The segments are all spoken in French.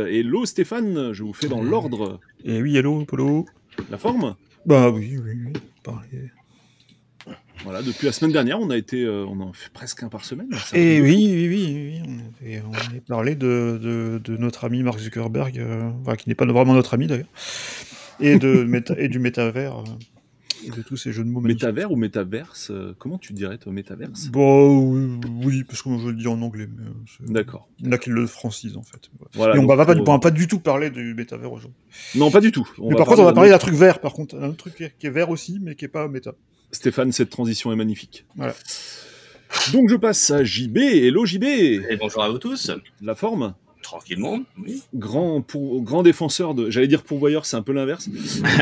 Hello Stéphane, je vous fais dans l'ordre. Et oui, hello, Polo. La forme Bah oui, oui, oui. pareil. Voilà, depuis la semaine dernière, on a été, euh, on en fait presque un par semaine. Et va. oui, oui, oui, oui, on avait parlé de, de, de notre ami Mark Zuckerberg, euh, enfin, qui n'est pas vraiment notre ami d'ailleurs, et, de et du métavers, euh, de tous ces jeux de mots magnifiques. Métavers ou métaverse euh, Comment tu dirais toi, métaverse? Bon, oui, oui, parce que je le dis en anglais, euh, D'accord. il y en a qui le francisent en fait. Voilà. Et on donc, va pas, pour- on va pas du tout parler du métavers aujourd'hui. Non, pas du tout. On mais par contre, on va parler d'un truc vert, par contre, un truc qui est, qui est vert aussi, mais qui est pas méta. Stéphane, cette transition est magnifique. Voilà. Donc je passe à JB. Hello JB. Et bonjour à vous tous. La forme? Tranquillement, oui. grand, pour, grand défenseur de. J'allais dire pourvoyeur, c'est un peu l'inverse.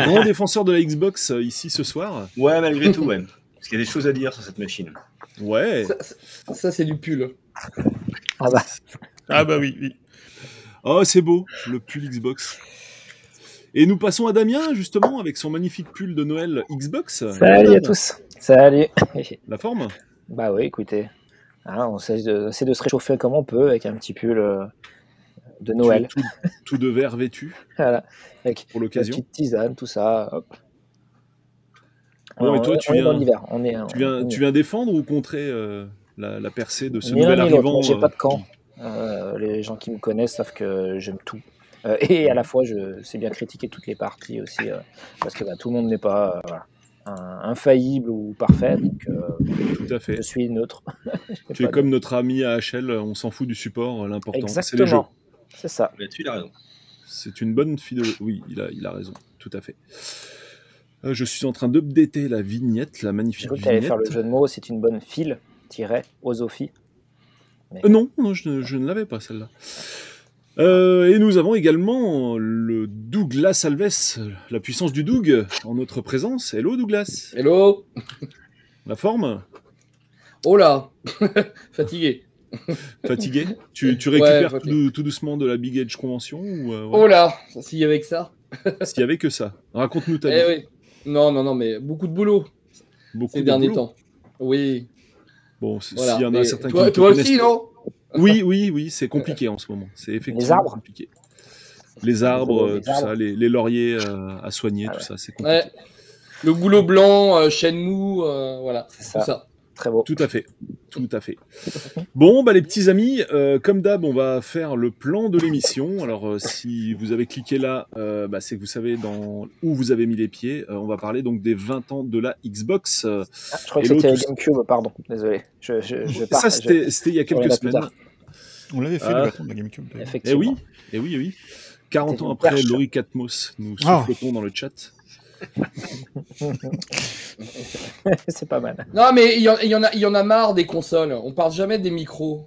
grand défenseur de la Xbox euh, ici ce soir. Ouais, malgré tout, ouais. Parce qu'il y a des choses à dire sur cette machine. Ouais. Ça, ça- ça, c'est du pull. Ah bah, Ah bah oui, oui. Oh, c'est beau, le pull Xbox. Et nous passons à Damien, justement, avec son magnifique pull de Noël Xbox. salut à tous. Salut. La forme? Bah oui, écoutez, hein, on essaie de, essaie de se réchauffer comme on peut avec un petit pull euh, de Noël. Tout, tout de vert vêtu Voilà, avec pour l'occasion. petite tisane, tout ça. Hop. Bon, et toi, tu on est viens- dans l'hiver. On est, Tu viens, on tu est- viens défendre ou contrer euh, la, la percée de ce Ni nouvel arrivant Moi, J'ai euh, pas de camp. Euh, les gens qui me connaissent savent que j'aime tout. Euh, et à la fois, je sais bien critiquer toutes les parties aussi, parce que bah, tout le monde n'est pas infaillible ou parfait, donc Tout à fait. je suis neutre. Tu es comme notre ami AHL, on s'en fout du support, l'important c'est les jeux. C'est ça. Là-dessus, il a raison. C'est une bonne philosophie. Oui, il a, il a raison, tout à fait. Euh, je suis en train d'updater la vignette, la magnifique tu allais vignette. faire le jeu de mots, c'est une bonne file, tiret, osophie. Euh, non, non, je, ne- je ne l'avais pas celle-là. Euh, et nous avons également le Douglas Alves, la puissance du Doug, en notre présence. Hello Douglas. Hello La forme? Oh là Fatigué. Fatigué tu, récupères tout, dou- tout doucement de la Big Edge Convention ou euh, ouais, Oh là S'il y avait que ça. s'il y avait que ça Raconte-nous ta Eh vie. oui. Non, non, non, mais beaucoup de boulot Beaucoup ces de derniers boulot. temps. Oui. Bon, Voilà. s'il y en a Mais certains toi, qui toi aussi, non Oui, oui, oui, c'est compliqué en ce moment. C'est effectivement arbres. compliqué. Les arbres, Les euh, tout arbres. ça, les, les lauriers euh, à soigner, Ah tout ouais. ça, c'est compliqué. Ouais. Le boulot blanc, euh, Shenmue, euh, voilà. C'est Tout ça. Très beau. Tout à fait, tout à fait. Bon, bah les petits amis, euh, comme d'hab, on va faire le plan de l'émission. Alors, euh, si vous avez cliqué là, euh, bah, c'est que vous savez dans où vous avez mis les pieds. Euh, on va parler donc des 20 ans de la Xbox. Euh, Ah, je crois que c'était. GameCube, pardon, désolé. Je, je, je pars, ça, c'était il y a quelques semaines. On l'avait fait, Ah. le bâton de la GameCube. d'ailleurs. Eh Effectivement. oui, eh oui, eh oui. 40 C'était ans après. Laurie Catmos, nous Ah. dans le chat. C'est pas mal. Non, mais il y, en- il y en a, il y en a marre des consoles. On parle jamais des micros.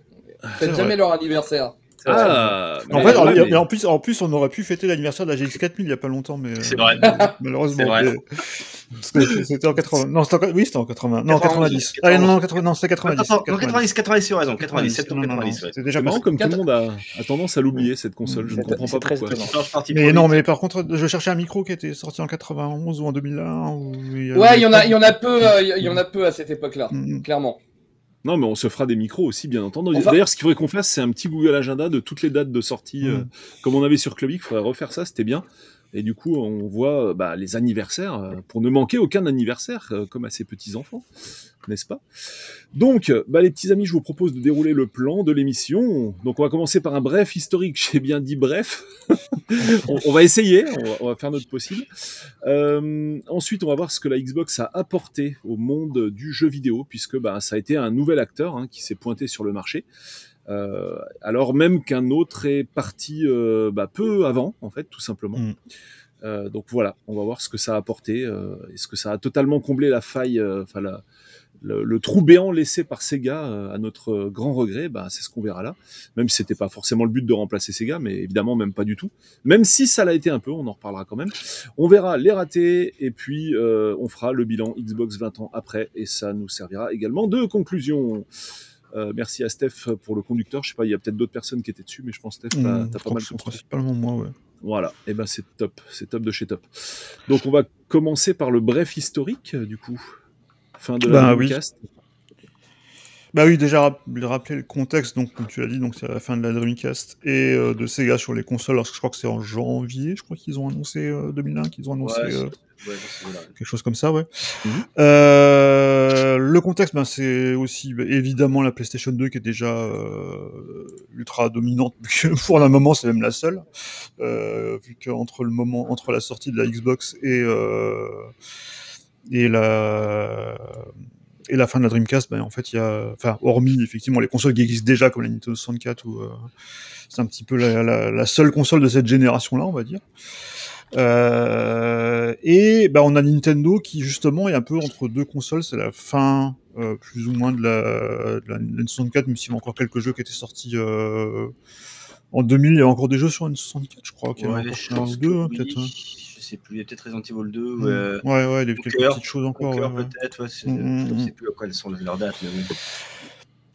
C'est Faites jamais vrai. leur anniversaire. Ah, En mais fait, mais- en plus, en plus, on aurait pu fêter l'anniversaire de la GX 4000 il y a pas longtemps, mais C'est euh, vrai. malheureusement. C'est parce que C'était en 80. Non, c'était en... oui, c'était en 80. Non, 90. 90. Allez, non, non, 80... non, c'était 90. Attends, non, 90, 90, tu as raison. 90, Non, septembre non, non, 90, ouais. C'était déjà C'est marrant passé. comme tout le monde a, a tendance à l'oublier cette console. Je ne C'est- comprends c'est pas très pourquoi. Mais non, mais par contre, je cherchais un micro qui était sorti en 91 ou en 2001. Ou... Ouais, il y en a, il y en a peu, euh, il y en a peu à cette époque-là, Mm. clairement. Non, mais on se fera des micros aussi, bien entendu. Enfin- D'ailleurs, ce qu'il faudrait qu'on fasse, c'est un petit Google Agenda de toutes les dates de sortie, euh, Mm. comme on avait sur Clubic. Il faudrait refaire ça, c'était bien. Et du coup, on voit euh, bah, les anniversaires, euh, pour ne manquer aucun anniversaire, euh, comme à ses petits-enfants, n'est-ce pas? Donc, bah, les petits amis, je vous propose de dérouler le plan de l'émission. Donc, on va commencer par un bref historique. J'ai bien dit bref. on, on va essayer, on va, on va faire notre possible. Euh, ensuite, on va voir ce que la Xbox a apporté au monde du jeu vidéo, puisque bah, ça a été un nouvel acteur hein, qui s'est pointé sur le marché. Euh, alors même qu'un autre est parti euh, bah, peu avant, en fait, tout simplement. Mm. Euh, donc voilà, on va voir ce que ça a apporté. Est-ce que ça a totalement comblé la faille, enfin le, le trou béant laissé par Sega à notre grand regret bah, C'est ce qu'on verra là. Même si c'était pas forcément le but de remplacer Sega, mais évidemment même pas du tout. Même si ça l'a été un peu, on en reparlera quand même. On verra les ratés et puis on fera le bilan Xbox 20 ans après et ça nous servira également de conclusion. Euh, merci à Steph pour le conducteur. Je sais pas, il y a peut-être d'autres personnes qui étaient dessus, mais je pense Steph, t'as Mm, je pas mal principalement moi, ouais. Voilà, et ben c'est top, c'est top de chez top. Donc on va commencer par le bref historique, euh, du coup. Fin de la Bah oui. podcast. Bah oui, déjà rap- rappeler le contexte, donc comme tu l'as dit, donc c'est à la fin de la Dreamcast et euh, de Sega sur les consoles. Alors je crois que c'est en janvier, je crois qu'ils ont annoncé euh, 2001, qu'ils ont annoncé Ouais, euh, ouais, quelque chose comme ça, ouais. Euh, le contexte, ben, c'est aussi bah, évidemment la PlayStation 2 qui est déjà euh, ultra dominante. Pour le moment, c'est même la seule, euh, vu qu'entre le moment, entre la sortie de la Xbox et euh, et la et la fin de la Dreamcast, ben, en fait, il y a, enfin, hormis effectivement les consoles qui existent déjà comme la Nintendo 64, où euh, c'est un petit peu la, la- la seule console de cette génération-là, on va dire. Euh, et ben, on a Nintendo qui justement est un peu entre deux consoles. C'est la fin euh, plus ou moins de la, de la Nintendo 64, même s'il y a encore quelques jeux qui étaient sortis euh, en 2000. Il y a encore des jeux sur N64, je crois. qu'il y a encore peut-être. hein. Je sais plus, il y a peut-être Resident Evil 2 ou Mm. Ouais, ouais, des quelques Conquer, petites choses encore. Ouais, ouais. peut-être, ouais, c'est- Mm, je mm, sais plus à quoi elles sont leurs dates, mais oui.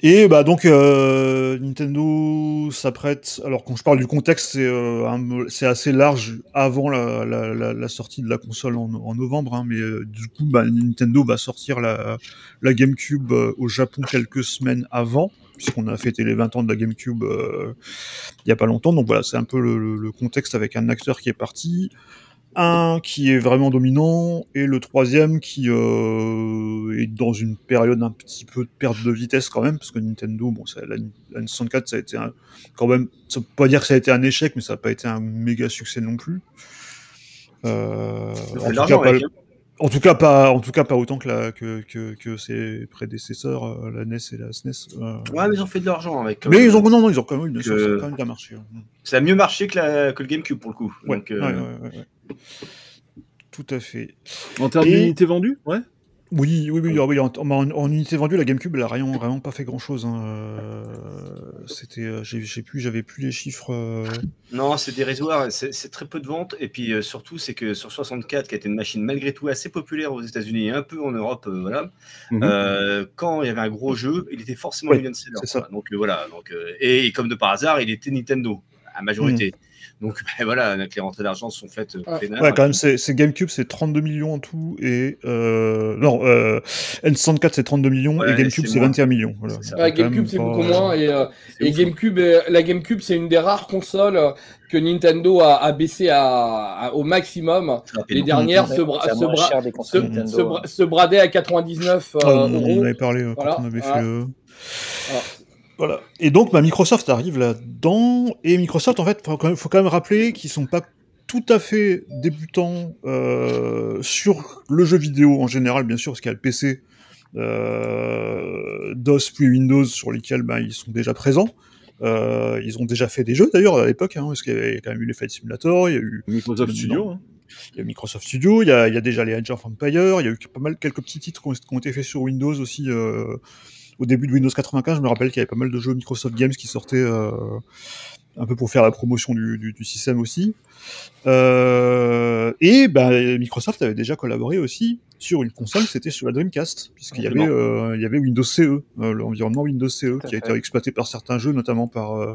Et bah donc euh, Nintendo s'apprête. Alors quand je parle du contexte, c'est euh, assez large avant la, sortie de la console en, novembre, hein, mais euh, du coup bah, Nintendo va sortir la, GameCube euh, au Japon quelques semaines avant, puisqu'on a fêté les 20 ans de la GameCube euh, il y a pas longtemps. Donc voilà, c'est un peu le contexte avec un acteur qui est parti, un qui est vraiment dominant et le troisième qui euh, est dans une période un petit peu de perte de vitesse quand même parce que Nintendo bon ça, la, la 64 ça a été un, quand même ça peut pas dire que ça a été un échec mais ça n'a pas été un méga succès non plus euh, en, tout cas, pas. En tout cas pas en tout cas pas autant que la que, que, que ses prédécesseurs euh, la NES et la SNES euh. Ouais, mais ils ont fait de l'argent avec. euh, mais ils ont non non ils ont quand même sûr que- ça a quand même bien marché hein. Ça a mieux marché que, la... que le GameCube pour le coup. ouais, Donc, euh, ouais, ouais, ouais, ouais. tout à fait En termes Et- d'unités vendues Ouais. Oui, oui, oui, ah oui, en, en, en unité vendue, la GameCube, elle a rien, vraiment pas fait grand chose. C'était, euh, j'ai plus, j'avais plus les chiffres. euh, Non, c'est dérisoire, c'est c'est très peu de ventes. Et puis euh, surtout, c'est que sur 64, qui était une machine malgré tout assez populaire aux États-Unis et un peu en Europe, euh, voilà, Mhm. euh, quand il y avait un gros jeu, il était forcément Ouais, million seller. ça. Donc euh, voilà, donc, euh, et, et comme de par hasard, il était Nintendo à majorité. Donc ben, voilà, avec les rentrées d'argent sont faites euh, Ouais. quand même, c'est GameCube, c'est 32 millions en tout, et euh, non, euh, N64 c'est 32 millions, Ouais, et GameCube c'est c'est moins. 21 millions. Voilà. Ouais, GameCube c'est pas- beaucoup moins et, euh, et ouf. GameCube, est- la GameCube c'est une des rares consoles euh, que Nintendo a, a baissé à, à- au maximum. Rapidement. Les dernières se, bra- bra- Nintendo. bra- hein. se bradaient à 99 euh, Ah, on, on en euros. avait parlé euh, quand on avait voilà. fait. euh. Voilà. Et donc, bah, Microsoft arrive là-dedans. Et Microsoft, en fait, faut quand même, faut quand même rappeler qu'ils sont pas tout à fait débutants euh, sur le jeu vidéo en général, bien sûr, parce qu'il y a le PC, euh, DOS puis Windows sur lesquels bah, ils sont déjà présents. Euh, ils ont déjà fait des jeux d'ailleurs à l'époque, hein, parce qu'il y avait quand même eu les Flight Simulator, il y a eu Microsoft. Studio. hein. il y a Microsoft Studio, il y a, il y a déjà les Age of Empire, il y a eu pas mal quelques petits titres qui ont, qui ont été faits sur Windows aussi. euh, au début de Windows 95, je me rappelle qu'il y avait pas mal de jeux Microsoft Games qui sortaient euh, un peu pour faire la promotion du, du- du système aussi. Euh, et ben, Microsoft avait déjà collaboré aussi sur une console, c'était sur la Dreamcast, puisqu'il y avait, euh, il y avait Windows CE, euh, l'environnement Windows CE, qui a été exploité par certains jeux, notamment par, euh,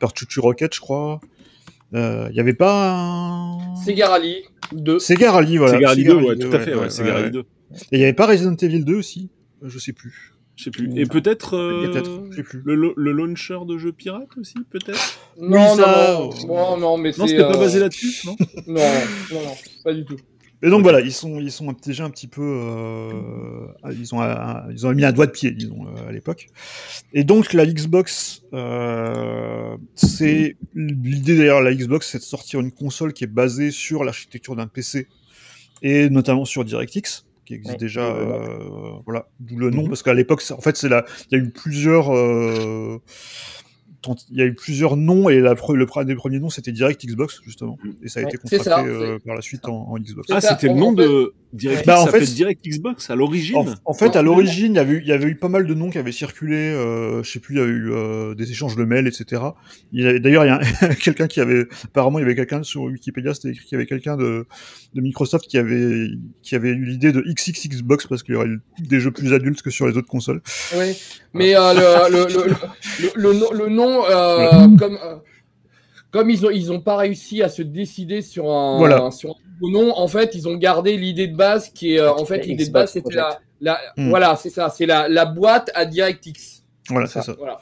par Chuchu Rocket, je crois. Euh, Il n'y avait pas un... Sega Rally 2. Sega Rally, voilà. Sega Rally 2, ouais, 2, tout à fait, ouais, Sega ouais, Rally ouais. 2. Et il n'y avait pas Resident Evil 2 aussi Je sais plus. Je sais plus. Et peut-être euh, le, launcher de jeux pirate aussi, peut-être? Non, Oui, non, ça, non, non, non, mais Non, c'est. c'était pas euh, basé là-dessus, non? Non, non, non, pas du tout. Et donc voilà, ils sont, ils sont déjà un petit peu, euh, ils ont, un- ils ont mis un doigt de pied, disons, euh, à l'époque. Et donc la Xbox, euh, c'est l'idée derrière la Xbox, c'est de sortir une console qui est basée sur l'architecture d'un PC et notamment sur DirectX, qui existe Ouais, déjà, d'où le nom. euh, voilà, d'où le nom, Mhm. parce qu'à l'époque, en fait, c'est la, il y a eu plusieurs. euh, il y a eu plusieurs noms et la, pre- le pre- des premiers noms c'était Direct Xbox justement et ça a Ouais, été ça, contracté euh, par la suite en, en Xbox. Ah, c'était le nom de DirectX, Bah, en ça fait, Direct Xbox à l'origine. En, en fait, à l'origine, il y avait eu, il y avait eu pas mal de noms qui avaient circulé. Euh, je sais plus, il y a eu euh, des échanges de mails, etc. Il y avait- D'ailleurs, il y a un- quelqu'un qui avait, apparemment, il y avait quelqu'un sur Wikipédia, c'était écrit qu'il y avait quelqu'un de, de Microsoft qui avait, qui avait eu l'idée de XX Xbox parce qu'il y aurait eu des jeux plus adultes que sur les autres consoles. Oui, mais euh, le, le, le, le, le nom- le nom, euh, comme, euh, comme ils ont, ils ont pas réussi à se décider sur un, Voilà. sur un nouveau nom, en fait, ils ont gardé l'idée de base qui est, euh, en fait, l'idée de base, c'était la, la, Hmm. voilà, c'est ça, c'est la, la boîte à DirectX. Voilà, c'est ça. Voilà.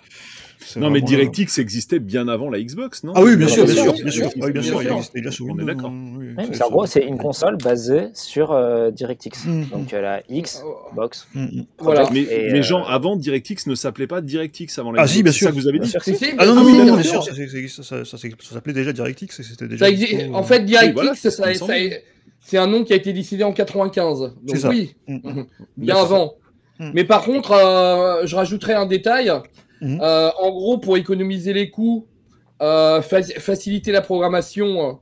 Non, mais vraiment, DirectX existait bien avant la Xbox, non? Ah oui, bien sûr, bien sûr, bien sûr. bien Ah oui, bien sûr. il existait déjà sur On est Windows. d'accord. en gros, c'est une console basée sur euh, DirectX. Mm. Donc euh, la Xbox. Mm, mm. Voilà. Mais, Et, mais euh, genre, avant, DirectX ne s'appait pas DirectX avant la Ah, Xbox, si, bien sûr. ça que vous avez dit? Ah non, non, bien sûr. ça, s'appelait déjà DirectX et c'était déjà. En fait, DirectX, c'est ça- un nom qui a été décidé en 95. Donc C'est ça. oui, Mm, mm. bien avant. Mm. Mais par contre, euh, je rajouterai un détail. Mhm. Euh, en gros, pour économiser les coûts, euh, fa- faciliter la programmation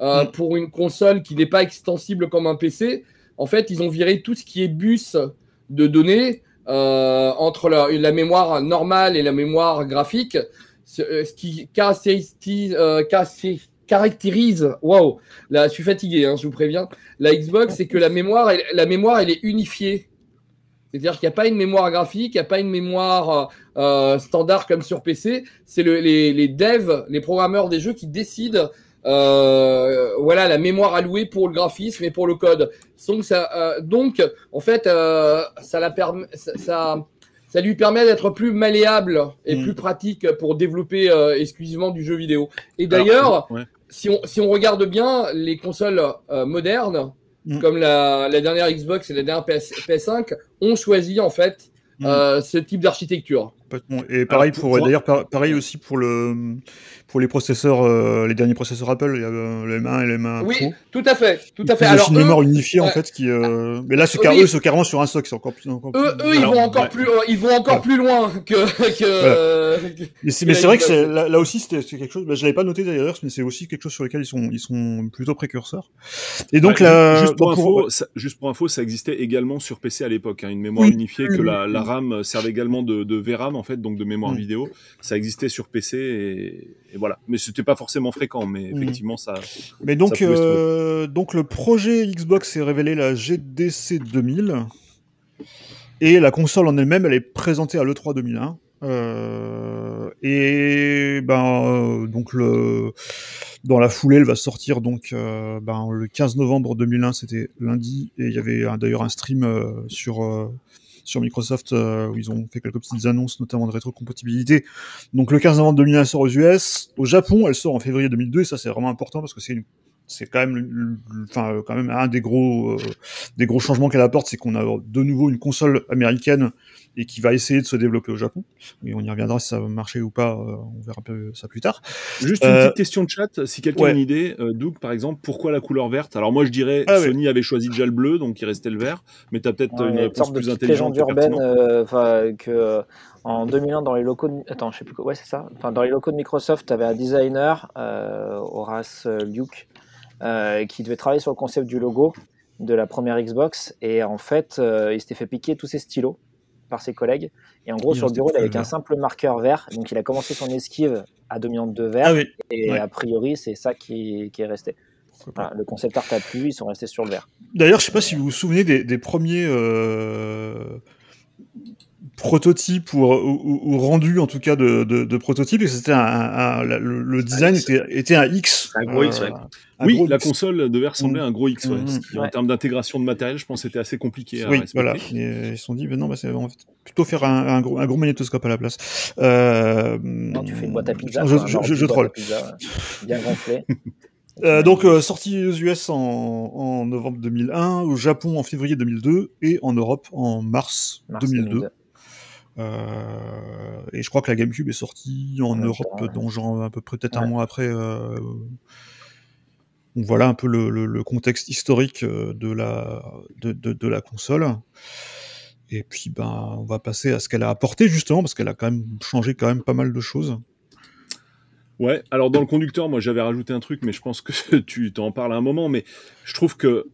euh, Mm. pour une console qui n'est pas extensible comme un PC, en fait, ils ont viré tout ce qui est bus de données entre la, la mémoire normale et la mémoire graphique, ce, ce qui caractérise, caractérise- caractérise, waouh, là, je suis fatigué, hein, je vous préviens. La Xbox, c'est que la mémoire, elle, la mémoire, elle est unifiée. C'est-à-dire qu'il n'y a pas une mémoire graphique, il n'y a pas une mémoire euh, standard comme sur PC. C'est le- les, les devs, les programmeurs des jeux qui décident euh, voilà, la mémoire allouée pour le graphisme et pour le code. Donc, ça, euh, donc en fait, euh, ça, la permet, ça, ça, ça lui permet d'être plus malléable et Mm. plus pratique pour développer euh, exclusivement du jeu vidéo. Et d'ailleurs, ouais. si on, si on regarde bien les consoles euh, modernes, Mm. comme la, la dernière Xbox et la dernière PS, PS5, ont choisi en fait Mm. euh, ce type d'architecture. Et pareil pour, pour- d'ailleurs par- pareil aussi pour le pour les processeurs euh, les derniers processeurs Apple il y a euh, le M1 et le M1 oui, Pro tout à fait, tout à fait. Alors eux, mémoire unifié en ouais. fait qui euh, mais là c'est Oui. eux carrément sur un stock c'est encore plus encore eux, plus- eux, ils Alors, vont encore ouais. plus, euh, ils vont encore Ouais. plus loin que que. Mais c'est, mais vrai que c'est, là, là aussi c'était c'est quelque chose. Bah, je l'avais pas noté d'ailleurs, mais c'est aussi quelque chose sur lequel ils sont ils sont plutôt précurseurs. Et donc Ouais, là, juste, pour donc, info, pour- ça, juste pour info, ça existait également sur PC à l'époque, hein, une mémoire Oui, unifiée que la. RAM servait également de, de VRAM en fait, donc de mémoire Mm. vidéo. Ça existait sur PC et, et voilà. Mais c'était pas forcément fréquent, mais Mm. effectivement ça. mais donc ça euh, donc le projet Xbox est révélé la GDC 2000 et la console en elle-même elle est présentée à l'E3 2001. Euh, et ben euh, donc le dans la foulée elle va sortir donc euh, ben, le 15 novembre 2001 c'était lundi et il y avait d'ailleurs un stream sur sur Microsoft euh, où ils ont fait quelques petites annonces notamment de rétrocompatibilité. Donc le 15 novembre 2001 elle sort aux US au Japon elle sort en février 2002 et ça c'est vraiment important parce que c'est c'est quand même, enfin, quand même un des gros, euh, des gros changements qu'elle apporte, c'est qu'on a de nouveau une console américaine et qui va essayer de se développer au Japon. Et on y reviendra si ça va marcher ou pas, euh, on verra un peu ça plus tard. Juste une Euh, petite question de chat, si quelqu'un ouais. a une idée, euh, Doug par exemple, pourquoi la couleur verte? Alors moi je dirais Ah ouais. Sony avait choisi déjà le bleu, donc il restait le vert, mais t'as peut-être Ouais, une réponse plus intelligente. urbaine pertinente. euh, que euh, en 2001 dans les locaux de... attends je sais plus quoi ouais c'est ça enfin dans les locaux de Microsoft tu avais un designer euh, Horace Luke euh, qui devait travailler sur le concept du logo de la première Xbox et en fait euh, il s'était fait piquer tous ses stylos par ses collègues et en gros Il sur le bureau il qu'un vert. simple marqueur vert donc il a commencé son esquive à dominante de vert Ah oui. et ouais. a priori c'est ça qui, qui est resté le concept art a plu ils sont restés sur le vert D'ailleurs, je sais pas si vous vous souvenez des, des premiers euh, prototypes ou, ou, ou rendus en tout cas de, de, de prototypes. Et c'était un, un- un- le, le design était, était un X. Un gros X, ouais. un Oui, gros la X. console devait ressembler à un gros X, ouais, Mm. qui, en Ouais. termes d'intégration de matériel, je pense que c'était assez compliqué à Oui, voilà. Et, euh, ils se sont dit, ben non, bah, c'est, on va plutôt faire un, un, gros, un gros magnétoscope à la place. Euh, non tu fais une boîte à pizza Je, je, je, je troll. pizza, euh, bien gonflé Euh, donc, euh, sortie aux US en, en novembre 2001, au Japon en février 2002 et en Europe en mars, Mars 2002. 2002. Euh, et je crois que la GameCube est sortie en Europe ouais. dans genre à peu près peut-être un mois après. euh, donc voilà un peu le, le- le contexte historique euh, de la, de, de- de la console. Et puis ben on va passer à ce qu'elle a apporté justement parce qu'elle a quand même changé quand même pas mal de choses. Ouais, alors dans le conducteur, moi j'avais rajouté un truc, mais je pense que tu t'en parles à un moment, mais je trouve que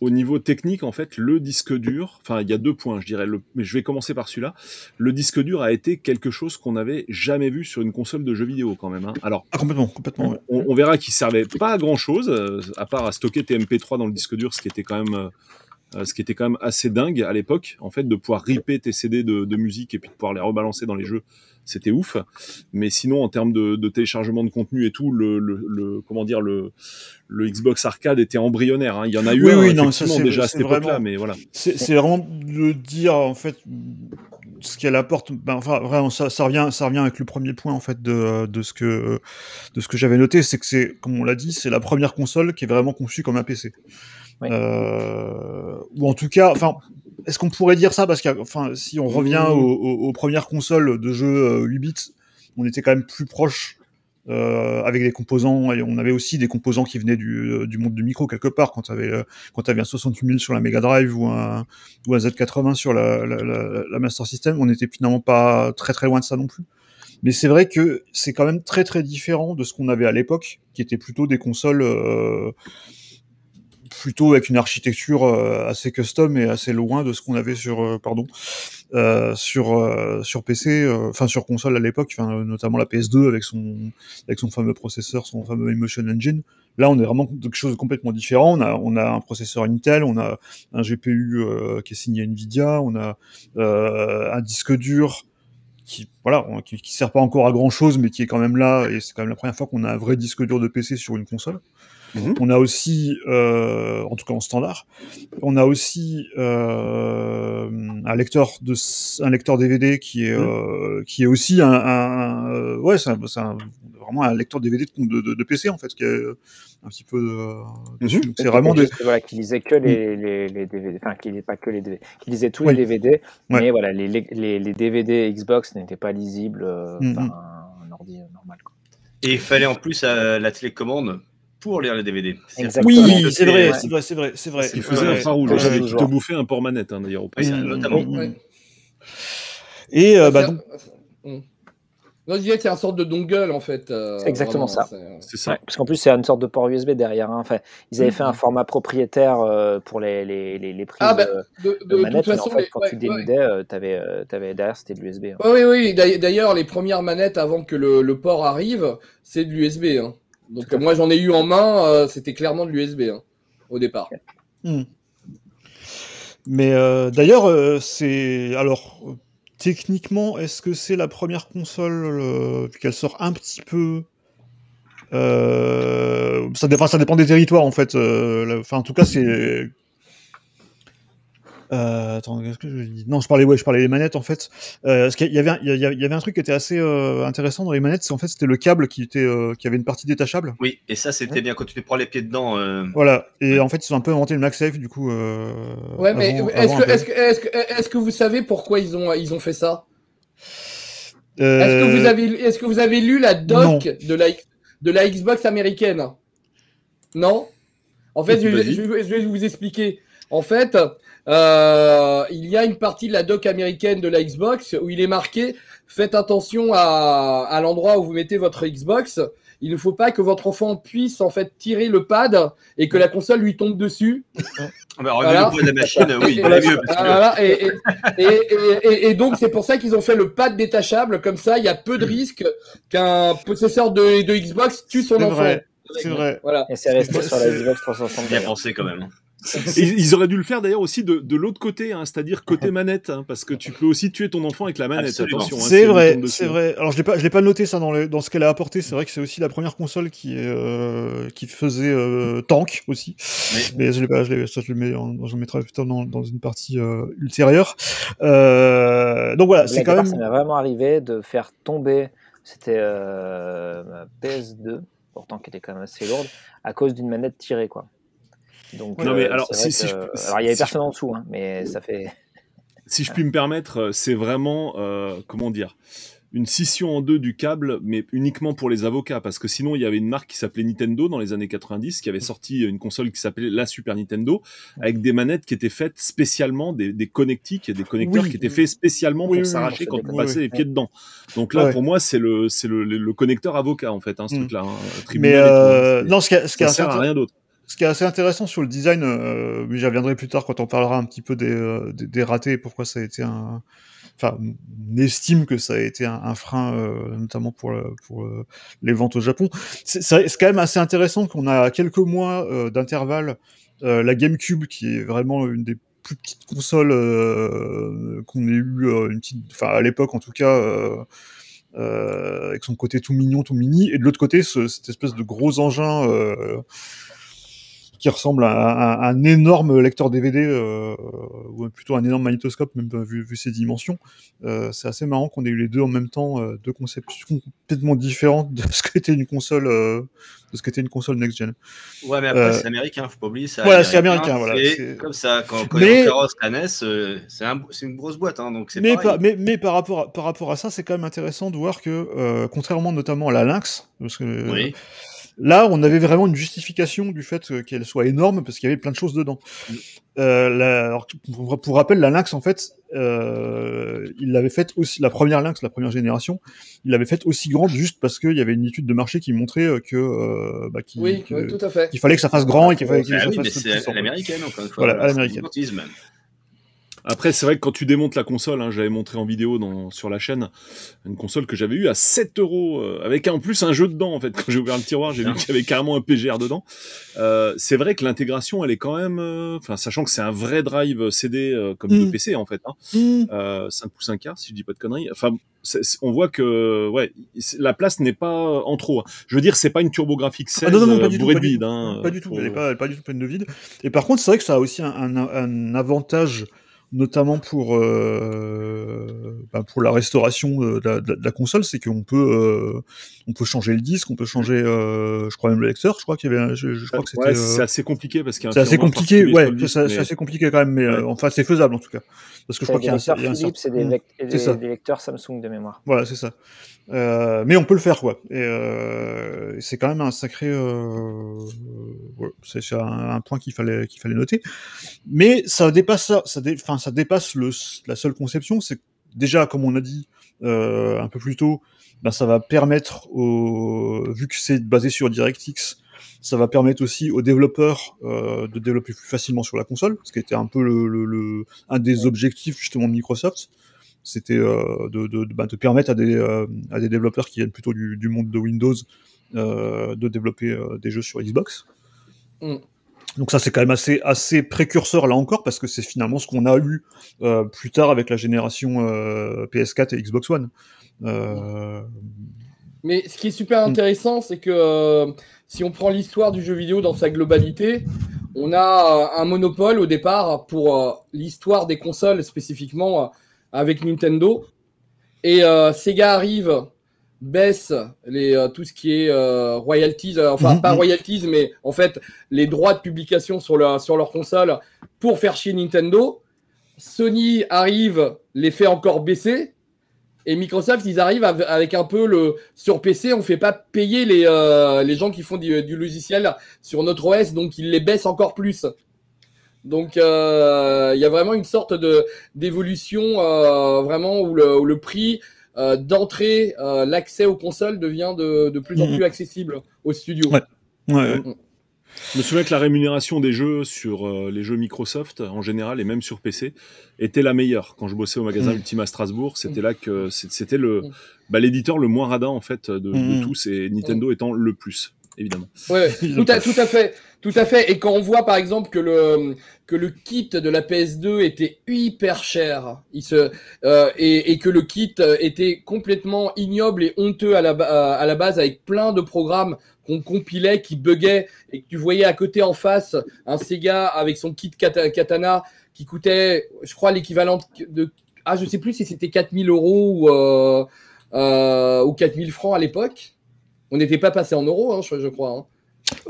au niveau technique, en fait, le disque dur, enfin il y a deux points, je dirais, le, mais je vais commencer par celui-là. Le disque dur a été quelque chose qu'on n'avait jamais vu sur une console de jeux vidéo quand même. hein. Alors Ah complètement, complètement. ouais. on, on verra qu'il servait pas à grand chose, à part à stocker tes MP3 dans le disque dur, ce qui était quand même euh, euh, ce qui était quand même assez dingue à l'époque, en fait, de pouvoir ripper tes CD de, de musique et puis de pouvoir les rebalancer dans les jeux, c'était ouf. Mais sinon, en termes de, de téléchargement de contenu et tout, le, le, le- comment dire, le, le Xbox Arcade était embryonnaire. hein. Il y en a eu Oui, un, oui, non, ça, déjà à cette époque-là, mais voilà. C'est c'est vraiment de dire en fait ce qu'elle apporte. Ben, enfin, vraiment, ça, ça revient, ça revient avec le premier point en fait de, de ce que de ce que j'avais noté, c'est que c'est, comme on l'a dit, c'est la première console qui est vraiment conçue comme un PC. Oui. Euh, ou en tout cas, enfin, est-ce qu'on pourrait dire ça? Parce que, enfin, si on revient Mmh. aux, aux- aux premières consoles de jeux euh, 8 bits, on était quand même plus proche. euh, avec des composants, et on avait aussi des composants qui venaient du, euh, du monde du micro quelque part quand tu avais quand tu avais un 68 000 sur la Mega Drive ou un, ou un Z80 sur la, la, la, la Master System, on n'était finalement pas très très loin de ça non plus. Mais c'est vrai que c'est quand même très très différent de ce qu'on avait à l'époque, qui était plutôt des consoles euh, plutôt avec une architecture euh, assez custom et assez loin de ce qu'on avait sur euh, pardon euh, sur sur PC, enfin sur console à l'époque, notamment la PS2 avec son avec son fameux processeur, son fameux Emotion Engine. Là, on est vraiment quelque chose de complètement différent. On a, on a un processeur Intel, on a un GPU qui est signé Nvidia, on a un disque dur qui, voilà, qui sert pas encore à grand chose, mais qui est quand même là. Et c'est quand même la première fois qu'on a un vrai disque dur de PC sur une console. Mhm. On a aussi, euh, en tout cas en standard, on a aussi euh, un lecteur de un lecteur DVD qui est euh, qui est aussi un, un- ouais c'est un- c'est un- vraiment un lecteur DVD de, de, de PC en fait qui est un petit peu euh, dessus. Donc, c'est vraiment des Juste, voilà, qui lisait que les, les, les DVD, enfin qui lisait pas que les DVD, qui lisait tous Oui. les DVD, Ouais. mais voilà, les, les, les, DVD Xbox n'étaient pas lisibles euh, Mhm. par un, un ordi euh, normal. Quoi. Et il fallait en plus euh, la télécommande pour lire les DVD. Oui c'est vrai ouais. c'est vrai c'est vrai c'est vrai Il Ouais, faisait ouais. infrarouge, Ouais, j'avais toujours. bouffait un port manette, hein, d'ailleurs, au passage. notamment. Ouais. et euh, bah, donc, Hmm. Non, je dirais que c'est un sorte de dongle en fait. euh, C'est exactement vraiment, ça. c'est- C'est ça. Ouais, parce qu'en plus, c'est une sorte de port USB derrière. hein. Enfin, ils avaient Mhm. fait un format propriétaire euh, pour les, les, les, les prises Ah, bah, euh, De, de, toute mais en fait, les- quand ouais, tu ouais. dénudais, euh, t'avais, euh, t'avais- derrière, c'était de l'USB. hein. Ouais, oui, oui. D'ailleurs- D'ailleurs, les premières manettes avant que le, le port arrive, c'est de l'USB. Hein. Donc, moi, j'en ai eu en main, euh, c'était clairement de l'USB hein, au départ. Hmm. Mais euh, d'ailleurs, euh, c'est alors euh, techniquement, est-ce que c'est la première console euh, vu qu'elle sort un petit peu euh, ça, dé- enfin, ça dépend des territoires en fait. euh, Enfin, en tout cas, c'est. Euh, attends, qu'est-ce que je dis? Non, je parlais, ouais, je parlais des manettes en fait. Euh, parce qu'il y avait, un- il y avait il y avait un truc qui était assez euh, intéressant dans les manettes, c'est en fait c'était le câble qui était, euh, qui avait une partie détachable. Oui, et ça c'était bien quand tu te prends les pieds dedans. euh, Voilà. Et en fait, ils ont un peu inventé le MagSafe du coup. Euh, Ouais, mais est-ce que, peu. est-ce que, est-ce que, est-ce que vous savez pourquoi ils ont, ils ont fait ça? Euh, Est-ce que vous avez, est-ce que vous avez lu la doc de la, de la Xbox américaine? Non? En fait, je vais vous expliquer. En fait, euh, il y a une partie de la doc américaine de la Xbox où il est marqué faites attention à, à l'endroit où vous mettez votre Xbox. Il ne faut pas que votre enfant puisse en fait tirer le pad et que la console lui tombe dessus. Ah bah, regarde Voilà. le poids de la machine, oui, il Et- valait mieux. Parce que... voilà, et, et, et, et- et- et donc c'est pour ça qu'ils ont fait le pad détachable, comme ça il y a peu de risques qu'un possesseur de, de Xbox tue son enfant. c'est vrai. Voilà. Et c'est resté sur la Xbox 360. Bien pensé quand même. Et ils auraient dû le faire d'ailleurs aussi de, de l'autre côté, hein, c'est-à-dire côté manette, hein, parce que tu peux aussi tuer ton enfant avec la manette. Absolument. Attention, hein, C'est vrai, c'est vrai. Alors je l'ai pas, je l'ai pas noté ça dans, le, dans ce qu'elle a apporté. C'est vrai que c'est aussi la première console qui euh, qui faisait euh, tank aussi. Oui. Mais je l'ai pas, je l'ai, ça je le mets, en- je le mettrai plus tard dans, dans une partie euh, ultérieure. Euh, donc voilà, c'est quand part, même. Ça m'est vraiment arrivé de faire tomber, c'était euh, ma PS2, pourtant qui était quand même assez lourde, à cause d'une manette tirée, quoi. Donc, Non, mais euh, alors, c'est si- vrai si que- je- alors il y avait si je- personne en dessous, hein, mais ça fait. Si je puis me permettre, euh, c'est vraiment, euh, comment dire, une scission en deux du câble, mais uniquement pour les avocats, parce que sinon il y avait une marque qui s'appelait Nintendo dans les années 90, qui avait sorti une console qui s'appelait la Super Nintendo, avec des manettes qui étaient faites spécialement, des, des connectiques des connecteurs Oui. qui étaient faits spécialement Oui, pour oui, s'arracher quand on passait les pieds dedans. Donc là, Ouais. pour moi, c'est le, le, le, le connecteur avocat en fait, hein, ce Mm. truc-là. hein, Mais euh, non, ce qui, est- ce qui assez sert à rien d'autre. Ce qui est assez intéressant sur le design, euh, mais j'y reviendrai plus tard quand on parlera un petit peu des, euh, des, ratés et pourquoi ça a été un, enfin, on estime que ça a été un, frein, euh, notamment pour, le- pour euh, les ventes au Japon. C'est quand même assez intéressant qu'on a quelques mois euh, d'intervalle euh, la GameCube, qui est vraiment une des plus petites consoles euh, qu'on ait eu, euh, une petite, enfin à l'époque en tout cas. euh, euh, avec son côté tout mignon, tout mini, et de l'autre côté, ce- cette espèce de gros engin euh, qui ressemble à, à- à un énorme lecteur DVD, euh, ou plutôt un énorme magnétoscope, même euh, vu, vu ses dimensions. Euh, c'est assez marrant qu'on ait eu les deux en même temps, euh, deux conceptions complètement différentes de ce qu'était une console, euh, de ce qu'était une console next-gen. Ouais, mais après, Euh, c'est américain, faut pas oublier ça. voilà, c'est américain, voilà, c'est- comme ça, quand, quand Mais- la NES, euh, c'est un- c'est une grosse boîte, hein, donc Mais, par, mais, mais par, rapport à, par rapport à ça, c'est quand même intéressant de voir que, euh, contrairement notamment à la Lynx, parce que euh, Oui. Là, on avait vraiment une justification du fait euh, qu'elle soit énorme parce qu'il y avait plein de choses dedans. Mm. Euh, la- alors, pour, pour rappel, la Lynx, en fait, euh, il l'avait faite aussi, la première Lynx, la première génération, il l'avait faite aussi grande juste parce qu'il y avait une étude de marché qui montrait que, euh, bah, qu'il Oui, que- oui, tout à fait. qu'il fallait que ça fasse grand et qu'il fallait que Ah ça oui, fasse mais puissant, c'est à quoi. l'américaine, encore une fois. Voilà, à l'américaine. Du. Après, c'est vrai que quand tu démontes la console, hein, j'avais montré en vidéo dans, sur la chaîne une console que j'avais eue à 7 euros, euh, avec en plus un jeu dedans, en fait. Quand j'ai ouvert le tiroir, j'ai vu qu'il y avait carrément un PGR dedans. Euh, c'est vrai que l'intégration, elle est quand même, euh, enfin, sachant que c'est un vrai drive CD euh, comme de Mm. PC, en fait, hein, Mm. euh, 5 pouces un quart, si je dis pas de conneries. Enfin, on voit que, ouais, la place n'est pas en trop. hein. Je veux dire, c'est pas une TurboGrafx 16 Ah non, non, non, pas du tout, bourrée pas de du vide. tout. hein, Pas du tout, pour- elle est pas, elle est pas du tout pleine de vide. Et par contre, c'est vrai que ça a aussi un, un- un avantage, notamment pour, euh, bah, pour la restauration de la, de la- console, c'est qu'on peut, euh, on peut changer le disque, on peut changer, euh, je crois même le lecteur, je crois qu'il y avait, un- je, je crois que c'était. Ouais, euh, c'est assez compliqué parce qu'il y a un c'est assez compliqué, ouais, c'est c'est mais- assez compliqué quand même, mais euh, Ouais. enfin c'est faisable en tout cas. Parce que je C'est crois des qu'il y a un, Philips et des, Mm. lec- c'est des- des lecteurs Samsung de mémoire. Voilà, c'est ça. Euh, mais on peut le faire, quoi. Et euh, c'est quand même un sacré. Euh, ouais, c'est un, un point qu'il fallait qu'il fallait noter. Mais ça dépasse ça. Ça, dé- ça dépasse le, la seule conception. C'est déjà, comme on a dit euh, un peu plus tôt, ben, ça va permettre, au, vu que c'est basé sur DirectX, ça va permettre aussi aux développeurs euh, de développer plus facilement sur la console, ce qui était un peu le, le- le- un des objectifs justement de Microsoft c'était euh, de, de, bah, de permettre à des, euh, à des développeurs qui viennent plutôt du, du monde de Windows euh, de développer des jeux sur Xbox. Mm. Donc ça c'est quand même assez, assez précurseur là encore parce que c'est finalement ce qu'on a eu euh, plus tard avec la génération euh, PS4 et Xbox One. Euh, Mais ce qui est super Mm. intéressant, c'est que si on prend l'histoire du jeu vidéo dans sa globalité, on a un monopole au départ pour l'histoire des consoles spécifiquement avec Nintendo. Et euh, Sega arrive, baisse les, euh, tout ce qui est euh, royalties, enfin Mhm, pas mhm. royalties, mais en fait les droits de publication sur, leur sur leur console pour faire chier Nintendo. Sony arrive, les fait encore baisser. Et Microsoft, ils arrivent av- avec un peu le sur PC, on fait pas payer les, euh, les gens qui font du, du logiciel sur notre OS, donc ils les baissent encore plus. Donc euh, il y a vraiment une sorte de d'évolution euh, vraiment où le, où le prix euh, d'entrée, euh, l'accès aux consoles devient de, de plus en Mhm. plus accessible aux studios. Ouais. ouais, ouais. Je me souviens que la rémunération des jeux sur euh, les jeux Microsoft en général et même sur PC était la meilleure. Quand je bossais au magasin Mm. Ultima Strasbourg, c'était là que c'est- c'était le Mm. bah, l'éditeur le moins radin en fait de, de Mm. tous et Nintendo étant le plus évidemment. Ouais, tout à, tout à fait, tout à fait. Et quand on voit par exemple que le que le kit de la PS2 était hyper cher, il se euh, et, et que le kit était complètement ignoble et honteux à la à la base avec plein de programmes qu'on compilait qui buguaient et que tu voyais à côté en face un Sega avec son kit kata- katana qui coûtait, je crois l'équivalent de ah je sais plus si c'était 4000 euros ou euh, euh, ou 4000 francs à l'époque. On n'était pas passé en euros, hein, je, je crois. hein.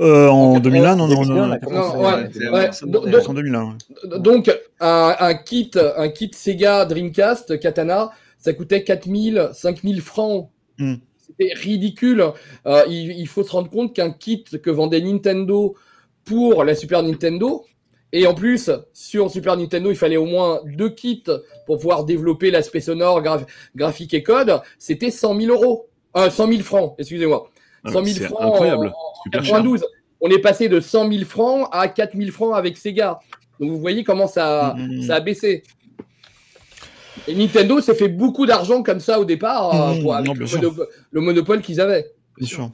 Euh, en En 2001, non, non, 2001, non, on a non. commencé, Non, ouais, ouais, c'est- ouais. c'est Donc- moderne. en 2001. ouais. Donc, un, un kit, un kit Sega Dreamcast Katana, ça coûtait 4000, 5000 francs. Hmm. C'était ridicule. Euh, il, il faut se rendre compte qu'un kit que vendait Nintendo pour la Super Nintendo, et en plus, sur Super Nintendo, il fallait au moins deux kits pour pouvoir développer l'aspect sonore, graph- graphique et code, c'était 100 000 euros. Euh, 100 000 francs, excusez-moi. 100 000 C'est francs incroyable, en- super cher. 92. On est passé de 100 000 francs à 4 000 francs avec Sega. Donc vous voyez comment ça, Mhm. ça a baissé. Et Nintendo s'est fait beaucoup d'argent comme ça au départ euh, Mmh, pour- non, avec le, monopole qu'ils avaient. Bien sûr.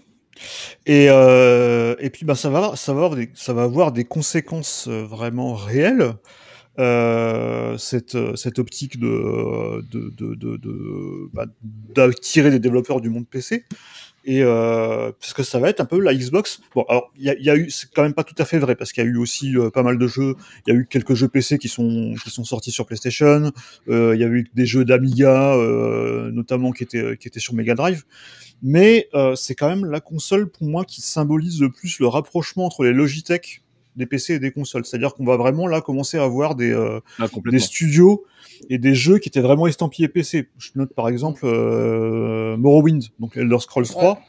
Et, euh, et puis bah, ça, va, ça, va avoir des, ça va avoir des conséquences euh, vraiment réelles, euh, cette, euh, cette optique de, de, de, de, de- bah, d'attirer des développeurs du monde PC. Et euh, parce que ça va être un peu la Xbox. Bon, alors il y a, y a eu, c'est quand même pas tout à fait vrai parce qu'il y a eu aussi euh, pas mal de jeux. Il y a eu quelques jeux PC qui sont qui sont sortis sur PlayStation. Il y a eu des jeux d'Amiga, notamment qui étaient qui étaient sur Mega Drive mais c'est quand même la console pour moi qui symbolise le plus le rapprochement entre les Logitech des PC et des consoles. C'est-à-dire qu'on va vraiment là commencer à avoir des, euh, Ah, des studios et des jeux qui étaient vraiment estampillés PC. Je note par exemple euh, Morrowind, donc Elder Scrolls 3,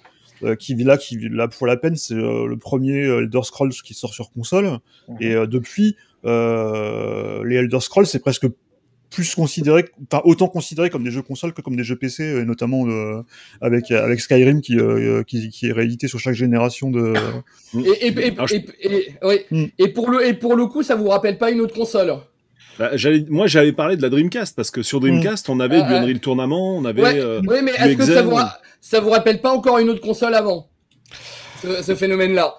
euh, qui là, qui là pour la peine, c'est euh, le premier Elder Scrolls qui sort sur console. Mhm. Et euh, depuis, euh, les Elder Scrolls, c'est presque plus considéré, enfin autant considéré comme des jeux consoles que comme des jeux PC, et notamment euh, avec avec Skyrim qui, euh, qui qui est réédité sur chaque génération de. Et, et, et, et- et- ouais. Mm. et pour le et pour le coup, ça vous rappelle pas une autre console? Bah, j'allais- moi, j'avais parlé de la Dreamcast parce que sur Dreamcast, on avait Ah, du ah. Unreal Tournament, on avait. Ouais, euh, oui, mais est-ce que ça vous, ra- ça vous rappelle pas encore une autre console avant? Ce, ce phénomène-là?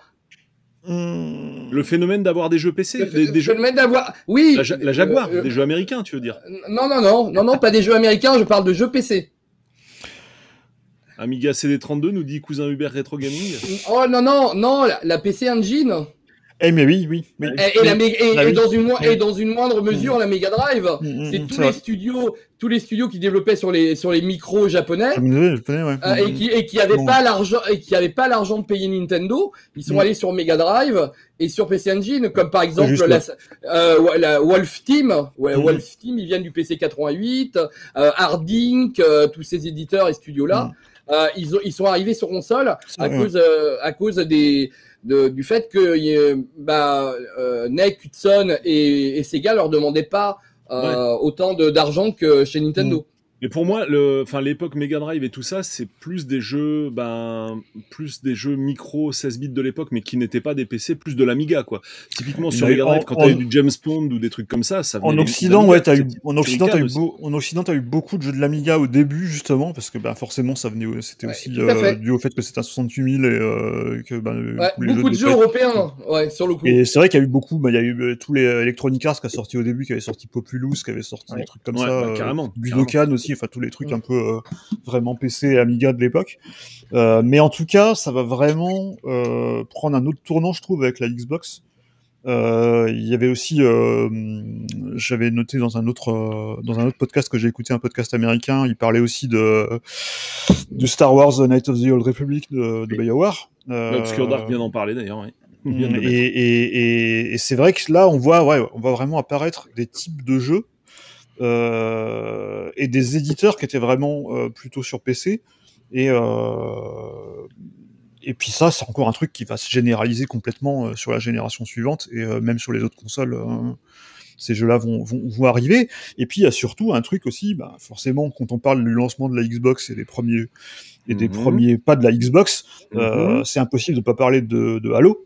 Le phénomène d'avoir des jeux PC, Le des, des jeux, phénomène d'avoir, oui, la, Ja- la Jaguar, euh, des jeux américains, tu veux dire non, non, non, non, non, pas des jeux américains, je parle de jeux PC. Amiga CD32 nous dit cousin Hubert Retro Gaming. Oh non, non, non, la, la PC Engine Eh mais oui, oui, oui. et, et la mé- et- Ah et oui. dans une mo- et dans une moindre mesure la Mega Drive. Mm, mm, C'est mm, tous les vrai. studios, tous les studios qui développaient sur les sur les micros japonais. Ouais. Euh, et qui et qui avaient Bon. pas l'argent et qui avaient pas l'argent de payer Nintendo, ils sont allés sur Mega Drive et sur PC Engine comme par exemple juste la, euh, la Wolf Team, ouais. Wolf Team, ils viennent du PC 88, euh, Hardink, euh, tous ces éditeurs et studios là, ils ils sont arrivés sur console à cause à cause des de, du fait que bah, euh, NEC, Hudson et, et Sega leur demandaient pas euh, autant d'argent que chez Nintendo. Mais pour moi, le, enfin, l'époque Mega Drive et tout ça, c'est plus des jeux, ben, plus des jeux micro 16 bits de l'époque, mais qui n'étaient pas des PC, plus de l'Amiga, quoi. Typiquement sur Mega Drive, quand t'avais du James Bond ou des trucs comme ça, ça venait En Occident, ouais, t'as eu, en Occident, t'as eu, aussi. beau- en Occident, t'as eu beaucoup de jeux de l'Amiga au début, justement, parce que, bah, forcément, ça venait, c'était Ouais, aussi euh, dû au fait que c'était un 68 000 et euh, que, bah, Ouais, les beaucoup de de jeux européens, ouais, sur le coup. Et c'est vrai qu'il y a eu beaucoup, bah, il y a eu euh, tous les Electronic Arts qui a sorti au début, qui avait sorti Populous, qui avait sorti Ouais. des trucs comme Ouais, ça, bah, euh, carrément, Budokan aussi, enfin tous les trucs Mm. un peu euh, vraiment PC et Amiga de l'époque. Euh, mais en tout cas, ça va vraiment euh, prendre un autre tournant, je trouve, avec la Xbox. Euh, il y avait aussi, euh, j'avais noté dans un autre euh, dans un autre podcast que j'ai écouté, un podcast américain, il parlait aussi de de Star Wars The Night of the Old Republic de, de BioWare. Euh, Obscure Dark vient d'en parler d'ailleurs, ouais. Mm, et, et, et, et c'est vrai que là, on voit, ouais, on voit vraiment apparaître des types de jeux et des éditeurs qui étaient vraiment euh, plutôt sur PC. Et, euh, et puis ça, c'est encore un truc qui va se généraliser complètement euh, sur la génération suivante et euh, même sur les autres consoles. euh, ces jeux-là vont, vont, vont arriver. Et puis il y a surtout un truc aussi, bah, forcément, quand on parle du lancement de la Xbox et des premiers et des Mhm. premiers pas de la Xbox, euh, Mhm. c'est impossible de pas parler de, de Halo.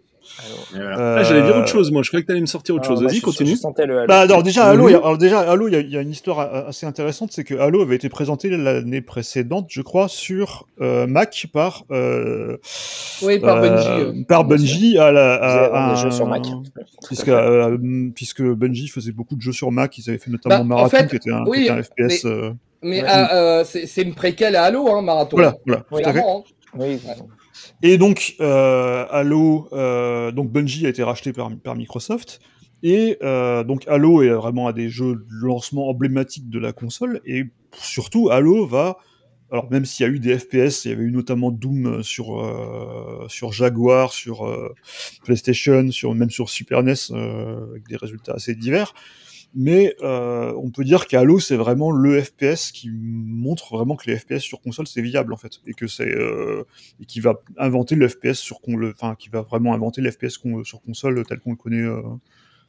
Ah, j'allais dire Euh, autre chose, moi. Je croyais que t'allais me sortir autre ah, chose. moi, Vas-y, continue. Je sentais le halo. Bah, alors déjà. Halo, il y a, alors déjà Halo, il y a, il y a une histoire assez intéressante, c'est que Halo avait été présenté l'année précédente, je crois, sur euh, Mac par euh, Oui, par euh, Bungie. euh. par Bungie à la à, des jeux sur Mac. puisque euh, puisque Bungie faisait beaucoup de jeux sur Mac, ils avaient fait notamment Bah, en Marathon fait, qui était un, oui, qui était un FPS. euh, Mais Ouais. ah, euh, c'est une préquelle à Halo, hein, Marathon. Voilà, voilà, Oui, tout à fait. Hein. Oui, Et donc, euh, Halo, euh, donc Bungie a été racheté par, Microsoft. Et euh, donc Halo est vraiment un des jeux de lancement emblématiques de la console. Et surtout, Halo va, alors même s'il y a eu des FPS, il y avait eu notamment Doom sur sur Jaguar, sur PlayStation, sur même sur Super NES, avec des résultats assez divers. Mais euh, on peut dire qu'Halo c'est vraiment le FPS qui montre vraiment que les FPS sur console c'est viable en fait et que c'est euh, et qui va inventer le FPS sur con le enfin qui va vraiment inventer le FPS sur console tel qu'on le connaît euh,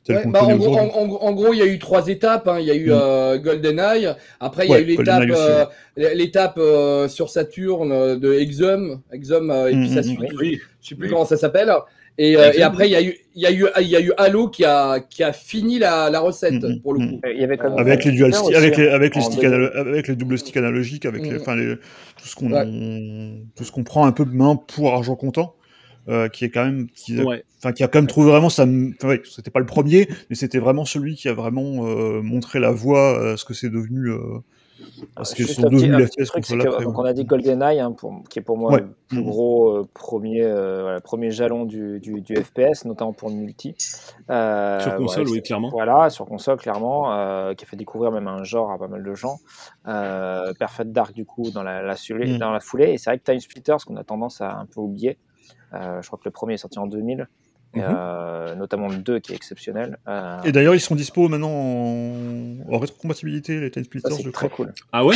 tel Ouais, qu'on bah, le connaît en, gros, aujourd'hui. en- en- en gros, il y a eu trois étapes. hein. Il y a eu Mm. euh, GoldenEye. Après, il y a eu l'étape, euh, euh, sur Saturn euh, de Exum, Exum, euh, et Mm, puis sa mm, suite. oui. Oui, Je sais plus Oui. comment ça s'appelle. Et, euh, et après, il y, a eu- il y, a eu- il y a eu Halo qui a, qui a fini la, la recette, Mhm, pour le mhm. coup. Il y avait comme Avec les dual aussi, avec les, hein, avec les en sticks 2000. analo- avec les doubles sticks analogiques, avec les, Mhm. enfin les, tout ce qu'on, Ouais. tout ce qu'on prend un peu de main pour argent comptant, euh, qui est quand même, qui, a- Ouais. enfin qui a quand même trouvé vraiment ça. Enfin, ouais, c'était pas le premier, mais c'était vraiment celui qui a vraiment euh, montré la voie à ce que c'est devenu, à ce que Juste sont devenus que après. donc on a dit GoldenEye, hein, pour- qui est pour moi Ouais. le plus gros euh, premier, euh, voilà, premier jalon du, du, du FPS, notamment pour le multi. Euh, Sur console, oui, clairement. Voilà, sur console, clairement, qui a fait découvrir même un genre à pas mal de gens. Perfect Dark, du coup, dans la, la, foulée- Mhm. dans la foulée. Et c'est vrai que Time Splitters, qu'on a tendance à un peu oublier. Je crois que le premier est sorti en 2000, Mhm. euh, notamment le 2 qui est exceptionnel. Euh, Et d'ailleurs, ils sont dispo maintenant en, en rétrocompatibilité, les Time Splitters, c'est je très crois. cool. Ah ouais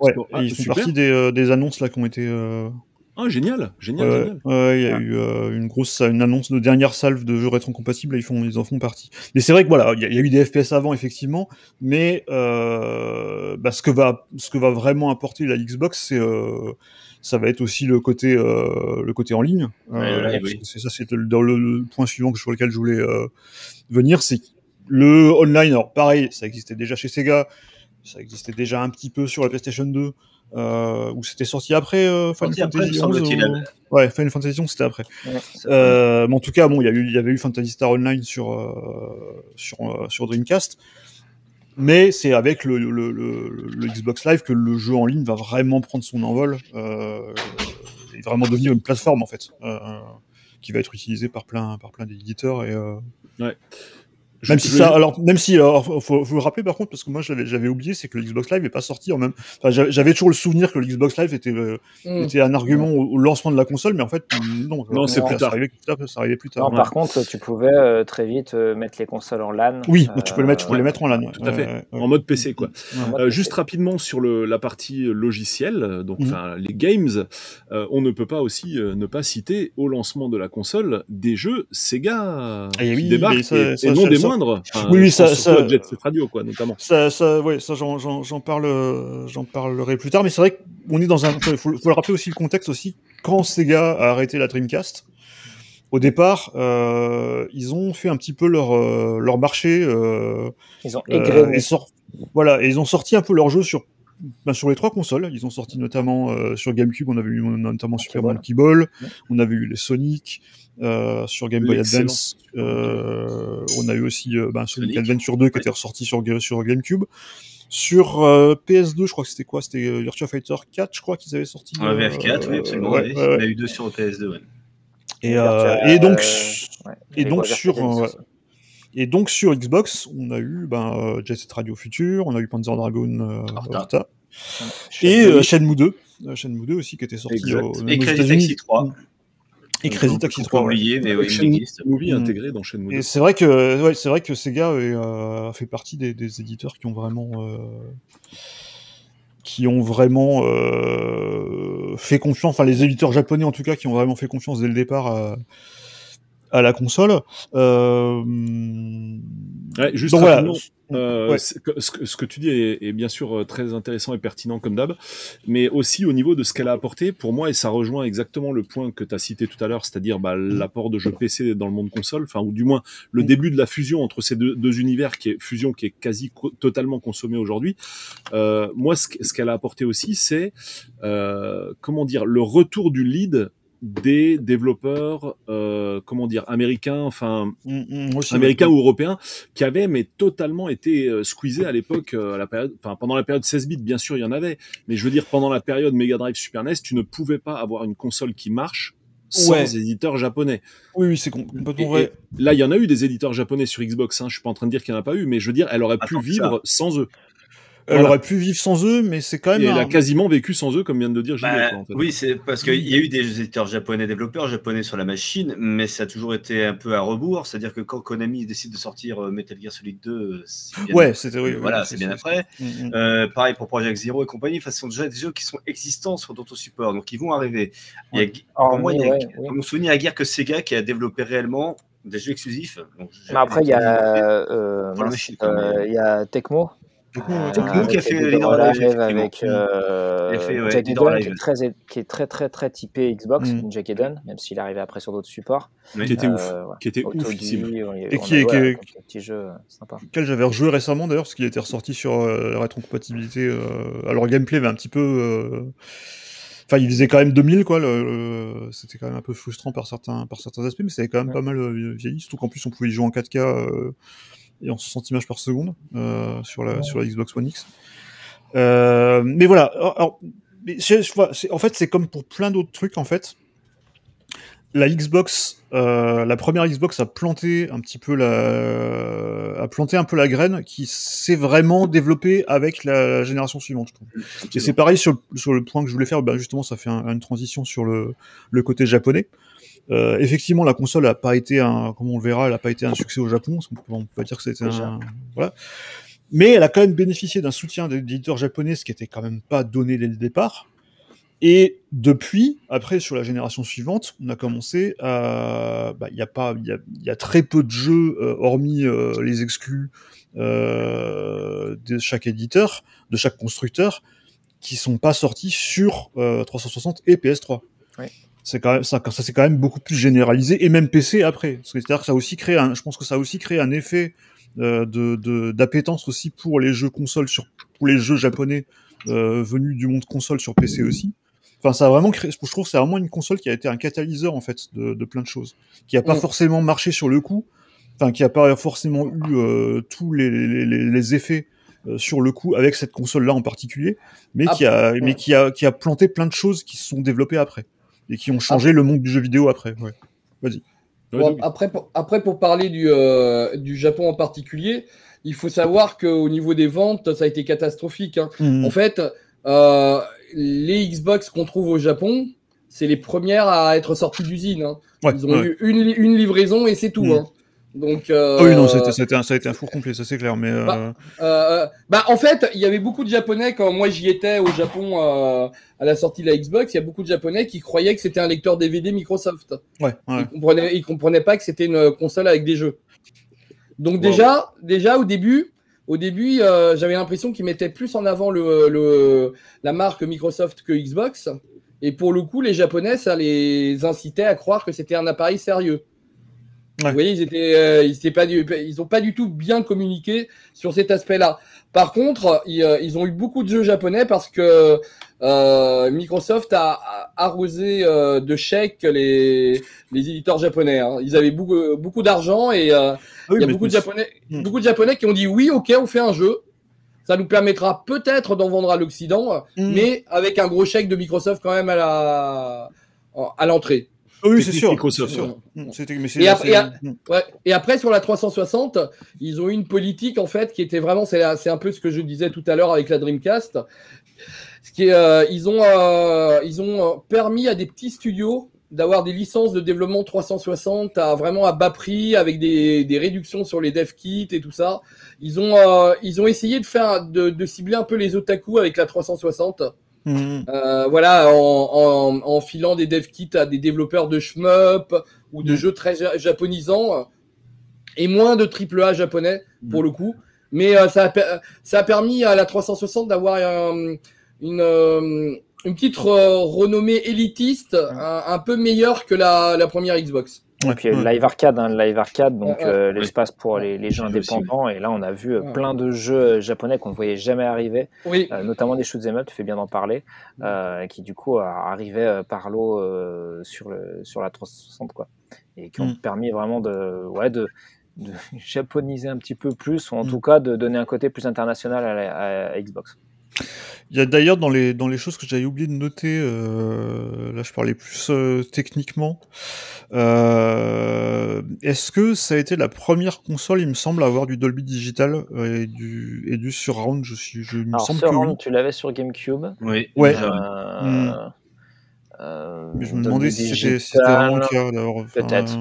Ouais, Ah, et ils font super. partie des, euh, des annonces là qui ont été. euh, Ah, génial, génial, Ouais, génial. ouais, il y a eu euh, une grosse, une annonce de dernière salve de jeux rétrocompatibles, et ils font, ils en font partie. Mais c'est vrai que voilà, il y, a- il y a eu des FPS avant effectivement, mais euh, bah, ce que va, ce que va vraiment apporter la Xbox, c'est, euh, ça va être aussi le côté, euh, le côté en ligne. Ouais, oui. que c'est ça, c'est le, le, point suivant sur lequel je voulais euh, venir, c'est le online. Alors pareil, ça existait déjà chez Sega, ça existait déjà un petit peu sur la PlayStation 2. Euh, où c'était sorti après euh, Final après, Fantasy me semble-t-il. 11, ou- Ouais, Final Fantasy 11 c'était après. Ouais, Euh, mais en tout cas, bon, il y, avait eu Fantasy Star Online sur, euh, sur, euh, sur Dreamcast. Mais c'est avec le, Xbox Live que le jeu en ligne va vraiment prendre son envol euh, et vraiment devenir une plateforme en fait, euh, qui va être utilisée par plein, par plein d'éditeurs. Et, euh, Je- même si je- ça, alors même si, alors, faut, faut faut le rappeler par contre parce que moi j'avais j'avais oublié, c'est que le Xbox Live est pas sorti en même. Enfin, j'avais j'avais toujours le souvenir que le Xbox Live était euh, Mm. était un argument au, au lancement de la console, mais en fait non. Non, c'est ça plus tard. arrivait plus tard. Ça arrivait plus tard. Non, ouais. par contre, tu pouvais euh, très vite euh, mettre les consoles en LAN. Oui, tu peux le mettre, tu peux Euh, les mettre en LAN. ouais. Tout à fait. Ouais, ouais, En mode PC, quoi. ouais. mode Euh, PC. juste rapidement sur le, la partie logicielle, euh, donc Mhm. enfin les games, euh, on ne peut pas aussi euh, ne pas citer au lancement de la console des jeux Sega Eh qui oui, débarquent et, non des Enfin, Oui, ça- ça- à Jet Set Radio quoi, notamment. Ça, ça, ouais, ça, j'en, j'en, j'en parle, euh, j'en parlerai plus tard. Mais c'est vrai qu'on est dans un, faut, faut le rappeler aussi le contexte aussi. Quand Sega a arrêté la Dreamcast, au départ, euh, ils ont fait un petit peu leur, euh, leur marché. Euh, Ils ont euh, égrené. et sort- voilà, et ils ont sorti un peu leur jeu sur, ben, sur les trois consoles. Ils ont sorti notamment euh, sur GameCube, on avait eu notamment Super Ball. Monkey Ball, Ouais. on avait eu les Sonic. Euh, sur Game Boy Advance, euh, on a eu aussi euh, ben, Sonic, Sonic. Adventure 2 qui Ouais. était ressorti sur, sur GameCube. Sur euh, PS2, je crois que c'était quoi? C'était euh, Virtua Fighter 4, je crois qu'ils avaient sorti. En VF4, oui, euh, absolument. ouais, oui. ouais, ouais. Il y en a eu deux sur le PS2. ouais. Et, euh, et donc, euh, et donc sur, et donc sur Xbox, on a eu ben, euh, Jet Set Radio Future, on a eu Panzer Dragoon Horta. Horta, Chez et euh, Shenmue 2, euh, Shenmue 2 aussi qui était sorti Exact. au, Et aux Crazy États-Unis. Taxi 3. Et Crazy Taxi on peut 3. ouais. oublier, mais oui, existe. Movie Mm. intégré dans Shenmue 2. Et c'est vrai que ouais, c'est vrai que Sega euh, fait partie des, des éditeurs qui ont vraiment euh, qui ont vraiment euh, fait confiance, enfin les éditeurs japonais en tout cas qui ont vraiment fait confiance dès le départ à, à la console. Euh, Ouais, juste donc voilà. Euh, Ouais. ce, que, ce que tu dis est, est bien sûr euh, très intéressant et pertinent comme d'hab, mais aussi au niveau de ce qu'elle a apporté, pour moi, et ça rejoint exactement le point que tu as cité tout à l'heure, c'est-à-dire bah, l'apport de jeux PC dans le monde console, enfin, ou du moins le Mm. début de la fusion entre ces deux, deux univers, qui est fusion qui est quasi co- totalement consommée aujourd'hui. Euh, moi, ce, ce qu'elle a apporté aussi, c'est, euh, comment dire, le retour du lead des développeurs, euh, comment dire, américains, enfin, Mm, mm, aussi, américains ou européens qui avaient mais totalement été euh, squeezés à l'époque euh, à la période enfin pendant la période 16 bits bien sûr il y en avait mais je veux dire pendant la période Mega Drive Super NES tu ne pouvais pas avoir une console qui marche sans Ouais. éditeur japonais Oui, oui, c'est complètement vrai. là il y en a eu des éditeurs japonais sur Xbox hein, je suis pas en train de dire qu'il n'y en a pas eu mais je veux dire elle aurait pu ça. vivre sans eux Elle voilà. aurait pu vivre sans eux, mais c'est quand et même. elle a quasiment vécu sans eux comme vient de le dire Gilles Bah, quoi, en fait. Oui, c'est parce qu'il y a eu des éditeurs japonais développeurs japonais sur la machine, mais ça a toujours été un peu à rebours. C'est-à-dire que quand Konami décide de sortir euh, Metal Gear Solid 2, euh, c'est bien, Ouais, c'était oui. voilà, oui, c'est bien ça. après. Mm, mm. Euh, pareil pour Project Zero et compagnie. Enfin, ce sont déjà des jeux qui sont existants sur d'autres supports, donc ils vont arriver. Il y a- pour Hormis, moi, il y a, ouais, oui. dans mon souvenir, a guère que Sega qui a développé réellement des jeux exclusifs. Donc, Mais après, il y a, euh, euh, il y a Tecmo Techno, Euh, ouais. Techno avec qui a fait Live, Alive, effectivement. avec euh, fait, ouais, or Gaiden, qui est très, qui est très très très typé Xbox, Mm. Ninja Gaiden, même s'il est arrivé après sur d'autres supports. Oui. Qui était ouf. Euh, ouais. Qui était oufissime. Et qui est- quelques petits jeux euh, sympas. Lequel j'avais rejoué récemment d'ailleurs, parce qu'il était ressorti sur euh, la rétrocompatibilité. Euh... Alors, le gameplay va un petit peu. euh, Enfin, il faisait quand même 2000, quoi. le- le- C'était quand même un peu frustrant par certains, par certains aspects, mais c'était quand même Ouais. pas mal vieilli. Surtout qu'en plus, on pouvait y jouer en 4K euh, et en 60 images par seconde euh, sur, la, sur la Xbox One X. Euh, mais voilà. Alors, mais en fait, c'est comme pour plein d'autres trucs, en fait. La Xbox, euh, la première Xbox a planté un petit peu la, a planté un peu la graine qui s'est vraiment développée avec la génération suivante, je trouve. Et c'est pareil sur, le- sur le point que je voulais faire, ben justement, ça fait un- une transition sur le, le côté japonais. Euh, effectivement, la console a pas été un, comme on le verra, elle a pas été un succès au Japon. On peut, on peut pas dire que c'était un, voilà. Mais elle a quand même bénéficié d'un soutien des éditeurs japonais, ce qui était quand même pas donné dès le départ. Et depuis, après, sur la génération suivante, on a commencé à, bah, il y a pas, il y a, il y a très peu de jeux, euh, hormis euh, les exclus euh, de chaque éditeur, de chaque constructeur, qui sont pas sortis sur euh, 360 et PS3. Oui. C'est quand même ça, ça s'est quand même beaucoup plus généralisé et même PC après. C'est-à-dire que ça a aussi créé un, je pense que ça a aussi créé un effet euh, de de- d'appétence aussi pour les jeux consoles sur pour les jeux japonais euh, venus du monde console sur PC aussi. Enfin, ça a vraiment créé. Je trouve que c'est vraiment une console qui a été un catalyseur en fait de, de plein de choses, qui a pas Mm. forcément marché sur le coup, enfin qui a pas forcément eu euh, tous les, les, les, les effets euh, sur le coup avec cette console-là en particulier, mais qui a, mais qui a, qui a planté plein de choses qui se sont développées après et qui ont changé le monde du jeu vidéo après. Ouais. Ouais, Bon, donc, après, pour, après, pour parler du, euh, du Japon en particulier, il faut savoir qu'au niveau des ventes, ça a été catastrophique. hein. Mhm. En fait, euh, les Xbox qu'on trouve au Japon, c'est les premières à être sorties d'usine. hein. Ouais, Ils ont ouais. eu une, li- une livraison et c'est tout. Mm. hein. Donc, euh, oui, non, ça a, été, ça, a été un, ça a été un four complet, ça c'est clair. Mais euh, Bah, euh, bah, en fait, il y avait beaucoup de Japonais quand moi j'y étais au Japon euh, à la sortie de la Xbox. Il y a beaucoup de Japonais qui croyaient que c'était un lecteur DVD Microsoft. ouais, ouais. Ils comprenaient, ils comprenaient pas que c'était une console avec des jeux. Donc Wow. déjà, déjà au début, au début, euh, j'avais l'impression qu'ils mettaient plus en avant le, le, la marque Microsoft que Xbox. Et pour le coup, les Japonais, ça les incitait à croire que c'était un appareil sérieux. Ouais. Vous voyez, ils étaient, euh, ils pas, du, ils ont pas du tout bien communiqué sur cet aspect-là. Par contre, ils, euh, ils ont eu beaucoup de jeux japonais parce que euh, Microsoft a, a arrosé euh, de chèques les, les éditeurs japonais. hein. Ils avaient beaucoup, beaucoup d'argent et euh, Ah oui, il y a beaucoup de japonais, Hmm. beaucoup de japonais qui ont dit oui, ok, on fait un jeu. Ça nous permettra peut-être d'en vendre à l'Occident, Mhm. mais avec un gros chèque de Microsoft quand même à la à l'entrée. Ah oui, c'est sûr. Microsoft. c'est sûr. C'était- mais Et après-. Ouais. Et sur la 360, ils ont eu une politique en fait qui était vraiment, c'est un peu ce que je disais tout à l'heure avec la Dreamcast. Ce qui est, euh, ils ont, euh, ils ont euh, permis à des petits studios d'avoir des licences de développement 360 à vraiment à bas prix avec des, des réductions sur les dev kits et tout ça. Ils ont, euh, ils ont essayé de faire, de, de cibler un peu les otaku avec la 360. Mm. Euh, voilà, en, en, en filant des dev kits à des développeurs de shmup ou de Mm. jeux très ja- japonisants et moins de triple A japonais pour le coup. Mais euh, ça, a, per- ça a permis à la 360 d'avoir euh, une, une petite re- renommée élitiste un, un peu meilleure que la, la première Xbox. Le ouais. Live Arcade, hein, Live Arcade, donc Ouais, euh, l'espace pour les, les jeux aussi, indépendants. Et là, on a vu euh, Ouais. plein de jeux japonais qu'on ne voyait jamais arriver, Oui, euh, notamment des shoot'em up, tu fais bien d'en parler, euh, qui du coup arrivaient euh, par lot euh, sur, le, sur la 360, quoi. Et qui ont Mm. permis vraiment de, ouais, de, de japoniser un petit peu plus, ou en Mm. tout cas de donner un côté plus international à, la- à Xbox. Il y a d'ailleurs dans les, dans les choses que j'avais oublié de noter, euh, là je parlais plus euh, techniquement, euh, est-ce que ça a été la première console, il me semble, à avoir du Dolby Digital et, du, et du surround je suis, je, il me Alors, semble que Surround, oui. tu l'avais sur GameCube. Oui, Ouais. Euh, Mm. euh, Mais je me demandais si c'était si vraiment le cas d'avoir. peut-être.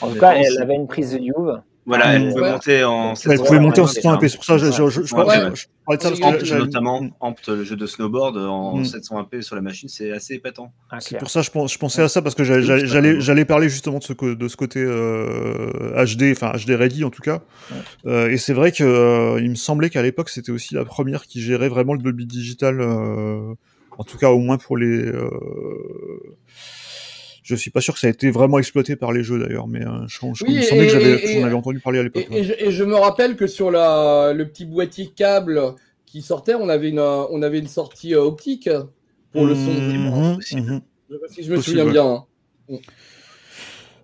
En tout cas, elle avait une prise de Juve. Voilà, elle pouvait Ouais. monter en Elle 720, pouvait monter en ouais, 720p, c'est pour ça que je, je, je, je, Ouais, parlais- ouais. je parlais de ça parce Ampt, que notamment, Mm. Ampt, le jeu de snowboard en Mm. 720p sur la machine, c'est assez épatant. Ah, C'est clair. pour ça que je, pense, je pensais à ça parce que j'allais- parler justement de ce, co- de ce côté euh, HD, enfin HD ready en tout cas. Euh, et c'est vrai que euh, il me semblait qu'à l'époque c'était aussi la première qui gérait vraiment le Dolby Digital, euh, en tout cas au moins pour les. Je suis pas sûr que ça a été vraiment exploité par les jeux d'ailleurs, mais euh, je, je, Oui, et- que j'avais, et- j'en avais entendu parler à l'époque. Et, et je, et je me rappelle que sur la, le petit boîtier câble qui sortait, on avait une, euh, on avait une sortie euh, optique pour le son. Possible. mhm. Si je me Possible, souviens bien. hein.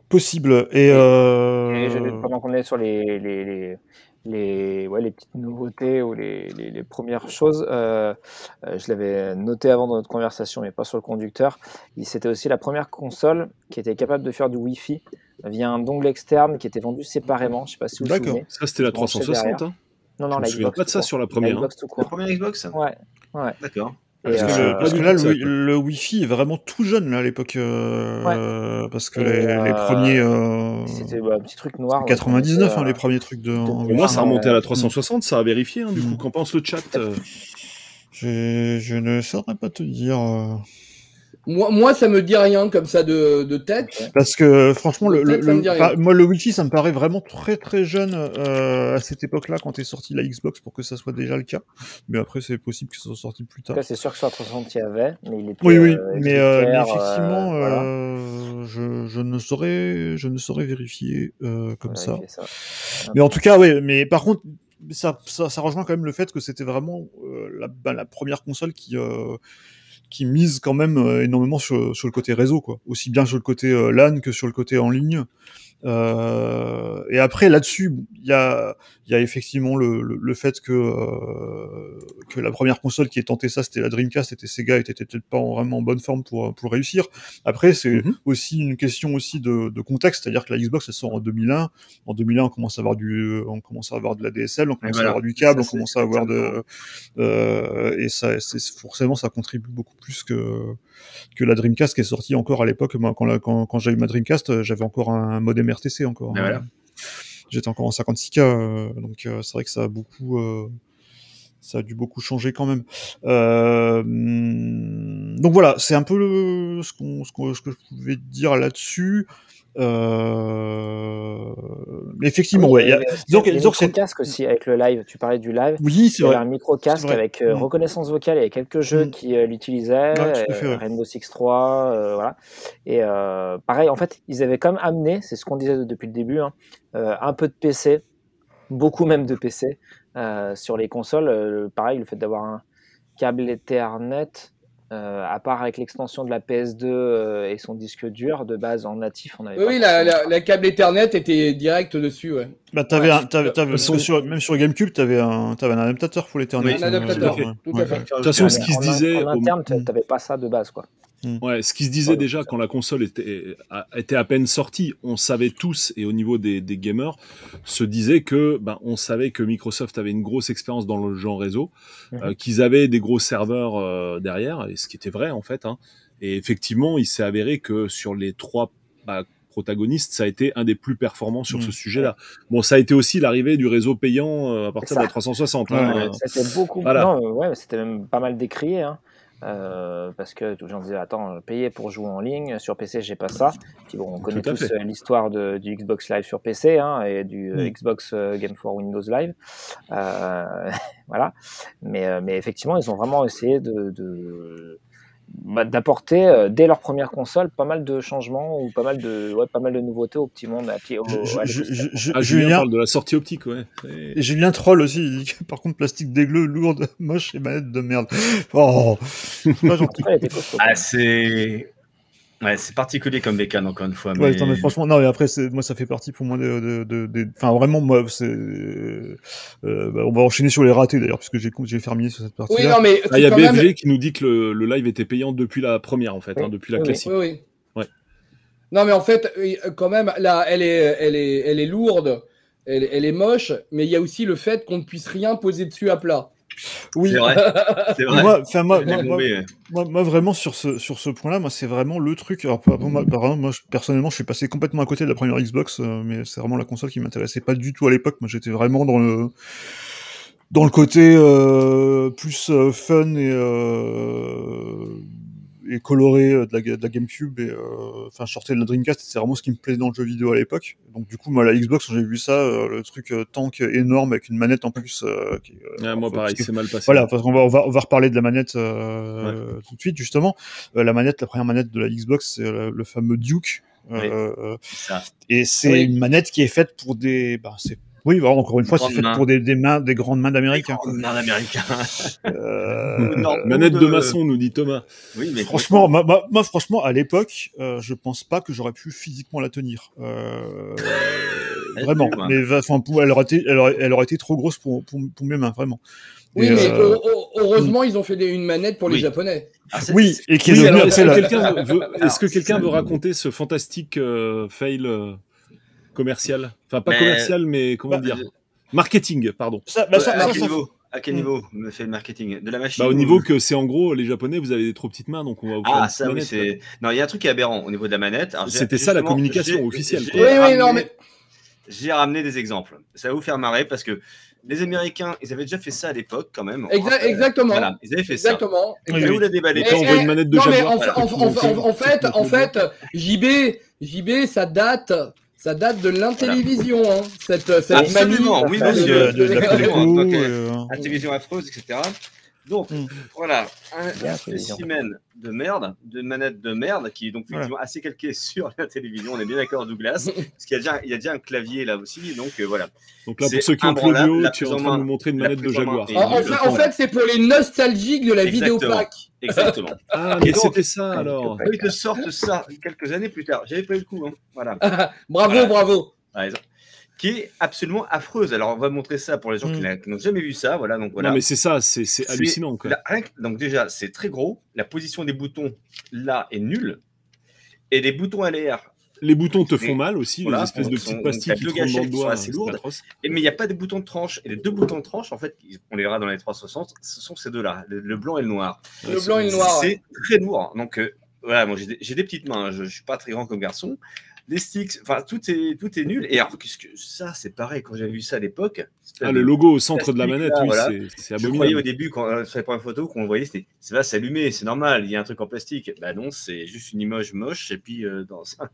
Possible. Et, euh... Et je- pendant qu'on est sur les, les, les, les, ouais, les petites nouveautés ou les, les, les premières choses, euh, euh, je l'avais noté avant dans notre conversation, mais pas sur le conducteur. Il- C'était aussi la première console qui était capable de faire du Wi-Fi via un dongle externe qui était vendu séparément. Je sais pas si vous vous D'accord. souvenez. Ça, c'était la Branché 360. derrière. Hein? Non, non, Je me la souviens Xbox pas de ça sur la La première. hein. Xbox tout La court. première Xbox? Ouais, ouais. D'accord. Parce que euh, parce que là, le, Wi-Fi est vraiment tout jeune là, à l'époque. euh, Ouais. parce que les, les euh, premiers. euh, C'était bah, un petit truc noir. c'était 99, donc, hein, euh, les premiers trucs de. moi, ça remontait à la 360, ça a vérifié. Hein, du Mm. coup, qu'en pense le chat? Euh, Je, je ne saurais pas te dire. Moi, moi, ça me dit rien comme ça de, de tête. Parce que franchement, le, Peut-être le- ça me le- pas- moi, le Wi-Fi, ça me paraît vraiment très très jeune euh, à cette époque-là, quand est sortie la Xbox, pour que ça soit déjà le cas. Mais après, c'est possible que ça soit sorti plus tard. c'est sûr que sur la 360, il y avait, mais il était. Oui, oui, euh, mais, euh, mais effectivement, euh, voilà. euh, je, je ne saurais, je ne saurais vérifier euh, comme ça. Mais en tout cas, ouais. Mais par contre, ça, ça, ça rejoint quand même le fait que c'était vraiment euh, la, bah, la première console qui euh, qui mise quand même euh, énormément sur, le côté réseau, quoi. Aussi bien sur le côté euh, LAN que sur le côté en ligne. Euh, et après là-dessus, il y a, il y a effectivement le, le, le fait que euh, que la première console qui ait tenté ça, c'était la Dreamcast, et Sega était peut-être pas en- vraiment en bonne forme pour pour réussir. Après, c'est Mhm. aussi une question aussi de, de contexte, c'est-à-dire que la Xbox elle sort en 2001. En 2001, on commence à avoir du, on commence à avoir de la DSL, on commence voilà. à avoir du câble, Ça, on commence à avoir de, euh, et ça, forcément ça contribue beaucoup plus que que la Dreamcast qui est sortie encore à l'époque. Moi, quand, la- quand, quand j'ai eu ma Dreamcast, j'avais encore un modem RTC encore. Ben hein. voilà. J'étais encore en 56K, euh, donc euh, c'est vrai que ça a beaucoup, euh, ça a dû beaucoup changer quand même. Euh, donc voilà, c'est un peu le- ce, qu'on, ce, qu'on- ce que je pouvais dire là-dessus. Euh, effectivement, ouais. il y a- a que c'est- casque aussi avec le live. Tu parlais du live. Oui, c'est Il y avait vrai. un micro casque avec euh, Mm. reconnaissance vocale. Il y avait quelques jeux Mm. qui euh, l'utilisaient. Ouais. Rainbow Six 3, euh, voilà. Et pareil, en fait, ils avaient quand même amené, c'est ce qu'on disait depuis le début, hein, un peu de PC, beaucoup même de PC sur les consoles. Pareil, le fait d'avoir un câble Ethernet. Euh, à part avec l'extension de la PS2 euh, et son disque dur de base en natif, on avait Oui, pas la, forcément la, la câble Ethernet était direct dessus, ouais. Bah, t'avais Ouais, un, t'avais, t'avais- façon- parce que sur, même sur GameCube, t'avais un, t'avais un adaptateur pour l'Ethernet. Oui, Un adaptateur. De toute façon, ce qui se en, disait, en au- interne, t'a- t'avais pas ça de base, quoi. Ouais, ce qui se disait déjà quand la console était, était à peine sortie, on savait tous, et au niveau des, des gamers, se disait que, ben, on savait que Microsoft avait une grosse expérience dans le genre réseau, Mhm. euh, qu'ils avaient des gros serveurs euh, derrière, et ce qui était vrai en fait. Hein. Et effectivement, il s'est avéré que sur les trois bah, protagonistes, ça a été un des plus performants sur Mhm. ce sujet-là. Bon, ça a été aussi l'arrivée du réseau payant euh, à partir ça. de la 360. Ouais, hein. ouais. Euh, C'était beaucoup. Voilà. Non, euh, ouais, c'était même pas mal décrié. Hein. Euh, parce que tout le gens disaient attends payer pour jouer en ligne sur PC j'ai pas ça. Puis bon on connaît tous euh, l'histoire de- du Xbox Live sur PC hein, et du euh, Mm. Xbox Game for Windows Live. Euh, voilà. Mais mais effectivement ils ont vraiment essayé de, de- bah, d'apporter euh, dès leur première console pas mal de changements ou pas mal de ouais, pas mal de nouveautés au petit monde à, petit- au- Je- à je- l'écosystème. je- je- Ah, Julien, Julien, parle de la sortie optique, ouais. Et- et Julien Troll aussi, il dit que par contre, plastique dégueu, lourde, moche et manette de merde. Oh, c'est pas En gentil. Ah, c'est. Ouais, c'est particulier comme bécane, encore une fois. Ouais, mais... franchement, non, mais après, moi, ça fait partie pour moi de, enfin, vraiment, moi, c'est, euh, bah, on va enchaîner sur les ratés, d'ailleurs, puisque j'ai, j'ai ferminé sur cette partie-là. Oui, non, mais Ah, il y a même- BFG qui nous dit que le, le live était payant depuis la première, en fait, Oui. hein, depuis la Oui, oui. classique. Oui, oui. Ouais. Non, mais en fait, oui, quand même, là, elle est, elle est, elle est lourde, elle, elle est moche, mais il y a aussi le fait qu'on ne puisse rien poser dessus à plat. Oui. C'est vrai. C'est vrai. Moi, ouais. vraiment, sur ce, sur ce point-là, moi, c'est vraiment le truc. Alors, par, moi, par personnellement, je suis passé complètement à côté de la première Xbox, euh, mais c'est vraiment la console qui m'intéressait pas du tout à l'époque. Moi, j'étais vraiment dans le, dans le côté euh, plus euh, fun et, euh, et coloré euh, de la, de la GameCube et euh, enfin je sortais de la Dreamcast c'est vraiment ce qui me plaisait dans le jeu vidéo à l'époque donc du coup moi la Xbox quand j'ai vu ça euh, le truc euh, tank énorme avec une manette en plus euh, qui, euh, Ah, moi pareil, c'est mal passé. voilà parce qu'on va on va on va reparler de la manette euh, tout de suite justement Euh, la manette la première manette de la Xbox c'est le, le fameux Duke Oui. euh, et c'est Oui. une manette qui est faite pour des bah, c'est oui, voilà, encore une fois, c'est Grandes fait mains. pour des, des mains, des grandes mains d'Américains. quoi. Non, américain. Euh, Non. Manette de de- maçon, nous dit Thomas. Oui, mais Franchement, moi, franchement, à l'époque, euh, je pense pas que j'aurais pu physiquement la tenir. Euh, vraiment. est plus, hein. Mais va- enfin, pour- elle aurait été, elle aurait, elle aurait été trop grosse pour, pour, pour mes mains, vraiment. Oui, Et, mais euh, heu- heu- heureusement, ils ont fait des- une manette pour les. Japonais. Ah, oui, et qui est Oui, alors, est-ce que la. quelqu'un veut, est-ce que quelqu'un c'est- veut raconter ce fantastique euh, fail euh, commercial Enfin, pas Mais- commercial, mais comment Bah, dire Marketing, pardon. Ça, bah, ça- à ça- quel ça- niveau À quel Hmm. niveau me fait le marketing De la machine Bah, au ou- niveau que c'est en gros, les Japonais, vous avez des trop petites mains, donc on va vous faire Ah, ça, oui, manette, c'est. Non, il y a un truc qui est aberrant au niveau de la manette. C'était ça, la communication officielle. Oui, oui, non, mais J'ai ramené des exemples. Ça va vous faire marrer parce que les Américains, ils avaient déjà fait ça à l'époque quand même. Exa- exactement. Voilà, ils avaient fait ça. exactement. Vous la déballer. Quand on voit une manette de non, mais Jaguar, en, voilà, en- en- en- fait, en fait, JB, JB, ça date, ça date de l'intellivision, hein, cette, cette Absolument, manie. oui, de, monsieur. de, de la euh, La télévision affreuse, etc. Donc, Mm. voilà, un spécimen de merde, de manette de merde, qui est donc Voilà. effectivement assez calqué sur la télévision. On est bien d'accord, Douglas, parce qu'il y, a déjà- il y a déjà un clavier là aussi. Donc, euh, voilà. Donc là, pour ceux qui ont l'audio, la tu es en train de nous montrer une manette de Jaguar. En, en fait, en fait, c'est pour les nostalgiques de la Exactement. vidéoplaque. Exactement. Ah, Et mais c'était ça alors. Ils te sortent ça quelques années plus tard. J'avais pas eu le coup. Hein. Voilà. bravo, Voilà. bravo. Qui est absolument affreuse. Alors, on va montrer ça pour les gens qui Mm. qui n'ont jamais vu ça. Voilà. Donc, voilà. Non, mais c'est ça, c'est c'est C'est hallucinant. Quoi. La- rien que- donc déjà, c'est très gros. La position des boutons là est nulle. Et les boutons LR. Les boutons te font mal aussi, voilà, les espèces de petites pastilles qui te dans le doigt. assez c'est lourdes. Et, mais il n'y a pas de boutons de tranche. Et les deux boutons de tranche, en fait, on les verra dans les 360, ce sont ces deux-là, le, le blanc et le noir. Le c'est- blanc et le noir. ouais. C'est très lourd. Donc euh, voilà, moi j'ai des, j'ai des petites mains. hein. Je, je suis pas très grand comme garçon. Les sticks, enfin tout est tout est nul. Et alors qu'est-ce que ça, c'est pareil quand j'avais vu ça à l'époque. Ah, le logo au centre de la manette, là, oui, voilà. c'est- c'est Je croyais au abominable. début, quand, euh, sur les premières photos, qu'on voyait, c'était ça va s'allumer, c'est normal, il y a un truc en plastique. Bah non, c'est juste une image moche, et puis euh, dans ça.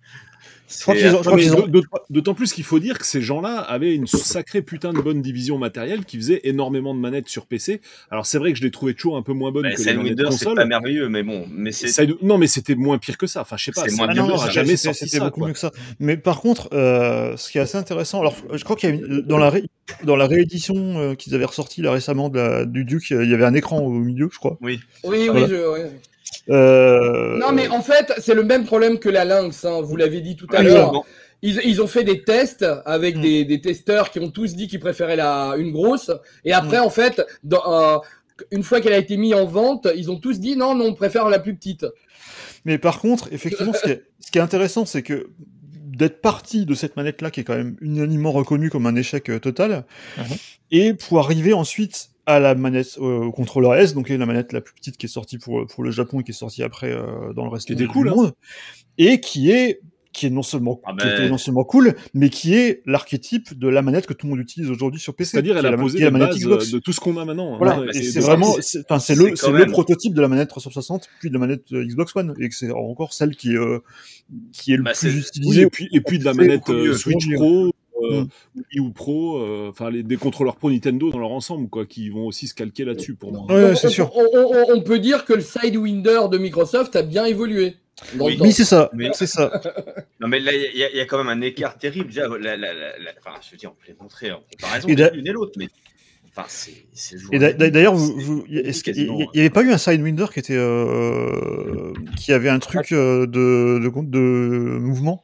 D'autant plus qu'il faut dire que ces gens-là avaient une sacrée putain de bonne division matérielle qui faisait énormément de manettes sur PC. Alors c'est vrai que je les trouvais toujours un peu moins bonnes bah, que les manettes Winder, c'est console. pas merveilleux, mais bon, mais c'est. Non, mais c'était moins pire que ça. Enfin, je sais pas. C'est moins n'aura jamais sorti ça. beaucoup mieux que ça. Mais par contre, euh, ce qui est assez intéressant, alors je crois qu'il y a une- dans la ré- dans la réédition euh, qu'ils avaient ressorti là récemment de la- du Duke, il y avait un écran au milieu, je crois. Oui, Oui, Voilà. oui, je, ouais. Euh, Non, mais en fait, c'est le même problème que la Lynx, hein, vous l'avez dit tout à l'heure. Ils, ils ont fait des tests avec Mm. des, des testeurs qui ont tous dit qu'ils préféraient la, une grosse. Et après, Mm. en fait, dans, euh, une fois qu'elle a été mise en vente, ils ont tous dit non, non, on préfère la plus petite. Mais par contre, effectivement, ce qui est, ce qui est intéressant, c'est que d'être parti de cette manette-là, qui est quand même unanimement reconnue comme un échec euh, total, Mhm. et pour arriver ensuite à la manette euh, au contrôleur S, donc est la manette la plus petite qui est sortie pour, pour le Japon et qui est sortie après euh, dans le reste du cool, hein. et qui est qui est non seulement Ah qui ben- était non seulement cool, mais qui est l'archétype de la manette que tout le monde utilise aujourd'hui sur PC. C'est-à-dire, elle est a la- posé est la manette Xbox. de tout ce qu'on a maintenant. Voilà, hein. et c'est vraiment, c'est- le, c'est le prototype de la manette 360, puis de la manette euh, Xbox One, et que c'est encore celle qui, euh, qui est le Bah, plus Oui, utilisée. et puis, et puis de la manette euh, Switch Pro, euh, Mm. Wii U Pro, euh, enfin les des contrôleurs Pro Nintendo dans leur ensemble, quoi, qui vont aussi se calquer là-dessus pour moi. Ouais, c'est sûr. On, on- on peut dire que le Sidewinder de Microsoft a bien évolué. Oui. c'est ça, Oui. c'est ça. Non, mais là, il y, a- il y a quand même un écart terrible. Déjà, la, la, la, la- enfin, je veux dire, on peut les montrer en comparaison l'une et l'autre, mais enfin, c'est. c'est Et d'a- d'a- d'ailleurs, quasiment- n'y avait pas eu un Sidewinder qui était, euh, qui avait un truc euh, de, de, de mouvement?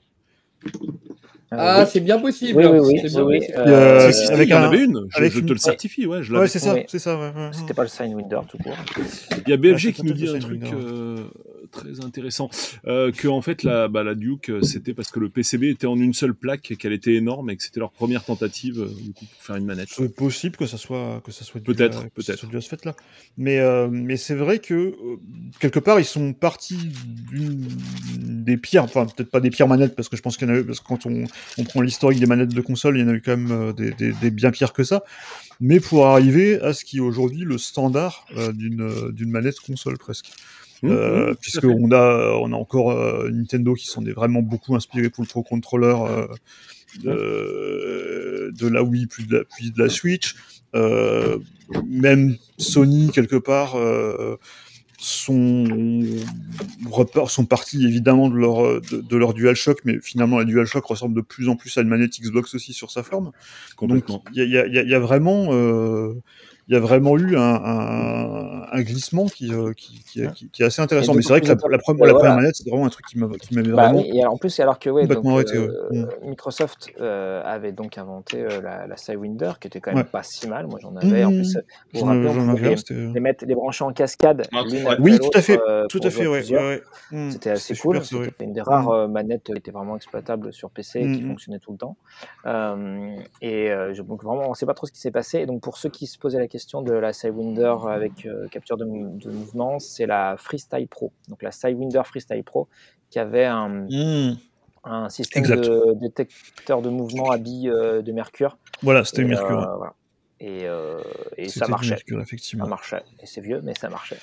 Ah, c'est bien possible. oui, oui, oui, euh, Euh, Si, avec en un- avait une, je, te le certifie, ouais, je Ouais, l'avais. c'est ça, Oui. c'est ça. ouais, ouais. C'était pas le Sidewinder tout court. Il y a BFG Ouais, qui nous dit un truc euh, très intéressant, euh, que en fait la, bah, la Duke euh, c'était parce que le PCB était en une seule plaque et qu'elle était énorme et que c'était leur première tentative euh, du coup, pour faire une manette. C'est possible que ça soit que ça soit Peut-être, peut-être. dû à ce fait-là. Mais euh, mais c'est vrai que quelque part ils sont partis des pires, enfin peut-être pas des pires manettes parce que je pense qu'il y en a eu parce que quand on, on prend l'historique des manettes de console, il y en a eu quand même des, des, des bien pires que ça. Mais pour arriver à ce qui est aujourd'hui le standard d'une d'une manette console presque. Euh, mmh, tout puisque à fait. on a on a encore euh, Nintendo qui sont des, vraiment beaucoup inspirés pour le Pro Controller euh, de, la Wii puis de la, puis de la Switch. Euh, même Sony quelque part euh, sont sont partis évidemment de leur de, de leur DualShock, mais finalement la DualShock ressemble de plus en plus à une manette Xbox aussi sur sa forme. Donc il y a, il y a- y a- a vraiment euh, il y a vraiment eu un, un, un glissement qui, euh, qui, qui, qui- qui est assez intéressant. Mais c'est vrai que la, première- la voilà. première manette, c'est vraiment un truc qui m'a- qui m'avait Bah, vraiment. et alors, en plus, alors que ouais, donc, complètement arrêté, ouais. euh, Microsoft euh, avait donc inventé euh, la, la Sidewinder, qui était quand même Ouais. pas si mal. Moi, j'en avais. En Mmh. plus, vous J'en rappelez, avais- on j'en pouvait les, les mettre, les brancher en cascade. Ah, Oui, tout à fait, euh, tout pour à fait, ouais. Mmh. C'était assez cool. C'était une des rares Mm. manettes qui était vraiment exploitable sur PC et qui Mm, mm. fonctionnait tout le temps. Et je- donc vraiment, on ne sait pas trop ce qui s'est passé. Et donc pour ceux qui se posaient la question de la Sidewinder avec euh, capture de, mou- de mouvement, c'est la Freestyle Pro. Donc la Sidewinder Freestyle Pro qui avait un, Mmh. un système Exact. de détecteur de mouvement à billes euh, de mercure. Voilà, c'était Mercure. euh, voilà. Et, ça marchait. Mercure, Ça effectivement. marchait. Et c'est vieux, mais ça marchait.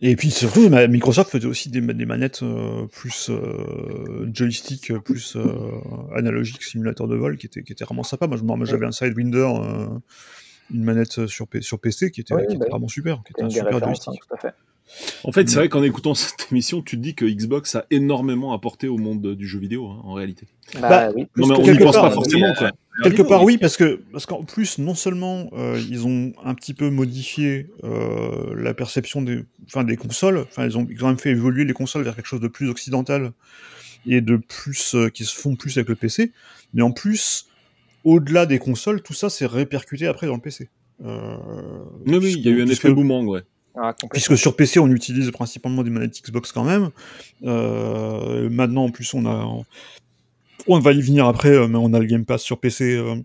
Et puis surtout, Microsoft faisait aussi des, des manettes euh, plus euh, joystick, plus euh, analogique, simulateur de vol, qui était, qui était vraiment sympa. Moi, j'avais un Sidewinder, une manette sur, P- sur PC qui était, Oui, qui bah était vraiment super, qui était un super hein, joystick. tout à fait. En fait, c'est Mm. vrai qu'en écoutant cette émission, tu te dis que Xbox a énormément apporté au monde du jeu vidéo, hein, en réalité. Bah, Bah, oui. Non, plus mais que on n'y quelque pense part, pas oui, forcément, euh, quoi. Quelque niveau, part, oui. parce que parce qu'en plus, non seulement euh, ils ont un petit peu modifié euh, la perception des, enfin, des consoles, enfin, ils ont, ils ont même fait évoluer les consoles vers quelque chose de plus occidental et de plus euh, qui se font plus avec le PC. Mais en plus, au-delà des consoles, tout ça s'est répercuté après dans le PC. Euh, Oui, oui, il y a eu un puisque- effet boomerang, ouais. Ah. Puisque sur PC, on utilise principalement des manettes Xbox quand même. Euh, maintenant, en plus, on a. On va y venir après, euh, mais on a le Game Pass sur PC. euh,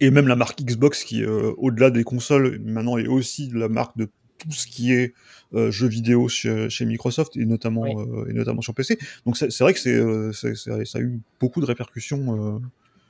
et même la marque Xbox, qui, euh, au-delà des consoles, maintenant est aussi la marque de tout ce qui est euh, jeux vidéo chez, chez Microsoft, et notamment, Oui. euh, et notamment sur PC. Donc c'est vrai que c'est, euh, c'est- c'est- ça a eu beaucoup de répercussions.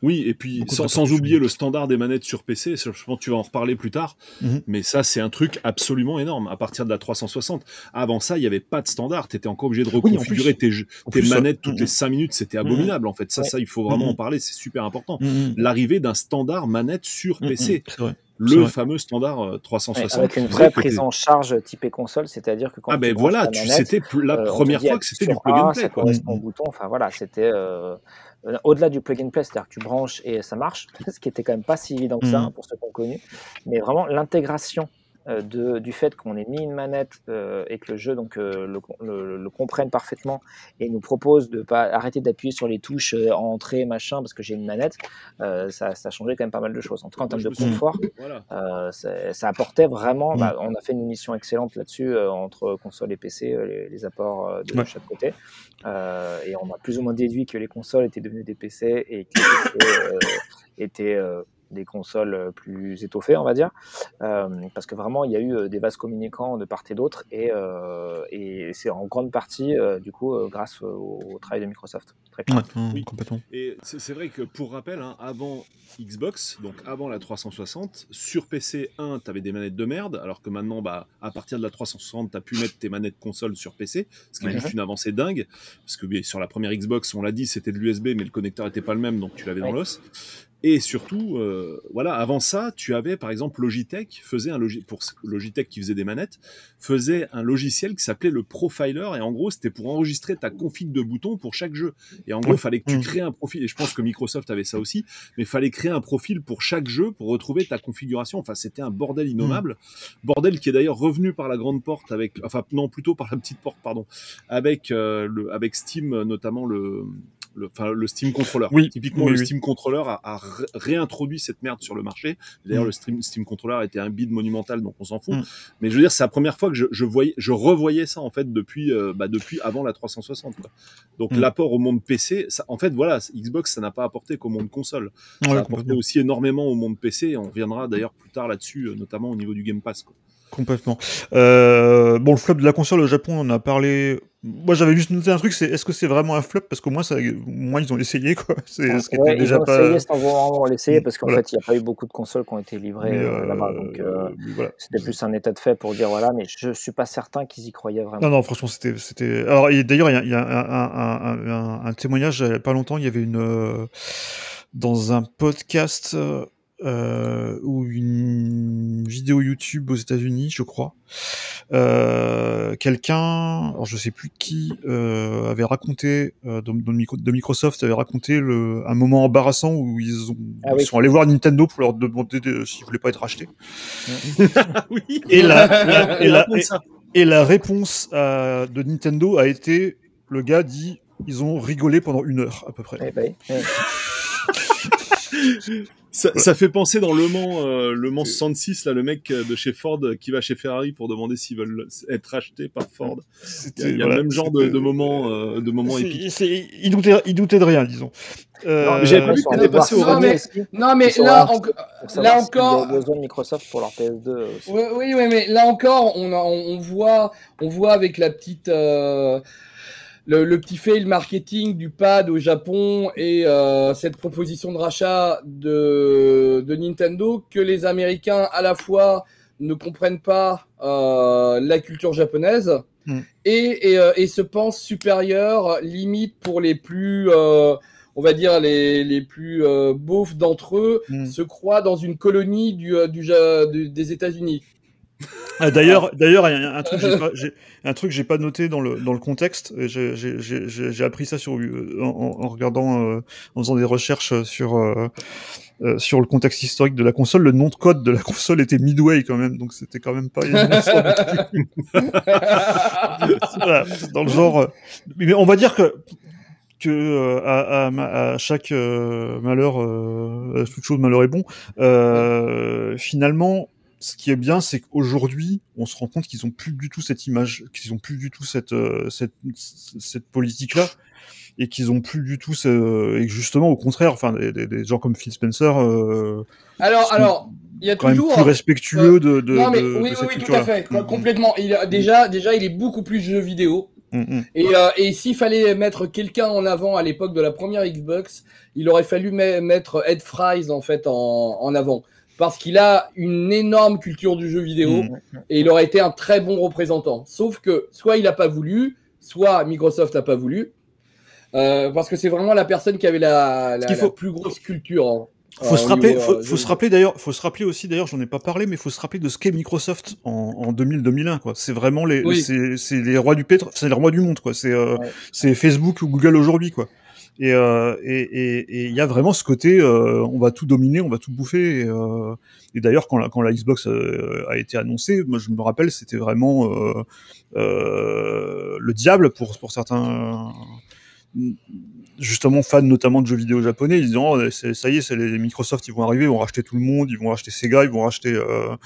Euh, Oui, et puis sans, oublier le standard des manettes sur PC, je pense que tu vas en reparler plus tard, Mhm. mais ça c'est un truc absolument énorme à partir de la 360. Avant ça, il n'y avait pas de standard, tu étais encore obligé de Oui, reconfigurer plus. tes, jeux- En tes plus, ça- manettes toutes Mhm. les 5 minutes, c'était abominable en fait. Ça, Ouais. ça il faut vraiment Mhm. en parler, c'est super important. L'arrivée d'un standard manette sur mm, PC, vrai. le fameux standard euh, Ouais, 360. avec une vraie prise en charge typée console, c'est-à-dire que quand Ah ben voilà, tu- c'était la euh, première fois que c'était du plug and play. ça quoi. correspond au bouton. Enfin voilà, c'était euh, euh, au-delà du plug and play, c'est-à-dire que tu branches et ça marche, ce qui était quand même pas si évident que ça Mm. pour ceux qui ont connu. Mais vraiment l'intégration euh, de, du fait qu'on ait mis une manette euh, et que le jeu donc euh, le, le- le comprenne parfaitement et nous propose de pas arrêter d'appuyer sur les touches euh, entrée machin parce que j'ai une manette, euh, ça, ça a changé quand même pas mal de choses. En tout cas en termes de confort, Voilà. euh, ça, ça apportait vraiment. Mm. bah, on a fait une émission excellente là-dessus euh, entre console et PC, euh, les, les apports euh, de Ouais. chaque côté. Euh, et on a plus ou moins déduit que les consoles étaient devenues des PC et que les PC euh, étaient euh, des consoles euh, plus étoffées, on va dire. Euh, parce que vraiment, il y a eu euh, des vases communicants de part et d'autre. Et, euh, et c'est en grande partie, euh, du coup, euh, grâce au, au travail de Microsoft. Très mm, Oui. complètement. Et c'est vrai que pour rappel, hein, avant Xbox, donc avant la 360, sur PC 1, tu avais des manettes de merde, alors que maintenant, bah, à partir de la 360, tu as pu mettre tes manettes console sur PC, ce qui est Ouais. juste une avancée dingue, parce que sur la première Xbox, on l'a dit, c'était de l'USB, mais le connecteur était pas le même, donc tu l'avais dans Ouais. l'os. Et surtout, euh, voilà, avant ça, tu avais par exemple Logitech, faisait un pour Logitech qui faisait des manettes, faisait un logiciel qui s'appelait le Profiler, et en gros, c'était pour enregistrer ta config de boutons pour chaque jeu. Et en gros, il fallait que tu Mm. crées un profil, et je pense que Microsoft avait ça aussi, mais il fallait créer un profil pour chaque jeu pour retrouver ta configuration. Enfin, c'était un bordel innommable. Bordel qui est d'ailleurs revenu par la grande porte avec, enfin, non, plutôt par la petite porte, pardon, avec, euh, le, avec Steam, notamment le, le, enfin, le Steam Controller. Oui, Typiquement, oui, le oui. Steam Controller a, a ré- réintroduit cette merde sur le marché. D'ailleurs, Mm. le Steam, Steam Controller était un bid monumental, donc on s'en fout. Mm. Mais je veux dire, c'est la première fois que je, je voyais, je revoyais ça en fait depuis, euh, bah, depuis avant la 360. quoi. Donc Mm. l'apport au monde PC, ça, en fait, voilà, Xbox, ça n'a pas apporté qu'au monde console. Ça Ouais, a apporté aussi énormément au monde PC. On reviendra d'ailleurs plus tard là-dessus, euh, notamment au niveau du Game Pass. quoi. Complètement. Euh, bon, le flop de la console au Japon, on en a parlé. Moi, j'avais juste noté un truc, c'est est-ce que c'est vraiment un flop? Parce qu'au moins, ça, au moins, ils ont essayé, quoi. C'est ce qui Ouais, était ils déjà ont pas. essayé sans vraiment l'essayer parce qu'en Voilà. fait, il n'y a pas eu beaucoup de consoles qui ont été livrées euh, là-bas. Donc, euh, voilà. c'était plus un état de fait pour dire voilà, mais je suis pas certain qu'ils y croyaient vraiment. Non, non, franchement, c'était. Alors, d'ailleurs, il y a, il y a un, un- un- un- un témoignage, il y a pas longtemps, il y avait une. dans un podcast euh, ou une vidéo YouTube aux États-Unis, je crois, euh, quelqu'un, alors je sais plus qui, euh, avait raconté, euh, de Microsoft, avait raconté le, un moment embarrassant où ils, ont, Ah oui. ils sont allés voir Nintendo pour leur demander de- s'ils voulaient pas être rachetés. oui. Et la, la- et la- Raconte et- ça. et la réponse de Nintendo a été, le gars dit, ils ont rigolé pendant une heure à peu près. Eh ben, eh, Ça, ça fait penser dans Le Mans, euh, Le Mans 66, là, le mec euh, de chez Ford euh, qui va chez Ferrari pour demander s'ils veulent être rachetés par Ford. Il y a, voilà, le même genre de, de moments, euh, de épiques. c'est- il, doutait, il doutait de rien, disons. Euh, j'avais pas vu sont que allés t'étais passé voir au Non, Sony mais- aussi Non, mais là, savoir là encore, avaient besoin de Microsoft pour leur PS2 aussi. Oui, oui, oui, mais là encore, on, a- on voit, on voit avec la petite, euh, le, le petit fail marketing du pad au Japon et euh, cette proposition de rachat de, de Nintendo que les Américains à la fois ne comprennent pas euh, la culture japonaise Mm. et, et, euh, et se pensent supérieurs, limite pour les plus, euh, on va dire les, les plus euh, beaufs d'entre eux, Mm. se croient dans une colonie du, du, du- des États-Unis. Ah, D'ailleurs, d'ailleurs, un truc, j'ai un truc j'ai pas noté dans le dans le contexte. J'ai appris ça sur euh, en, en- regardant, euh, en faisant des recherches sur euh, euh, sur le contexte historique de la console. Le nom de code de la console était Midway quand même, donc c'était quand même pas. Voilà, dans le genre. euh, Mais on va dire que que à, à, à chaque euh, malheur, euh, toute chose malheur est bon. Finalement, ce qui est bien, c'est qu'aujourd'hui, on se rend compte qu'ils ont plus du tout cette image, qu'ils ont plus du tout cette euh, cette, cette politique-là, et qu'ils ont plus du tout ce, et justement au contraire, enfin des, des, gens comme Phil Spencer, euh, Alors, sont alors, il y a quand même toujours. plus respectueux de, de, non mais de- oui, de oui, cette oui, tout à fait, Mm, complètement. Il a, déjà, déjà, il est beaucoup plus jeu vidéo. mm, mm. Et, euh, et s'il fallait mettre quelqu'un en avant à l'époque de la première Xbox, il aurait fallu me- mettre Ed Fries en fait en, en avant. Parce qu'il a une énorme culture du jeu vidéo Mm. et il aurait été un très bon représentant. Sauf que soit il n'a pas voulu, soit Microsoft n'a pas voulu. Euh, parce que c'est vraiment la personne qui avait la, la, qu'il faut- la plus grosse culture. hein, Faut euh, se au rappeler, niveau, faut, euh, faut se rappeler d'ailleurs, faut se rappeler aussi d'ailleurs, j'en ai pas parlé, mais faut se rappeler de ce qu'est Microsoft en, en 2000-2001 quoi. C'est vraiment les, Oui. c'est, les rois du pétro, c'est les rois du monde quoi. C'est, euh, Ouais. c'est Facebook ou Google aujourd'hui quoi. Et euh, et il y a vraiment ce côté, euh, on va tout dominer, on va tout bouffer. Et, euh, d'ailleurs quand la Xbox a été annoncée, je me rappelle, c'était vraiment le diable pour pour certains justement fans notamment de jeux vidéo japonais, ils disant oh, ça y est, c'est les Microsoft, ils vont arriver, ils vont racheter tout le monde, ils vont racheter Sega, ils vont racheter. Euh...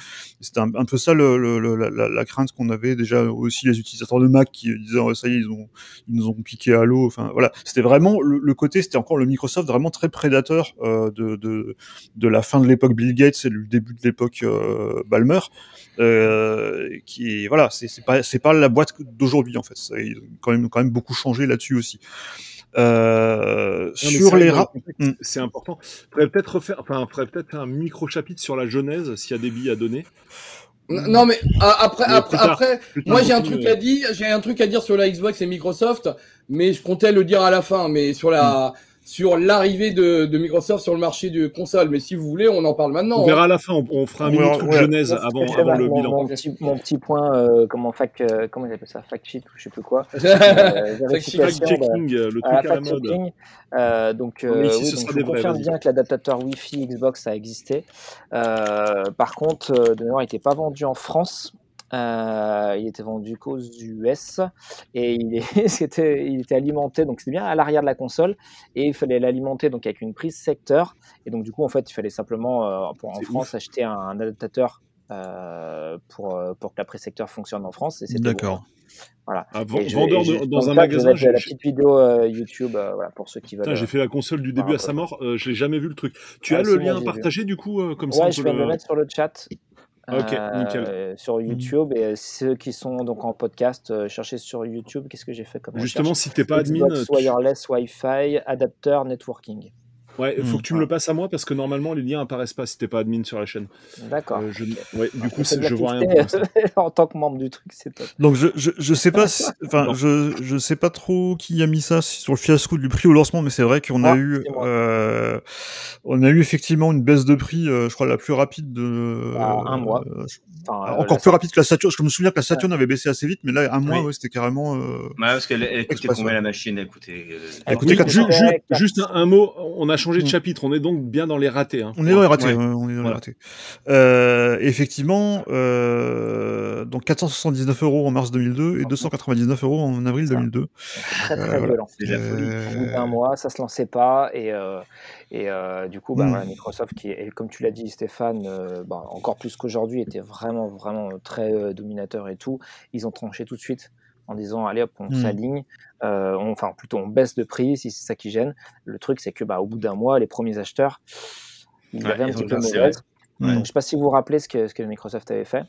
C'était un, peu ça le, le- la, la- crainte qu'on avait déjà aussi les utilisateurs de Mac qui disaient oh, ça y est, ils ont ils nous ont piqué à l'eau. Enfin voilà, c'était vraiment le, le côté, c'était encore le Microsoft vraiment très prédateur euh, de, de de la fin de l'époque Bill Gates et le début de l'époque euh, Balmer. Euh, qui voilà, c'est c'est pas c'est pas la boîte d'aujourd'hui en fait. Ça, ils ont quand même quand même beaucoup changé là-dessus aussi. Euh, sur les que dans le ra- contexte, Mm. C'est important. Faudrait peut-être refaire, enfin, faudrait peut-être un micro chapitre sur la genèse s'il y a des billes à donner. Non mais après, Mais après, tard. après, tard, moi j'ai un truc à dire, j'ai un truc à dire sur la Xbox et Microsoft, mais je comptais le dire à la fin, mais sur la, sur l'arrivée de, de Microsoft sur le marché de console. Mais si vous voulez, on en parle maintenant. On hein. verra à la fin. On, on fera un Ouais, mini truc ouais. genèse avant, avant le mon, bilan. mon petit, mon petit point, euh, comment fac, euh, comment ils appellent ça, fact sheet ou je sais plus quoi. Euh, Fact vérification, Fact checking, le à la truc à la fact mode. checking. Euh, donc, euh, ici, oui, ce donc je confirme bien que l'adaptateur Wi-Fi Xbox a existé. Euh, par contre, euh, de mémoire, il n'était pas vendu en France. Euh, il était vendu qu'aux US et il, est, c'était, il était alimenté, donc c'était bien à l'arrière de la console et il fallait l'alimenter donc avec une prise secteur et donc du coup en fait il fallait simplement euh, pour, en France acheter un, un adaptateur euh, pour, pour que la prise secteur fonctionne en France et c'était bon. D'accord. Voilà. Ah, Et vendeur de- dans un magasin. j'ai- la petite vidéo euh, YouTube euh, voilà, pour ceux qui veulent. J'ai fait la console du début à sa mort. euh, je l'ai jamais vu le truc. Tu Ah, as le lien partagé du coup, euh, comme ça Ouais, je vais le mettre sur le chat. Ok, nickel. euh, sur YouTube. Et euh, ceux qui sont donc en podcast, euh, cherchez sur YouTube. Qu'est-ce que j'ai fait comme Justement, si t'es pas admin, Xbox tu- Wireless Wi-Fi Adapter Networking. Ouais, faut Hmm. que tu me le passes à moi parce que normalement les liens apparaissent pas si t'es pas admin sur la chaîne. D'accord. Euh, je... Ouais, du coup, je vois rien. l'instant. en tant que membre du truc, c'est top. Donc je, je, je sais pas, si- enfin je, je sais pas trop qui a mis ça sur le fiasco du prix au lancement, mais c'est vrai qu'on a Ah, eu, euh, on a eu effectivement une baisse de prix, euh, je crois la plus rapide de Bah, un mois. euh, Enfin, euh, encore plus rapide que la Saturn. Je me souviens que la Saturn avait baissé assez vite, mais là un mois, Oui. ouais, c'était carrément. euh, Ouais, parce qu'elle elle coûtait combien la machine? Elle coûtait. euh, Elle Oui, ju- ju- juste un, un mot, on a changé de Mm. chapitre, on est donc bien dans les ratés. hein. On est dans les ratés, Ouais. on est dans les ratés. Euh, effectivement, euh, donc 479 euros en mars 2002 et 299 euros en avril Ça. 2002. C'est très très Euh, voilà. violent. La folie. Au bout d'un mois, ça se lançait pas et, euh, et euh, du coup, bah, Mm. voilà, Microsoft, qui est, comme tu l'as dit, Stéphane, euh, bah, encore plus qu'aujourd'hui, était vraiment vraiment très euh, dominateur et tout. Ils ont tranché tout de suite en disant allez hop, on Mm. s'aligne, euh, on- enfin plutôt on baisse de prix si c'est ça qui gêne. Le truc, c'est que bah, au bout d'un mois, les premiers acheteurs, ils Ouais, avaient un ils petit peu. Ouais. Donc, je sais pas si vous vous rappelez ce que, ce que Microsoft avait fait.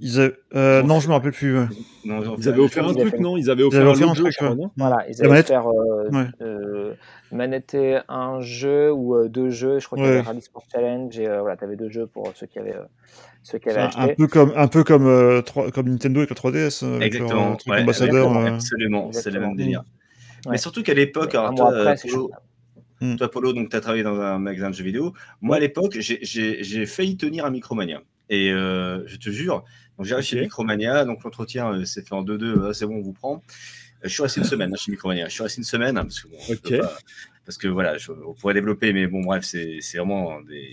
Ils avaient- euh, non, je me rappelle plus. ouais. Non, ont Ils avaient offert un truc, non? Ils avaient offert un offert jeu, truc, ouais. Voilà, ils avaient manette faire euh, Ouais. euh, un jeu ou euh, deux jeux. Je crois qu'il y avait Rally Sport Challenge et euh, voilà, tu avais deux jeux pour ceux qui avaient, euh, ceux qui avaient Un, acheté. un peu comme, un peu comme, euh, comme Nintendo avec la 3DS, euh, avec leur, Exactement. euh, truc ouais, ambassadeur. exactement. euh. Absolument, c'est le Exactement. même délire. Ouais. Mais surtout qu'à l'époque, alors toi, après, c'est Polo, chaud. toi, Polo, donc tu as travaillé dans un magasin de jeux vidéo. Moi, à l'époque, j'ai- failli tenir un Micromania. Et euh, je te jure, donc j'ai chez. Micromania, donc l'entretien euh, s'est fait en 2-2, euh, c'est bon, on vous prend. Je suis resté une semaine hein, chez Micromania. Je suis resté une semaine parce que, bon, pas- parce que voilà, je- on pourrait développer, mais bon, bref, c'est vraiment des.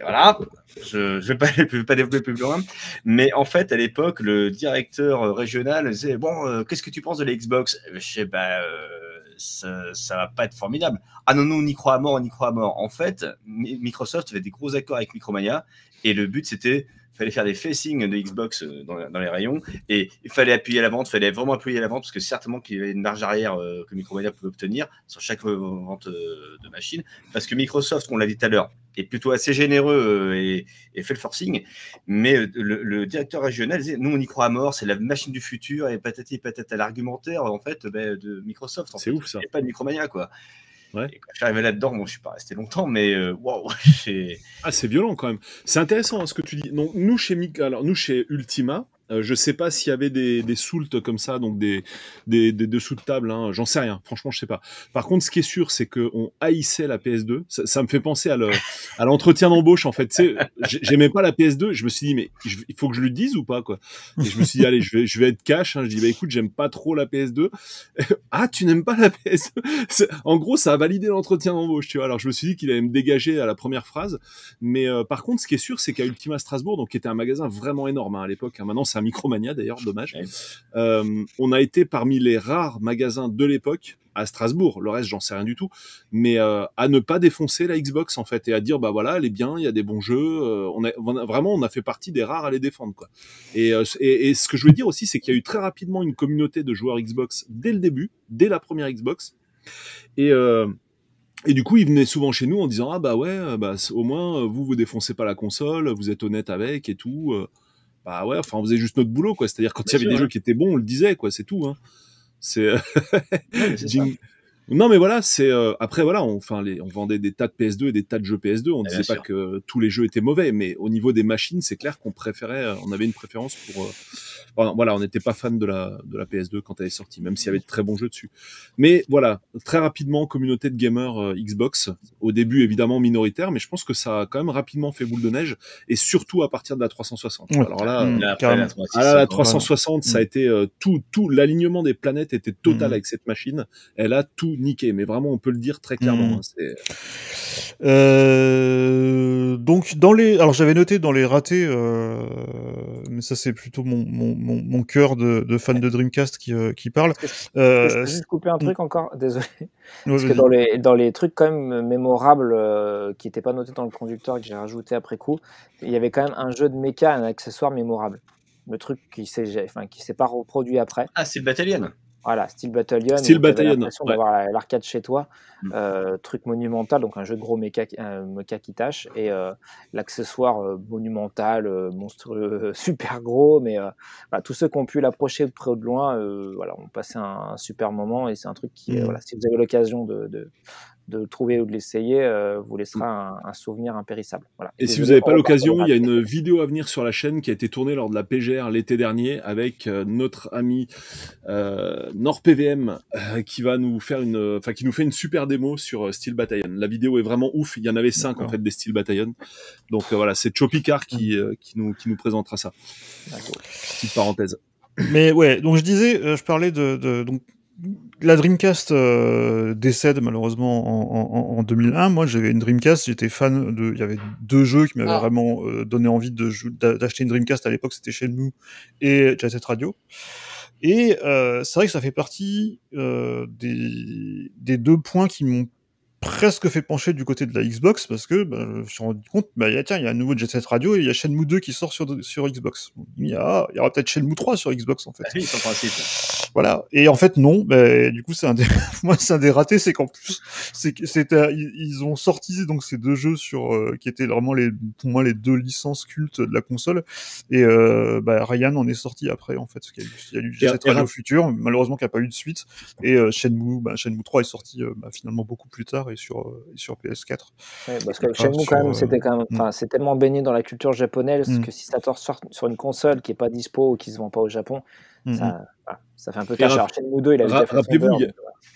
Voilà, je ne vais, pas- développer plus loin. Mais en fait, à l'époque, le directeur euh, régional disait Bon, euh, qu'est-ce que tu penses de la Xbox? Je sais, bah, euh, ça, ça va pas être formidable. Ah non, non, on y croit à mort, on y croit à mort. En fait, Mi- Microsoft avait des gros accords avec Micromania et le but c'était fallait faire des facings de Xbox euh, dans, dans les rayons et il fallait appuyer à la vente, il fallait vraiment appuyer à la vente parce que certainement qu'il y avait une marge arrière euh, que Micromania pouvait obtenir sur chaque vente euh, de machine parce que Microsoft, on l'a dit tout à l'heure, est plutôt assez généreux et, et fait le forcing, mais le, le directeur régional disait nous on y croit à mort, c'est la machine du futur et patati patata l'argumentaire en fait ben, de Microsoft. C'est ouf, ça. Et pas de Micromania quoi. Ouais. Et quand je suis arrivé là-dedans, bon, je suis pas resté longtemps, mais euh, waouh, j'ai- Ah, c'est violent quand même. C'est intéressant hein, ce que tu dis. Donc, nous, chez, Mic- Alors, nous, chez Ultima, euh, je sais pas s'il y avait des, des soultes comme ça, donc des, des, des dessous de table, hein, j'en sais rien. Franchement, je sais pas. Par contre, ce qui est sûr, c'est qu'on haïssait la PS2. Ça, ça me fait penser à le- à l'entretien d'embauche, en fait. J'aimais pas la PS2. Je me suis dit, mais il faut que je lui dise ou pas, quoi? Je me suis dit, allez, je vais, je vais être cash. hein. Je dis, bah écoute, j'aime pas trop la PS2. ah, tu n'aimes pas la PS2 C'est- En gros, ça a validé l'entretien d'embauche, tu vois. Alors, je me suis dit qu'il allait me dégager à la première phrase. Mais euh, par contre, ce qui est sûr, c'est qu'à Ultima Strasbourg, donc qui était un magasin vraiment énorme hein, à l'époque, hein, maintenant c'est Micromania d'ailleurs, dommage, euh, on a été parmi les rares magasins de l'époque à Strasbourg, le reste j'en sais rien du tout, mais euh, à ne pas défoncer la Xbox en fait et à dire bah voilà elle est bien, il y a des bons jeux, euh, on, a, on a- vraiment on a fait partie des rares à les défendre quoi. Et, euh, et, et ce que je veux dire aussi c'est qu'il y a eu très rapidement une communauté de joueurs Xbox dès le début, dès la première Xbox. Et et du coup, ils venaient souvent chez nous en disant ah bah ouais, bah au moins vous vous défoncez pas la console, vous êtes honnête avec et tout. Bah ouais, enfin on faisait juste notre boulot quoi. C'est-à-dire quand il y avait sûr, des ouais. jeux qui étaient bons, on le disait quoi, c'est tout. Hein. C'est. Jing- Non mais voilà, c'est euh, après voilà, on, enfin les, on vendait des tas de PS2 et des tas de jeux PS2. On Eh disait bien pas que tous les jeux étaient mauvais, mais au niveau des machines, c'est clair qu'on préférait, euh, on avait une préférence pour. euh, enfin, voilà, on n'était pas fan de la de la PS2 quand elle est sortie, même s'il y avait de très bons jeux dessus. Mais voilà, très rapidement, communauté de gamers euh, Xbox. Au début, évidemment minoritaire, mais je pense que ça a quand même rapidement fait boule de neige, et surtout à partir de la 360. Ouais. Alors là. Mm. euh, Là, après, carrément. la 360, ah là, la c'est 360, ça a Mm. été euh, tout, tout l'alignement des planètes était total Mm. avec cette machine. Elle a tout niqué, mais vraiment, on peut le dire très clairement. Mm. hein, c'est- Euh, donc dans les, alors j'avais noté dans les ratés, euh, mais ça c'est plutôt mon mon, mon, mon cœur de, de fan de Dreamcast qui euh, qui parle. Euh, je peux juste couper un truc encore? Désolé. ouais, Parce que vas-y. dans les, dans les trucs quand même mémorables euh, qui n'étaient pas notés dans le conducteur et que j'ai rajouté après coup, il y avait quand même un jeu de méca, un accessoire mémorable. Le truc qui s'est enfin, qui s'est pas reproduit après. Ah, c'est le Battalion. Voilà, Steel Battalion. Steel Battalion, l'impression ouais. d'avoir la- l'arcade chez toi. Mm. Euh, truc monumental, donc un jeu de gros mecha, euh, mecha qui tâche. Et euh, l'accessoire euh, monumental, euh, monstrueux, super gros. Mais euh, voilà, tous ceux qui ont pu l'approcher de près ou de loin, euh, voilà, ont passé un, un super moment. Et c'est un truc qui, euh, Mm. voilà, si vous avez l'occasion de, de, de le trouver ou de l'essayer, euh, vous laissera un, un souvenir impérissable. Voilà. Et si vous n'avez pas l'occasion, il y a une vidéo à venir sur la chaîne qui a été tournée lors de la PGR l'été dernier avec euh, notre ami euh, NordPVM euh, qui va nous faire une, enfin qui nous fait une super démo sur euh, Steel Battalion. La vidéo est vraiment ouf. Il y en avait cinq en fait des Steel Battalion. Donc euh, voilà, c'est Chopicard qui euh, qui nous qui nous présentera ça. D'accord. Petite parenthèse. Mais ouais, donc je disais, euh, je parlais de, de- donc la Dreamcast euh, décède malheureusement en, en- en 2001. Moi, j'avais une Dreamcast, j'étais fan de. Il y avait deux jeux qui m'avaient Ah. vraiment euh, donné envie d'acheter une Dreamcast à l'époque. C'était Shenmue et Jet Radio. Et euh, c'est vrai que ça fait partie euh, des, des deux points qui m'ont presque fait pencher du côté de la Xbox parce que bah, je me suis rendu compte, bah, il y a, tiens, il y a un nouveau Jet Set Radio et il y a Shenmue 2 qui sort sur, sur Xbox. Il y, a, il y aura peut-être Shenmue 3 sur Xbox en fait. Ah oui, en principe. Voilà. Et en fait, non. Bah, du coup, c'est un des... moi, c'est un des ratés, c'est qu'en plus, c'est que c'était, ils, ont sorti donc ces deux jeux sur euh, qui étaient vraiment les, pour moi, les deux licences cultes de la console. Et euh, bah, Ryan en est sorti après, en fait, parce qu'il y a eu, il y a eu Jet Set et Radio Futur, malheureusement, qui a pas eu de suite. Et euh, Shenmue, bah, Shenmue 3 est sorti euh, bah, finalement beaucoup plus tard et sur euh, et sur PS4. Ouais, parce que Pas Shenmue, quand même, euh, c'était quand même, mm. enfin, c'est tellement baigné dans la culture japonaise Mm. que si ça sort sur une console qui est pas dispo ou qui se vend pas au Japon, Ça, voilà, ça fait un peu tâche. Alors, Shenmue 2, il avait rappelez-vous,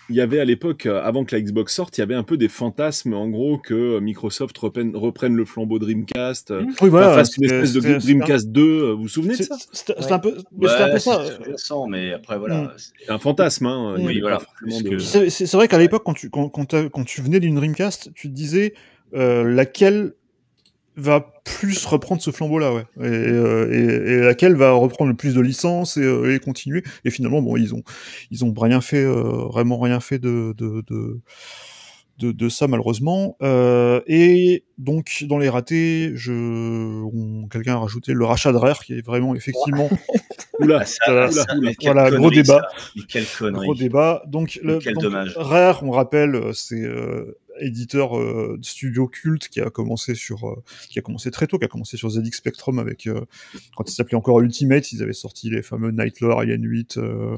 il y avait à l'époque, euh, avant que la Xbox sorte, il y avait un peu des fantasmes, en gros, que euh, Microsoft reprenne, reprenne le flambeau Dreamcast, euh, Mmh. Oui, enfin, voilà. fasse une espèce de Dreamcast 2. euh, Vous vous souvenez de c'est- ça? Ouais. un peu, mais c'était un peu Ouais, ça. c'est mais après, voilà. Mm. c'est- C'est un fantasme, hein. Oui, voilà, de- C'est c'est- c'est vrai qu'à l'époque, quand tu, quand, quand, t'as- quand tu venais d'une Dreamcast, tu te disais euh, laquelle va plus reprendre ce flambeau-là, ouais. Et, euh, et, et laquelle va reprendre le plus de licences et, euh, et continuer. Et finalement, bon, ils ont, ils ont rien fait, euh, vraiment rien fait de, de, de, de, de ça malheureusement. Euh, et donc dans les ratés, je, quelqu'un a rajouté le rachat de Rare, qui est vraiment effectivement Oula, Ah, ça, oula, ça, oula. mais quelle Voilà, gros débat. ça. Mais quelle connerie. Gros débat. Donc, le, Quel donc, dommage. Rare, on rappelle, euh, c'est euh, éditeur euh, de studio culte qui a commencé sur, euh, qui a commencé très tôt, qui a commencé sur ZX Spectrum avec euh, quand il s'appelait encore Ultimate, ils avaient sorti les fameux Nightlore, Alien 8, euh,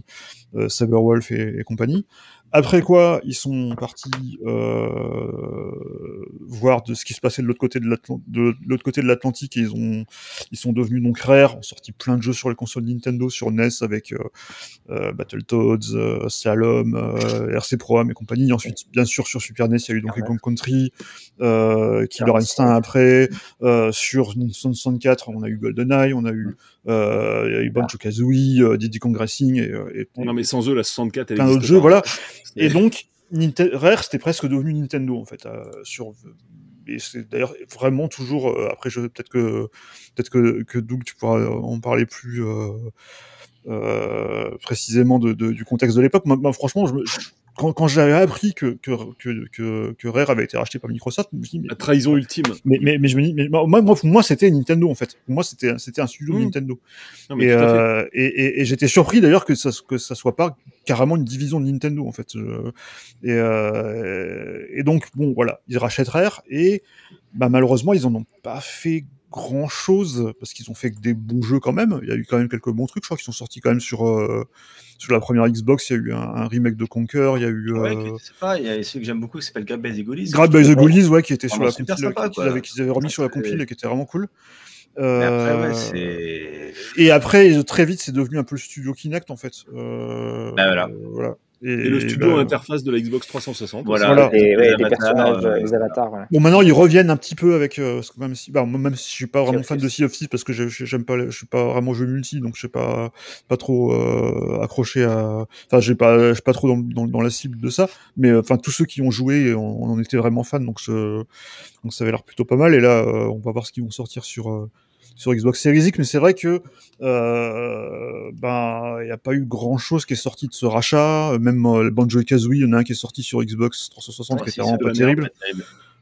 euh, Cyberwolf et, et compagnie. Après quoi, ils sont partis euh, voir de ce qui se passait de l'autre côté de l'Atlan- de l'autre côté de l'Atlantique et ils ont, ils sont devenus donc Rare, ont sorti plein de jeux sur les consoles Nintendo, sur NES avec euh, euh, Battletoads, euh, Slalom, euh, RC Pro Am et compagnie. Ensuite, bien sûr, sur Super NES, il y a eu Donkey Kong Country, euh, Killer Instinct après. Euh, sur Nintendo 64, on a eu GoldenEye, on a eu, euh, il y a eu Banjo Kazooie, euh, Diddy Kong Racing et, euh, et- Non, mais sans eux, la 64, elle plein d'autres jeux, voilà. Et donc, Rare, c'était presque devenu Nintendo, en fait. euh, sur... Et c'est d'ailleurs vraiment toujours. euh, après, je peut-être que peut-être que, que Doug, tu pourras en parler plus euh, euh, précisément de, de- du contexte de l'époque. Moi, moi, franchement, je me- je- quand, quand j'avais appris que, que, que, que, que Rare avait été racheté par Microsoft, je me suis dit, mais, La trahison ultime. mais, mais, mais je me dis, mais moi, moi, pour moi, c'était Nintendo, en fait. Pour moi, c'était c'était un studio Mm. Nintendo. Non, Et, euh, et, et, et j'étais surpris d'ailleurs que ça, que ça soit pas carrément une division de Nintendo en fait. Et, euh, et donc bon voilà, ils rachètent Rare et bah, malheureusement ils en ont pas fait grand chose parce qu'ils ont fait que des bons jeux quand même. Il y a eu quand même quelques bons trucs. Je crois qu'ils sont sortis quand même sur euh, sur la première Xbox. Il y a eu un, un remake de Conquer. Il y a eu Ouais, euh, je sais pas, il y a celui que j'aime beaucoup qui s'appelle Grab by the Goalies. Grab by the Ghoulies, ouais, qui était sur la compile, sympa, qu'ils avaient, qu'ils avaient remis sur la compile et qui était vraiment cool. Après, Euh, ouais, et après, très vite, c'est devenu un peu le studio Kinect en fait. Euh, Bah, voilà. voilà. Et, Et le studio bah, interface de la Xbox 360. Voilà. Voilà. Et, ouais, Les les avatars, personnages, euh, les avatars, voilà. Bon, maintenant ils reviennent un petit peu avec, euh, parce que même si, bah, même si je suis pas vraiment of fan de. Sea of Thieves parce que j'aime pas, je suis pas vraiment jeu multi, donc je sais pas, pas trop euh, accroché à, enfin, j'ai pas, je suis pas trop dans, dans, dans la cible de ça, mais euh, enfin tous ceux qui ont joué, on, on en était vraiment fans, donc je, donc ça avait l'air plutôt pas mal. Et là, euh, on va voir ce qu'ils vont sortir sur. Euh, sur Xbox Series X, mais c'est vrai que euh, ben il n'y a pas eu grand chose qui est sorti de ce rachat. Même euh, le Banjo Kazooie, il y en a un qui est sorti sur Xbox 360 qui était vraiment pas terrible.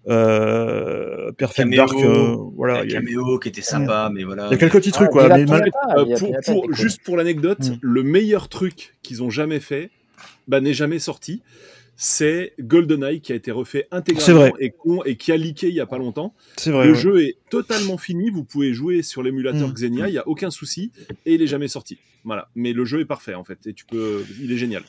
Euh, Perfect Caméo, Dark, euh, voilà. Il y a Caméo qui était sympa, mais voilà. il y a quelques petits trucs, Ah, quoi. Mais mal- Euh, pour, pour- juste pour l'anecdote, Mm. le meilleur truc qu'ils ont jamais fait, bah, n'est jamais sorti. C'est GoldenEye qui a été refait intégralement et, con- et qui a leaké il y a pas longtemps. C'est vrai. le ouais. jeu est totalement fini. Vous pouvez jouer sur l'émulateur Mm. Xenia, il y a aucun souci et il est jamais sorti. Voilà. Mais le jeu est parfait en fait et tu peux, il est génial.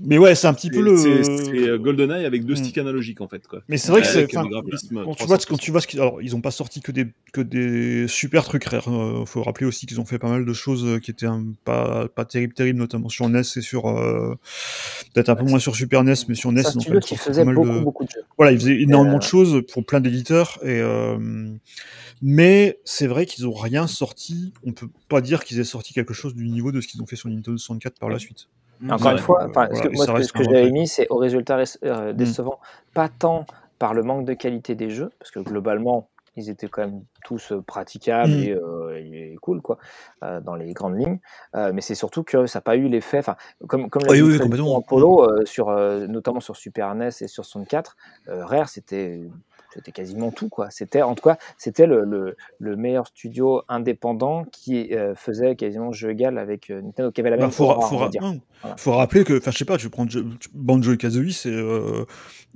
Mais ouais, c'est un petit peu le. c'est- euh, GoldenEye avec deux Mm. sticks analogiques en fait quoi. Mais c'est vrai que c'est. Quand tu 360. vois, ce- quand tu vois ce qu'ils, alors ils ont pas sorti que des que des super trucs rares. euh, faut rappeler aussi qu'ils ont fait pas mal de choses euh, qui étaient un- pas pas terribles, terribles, notamment sur NES et sur euh, peut-être un peu moins sur Super NES, mais sur NES C'est un ils ont pas mal beaucoup, de- beaucoup de jeux. Voilà, ils faisaient énormément euh, de choses pour plein d'éditeurs et euh, mais c'est vrai qu'ils ont rien sorti. On peut pas dire qu'ils aient sorti quelque chose du niveau de ce qu'ils ont fait sur Nintendo 64 par la suite. Encore une fois, euh, ce que, moi, ce j'avais mis, c'est au résultat euh, Mm. décevant, pas tant par le manque de qualité des jeux, parce que globalement, ils étaient quand même tous euh, praticables Mm. et, euh, et cool, quoi, euh, dans les grandes lignes. Euh, mais c'est surtout que ça n'a pas eu l'effet, enfin, comme, comme l'a Oui, dit oui, justement Polo, euh, sur, euh, notamment sur Super NES et sur 64, euh, Rare, c'était c'était quasiment tout quoi. C'était en tout cas c'était le, le, le meilleur studio indépendant qui euh, faisait quasiment jeu égal avec euh, Nintendo, qui avait la Bah, même faut, ra- faut, on va ra- dire. non, Voilà. faut rappeler que, enfin, je sais pas, tu prends Banjo et Kazooie, c'est euh,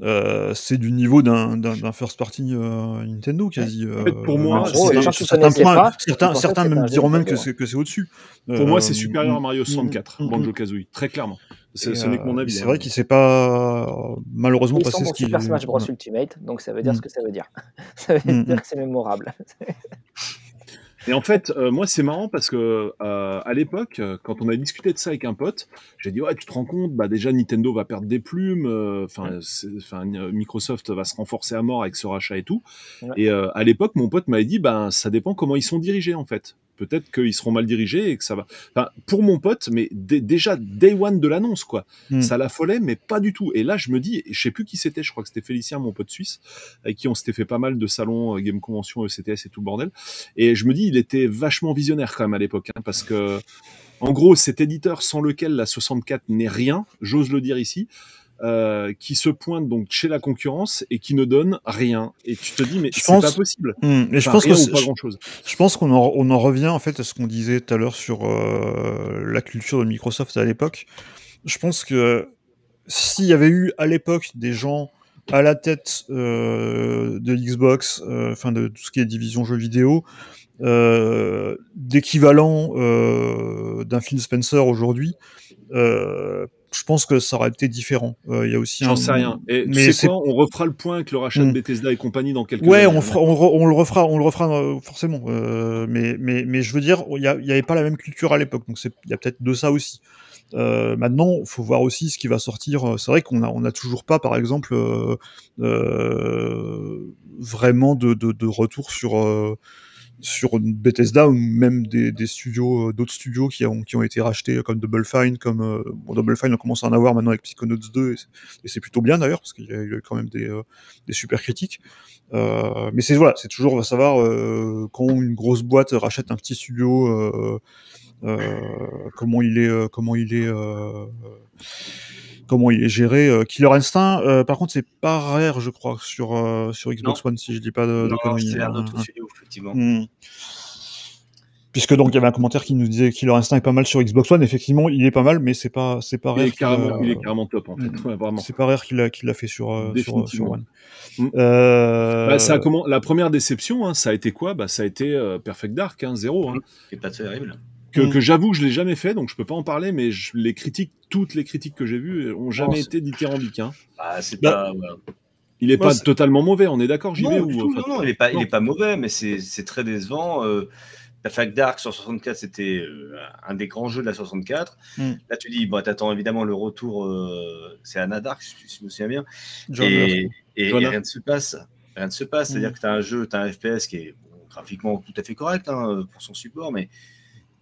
euh, c'est du niveau d'un first party euh, Nintendo quasi. En fait, pour moi, si gros, gens certains connaissaient points, pas, certains, certains même diront même que c'est au-dessus. Pour moi, c'est supérieur à Mario mm, 64, mm, mm, Banjo Kazooie, très clairement. C'est Et, ce n'est que mon euh, avis. C'est hein. vrai qu'il s'est pas malheureusement Ils passé sont ce qu'il. Super Smash Bros ouais. Ultimate, donc ça veut dire Mm. ce que ça veut dire. ça veut Mm, dire mm. que c'est mémorable. Et en fait, euh, moi, c'est marrant parce que euh, à l'époque, quand on a discuté de ça avec un pote, j'ai dit ouais, tu te rends compte, bah déjà Nintendo va perdre des plumes, enfin, euh, Microsoft va se renforcer à mort avec ce rachat et tout. Ouais. Et euh, à l'époque, mon pote m'avait dit, ben ça dépend comment ils sont dirigés en fait. Peut-être qu'ils seront mal dirigés et que ça va. Enfin, pour mon pote, mais dé- déjà day one de l'annonce quoi, Mm. ça l'affolait, mais pas du tout. Et là, je me dis, je sais plus qui c'était, je crois que c'était Félicien, mon pote suisse, avec qui on s'était fait pas mal de salons, euh, Game Convention, ECTS et tout le bordel. Et je me dis, il était vachement visionnaire quand même à l'époque, hein, parce que, en gros, cet éditeur sans lequel la 64 n'est rien, j'ose le dire ici, euh, qui se pointe donc chez la concurrence et qui ne donne rien. Et tu te dis, mais Je c'est pense- pas possible. Mm, Et je pense que ou pas je- grand chose. Je pense qu'on en, on en revient en fait à ce qu'on disait tout à l'heure sur euh, la culture de Microsoft à l'époque. Je pense que s'il y avait eu à l'époque des gens à la tête euh, de l'Xbox, euh, enfin de tout ce qui est division jeux vidéo, d'équivalent d'un Phil Spencer aujourd'hui, je pense que ça aurait été différent. Euh, Il y a aussi J'en un- sais rien. Et mais tu sais c'est- quoi, on refera le point avec le rachat de Bethesda et compagnie dans quelques Ouais, on, fera, on, re- on le refera, on le refera euh, forcément. Euh, mais, mais, mais je veux dire, il n'y avait pas la même culture à l'époque, donc il y a peut-être de ça aussi. Maintenant, il faut voir aussi ce qui va sortir. C'est vrai qu'on a, on a toujours pas, par exemple, vraiment de, de, de retour sur sur Bethesda ou même des, des studios, euh, d'autres studios qui ont, qui ont été rachetés comme Double Fine, comme euh, bon, Double Fine, on commence à en avoir maintenant avec Psychonauts 2 et c'est- plutôt bien d'ailleurs parce qu'il y a eu quand même des, euh, des super critiques. Euh, mais c'est voilà, c'est toujours on va savoir euh, quand une grosse boîte rachète un petit studio, comment il est, comment il est, comment il est géré. Euh, Killer Instinct, euh, par contre, c'est pas rare, je crois, sur euh, sur Xbox One, si je dis pas de, de Non, conneries. c'est un hein. autre studio, effectivement. Hmm. Puisque donc il y avait un commentaire qui nous disait Killer Instinct est pas mal sur Xbox One. Effectivement, il est pas mal, mais c'est pas c'est pas Il rare. est, qu'il carrément, a- il est carrément top en fait. Mm. Ouais, vraiment. c'est pas rare qu'il l'a qu'il l'a fait sur sur, sur. One. Mm. Euh, Bah, ça a comment... La première déception, hein, ça a été quoi? Bah, Ça a été euh, Perfect Dark, hein, zéro. Hein. C'est pas terrible. Que, Mm. que j'avoue, je l'ai jamais fait, donc je peux pas en parler, mais je- les critiques, toutes les critiques que j'ai vues, ont jamais c'est- été dithyrambiques. Hein. Bah, c'est Bah, pas. Il est Moi, pas totalement mauvais, on est d'accord, j'y vais Non, ou du tout, enfin, non, non, il est pas, il est pas mauvais, mais c'est très décevant. Euh, Perfect Dark sur 64, c'était euh, un des grands jeux de la 64. Mm. Là, tu dis, bon, t'attends évidemment le retour, euh, c'est Anna Dark, si si je me souviens bien. John et, et- rien ne se passe. Rien ne se passe. C'est-à-dire Mm. que tu as un jeu, tu as un FPS qui est bon, graphiquement tout à fait correct hein, pour son support, mais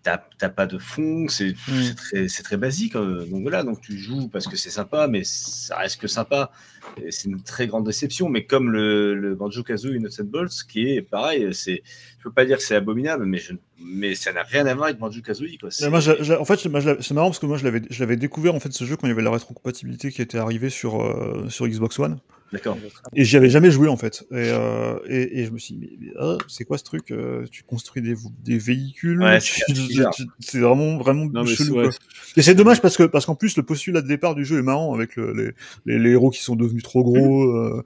tu n'as pas de fond, c'est Mm. c'est très, c'est très basique. euh, donc voilà, donc tu joues parce que c'est sympa, mais ça reste que sympa. C'est une très grande déception, mais comme le, le Banjo Kazooie Innocent Bolts, qui est pareil, c'est, je peux pas dire que c'est abominable, mais je, mais ça n'a rien à voir avec Banjo Kazooie. Quoi. Mais moi, j'ai- j'ai- en fait, c'est marrant parce que moi, je l'avais, je l'avais découvert en fait ce jeu quand il y avait la rétrocompatibilité qui était arrivée sur euh, sur Xbox One. D'accord. Et j'y avais jamais joué en fait. Et, euh, et, et je me suis dit, mais, mais, ah, c'est quoi ce truc euh, Tu construis des, des véhicules Ouais, c'est tu- bizarre. tu- C'est vraiment, vraiment Non, chelou. c'est- ouais. quoi. Et c'est dommage parce que parce qu'en plus le postulat de départ du jeu est marrant avec le- les, les, les héros qui sont devenus trop gros. euh,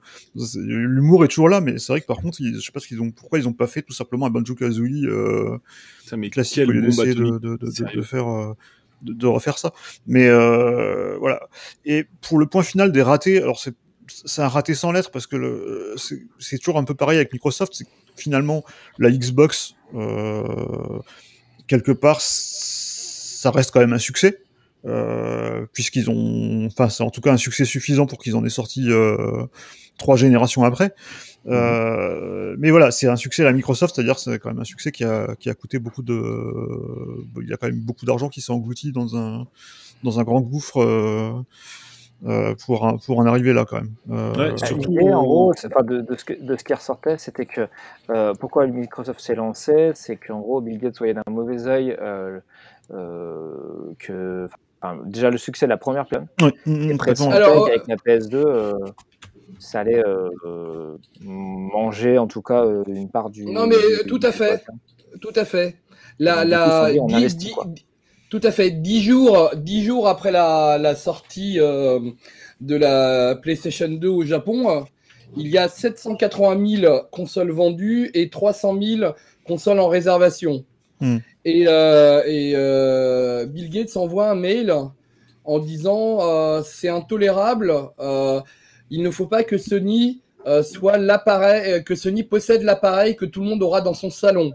L'humour est toujours là, mais c'est vrai que par contre, ils, je sais pas ce qu'ils ont, pourquoi ils ont pas fait tout simplement un Banjo Kazooie euh, Putain, mais classique d'essayer de, faire euh, de, refaire ça. Mais euh, voilà. Et pour le point final des ratés alors c'est c'est un raté sans lettres parce que c'est toujours un peu pareil avec Microsoft c'est finalement la Xbox euh, quelque part ça reste quand même un succès euh, puisqu'ils ont enfin c'est en tout cas un succès suffisant pour qu'ils en aient sorti euh, trois générations après. Euh, mais voilà, c'est un succès à la Microsoft, c'est-à-dire c'est quand même un succès qui a, qui a coûté beaucoup de, il y a quand même beaucoup d'argent qui s'est englouti dans un dans un grand gouffre euh, euh, pour en- pour en arriver là quand même. Euh, Ouais, Bah, surtout L'idée, en gros, c'est pas de, de, ce que- de ce qui ressortait, c'était que euh, pourquoi Microsoft s'est lancé, c'est qu'en gros, Bill Gates voyait d'un mauvais œil euh, euh, que enfin, déjà le succès de la première personne ouais, mm, mm, qu'avec la PS2, euh, ça allait euh, euh, manger en tout cas euh, une part du. Non, mais, du- euh, tout du à fait. Tout à fait. La, coup, dit, dix- investit, dix- quoi. tout à fait. Dix jours, dix jours après la, la sortie euh, de la PlayStation 2 au Japon, il y a 780 000 consoles vendues et 300 000 consoles en réservation. Hmm. Et, euh, et euh, Bill Gates envoie un mail en disant euh, c'est intolérable, euh, il ne faut pas que Sony euh, soit l'appareil, euh, que Sony possède l'appareil que tout le monde aura dans son salon.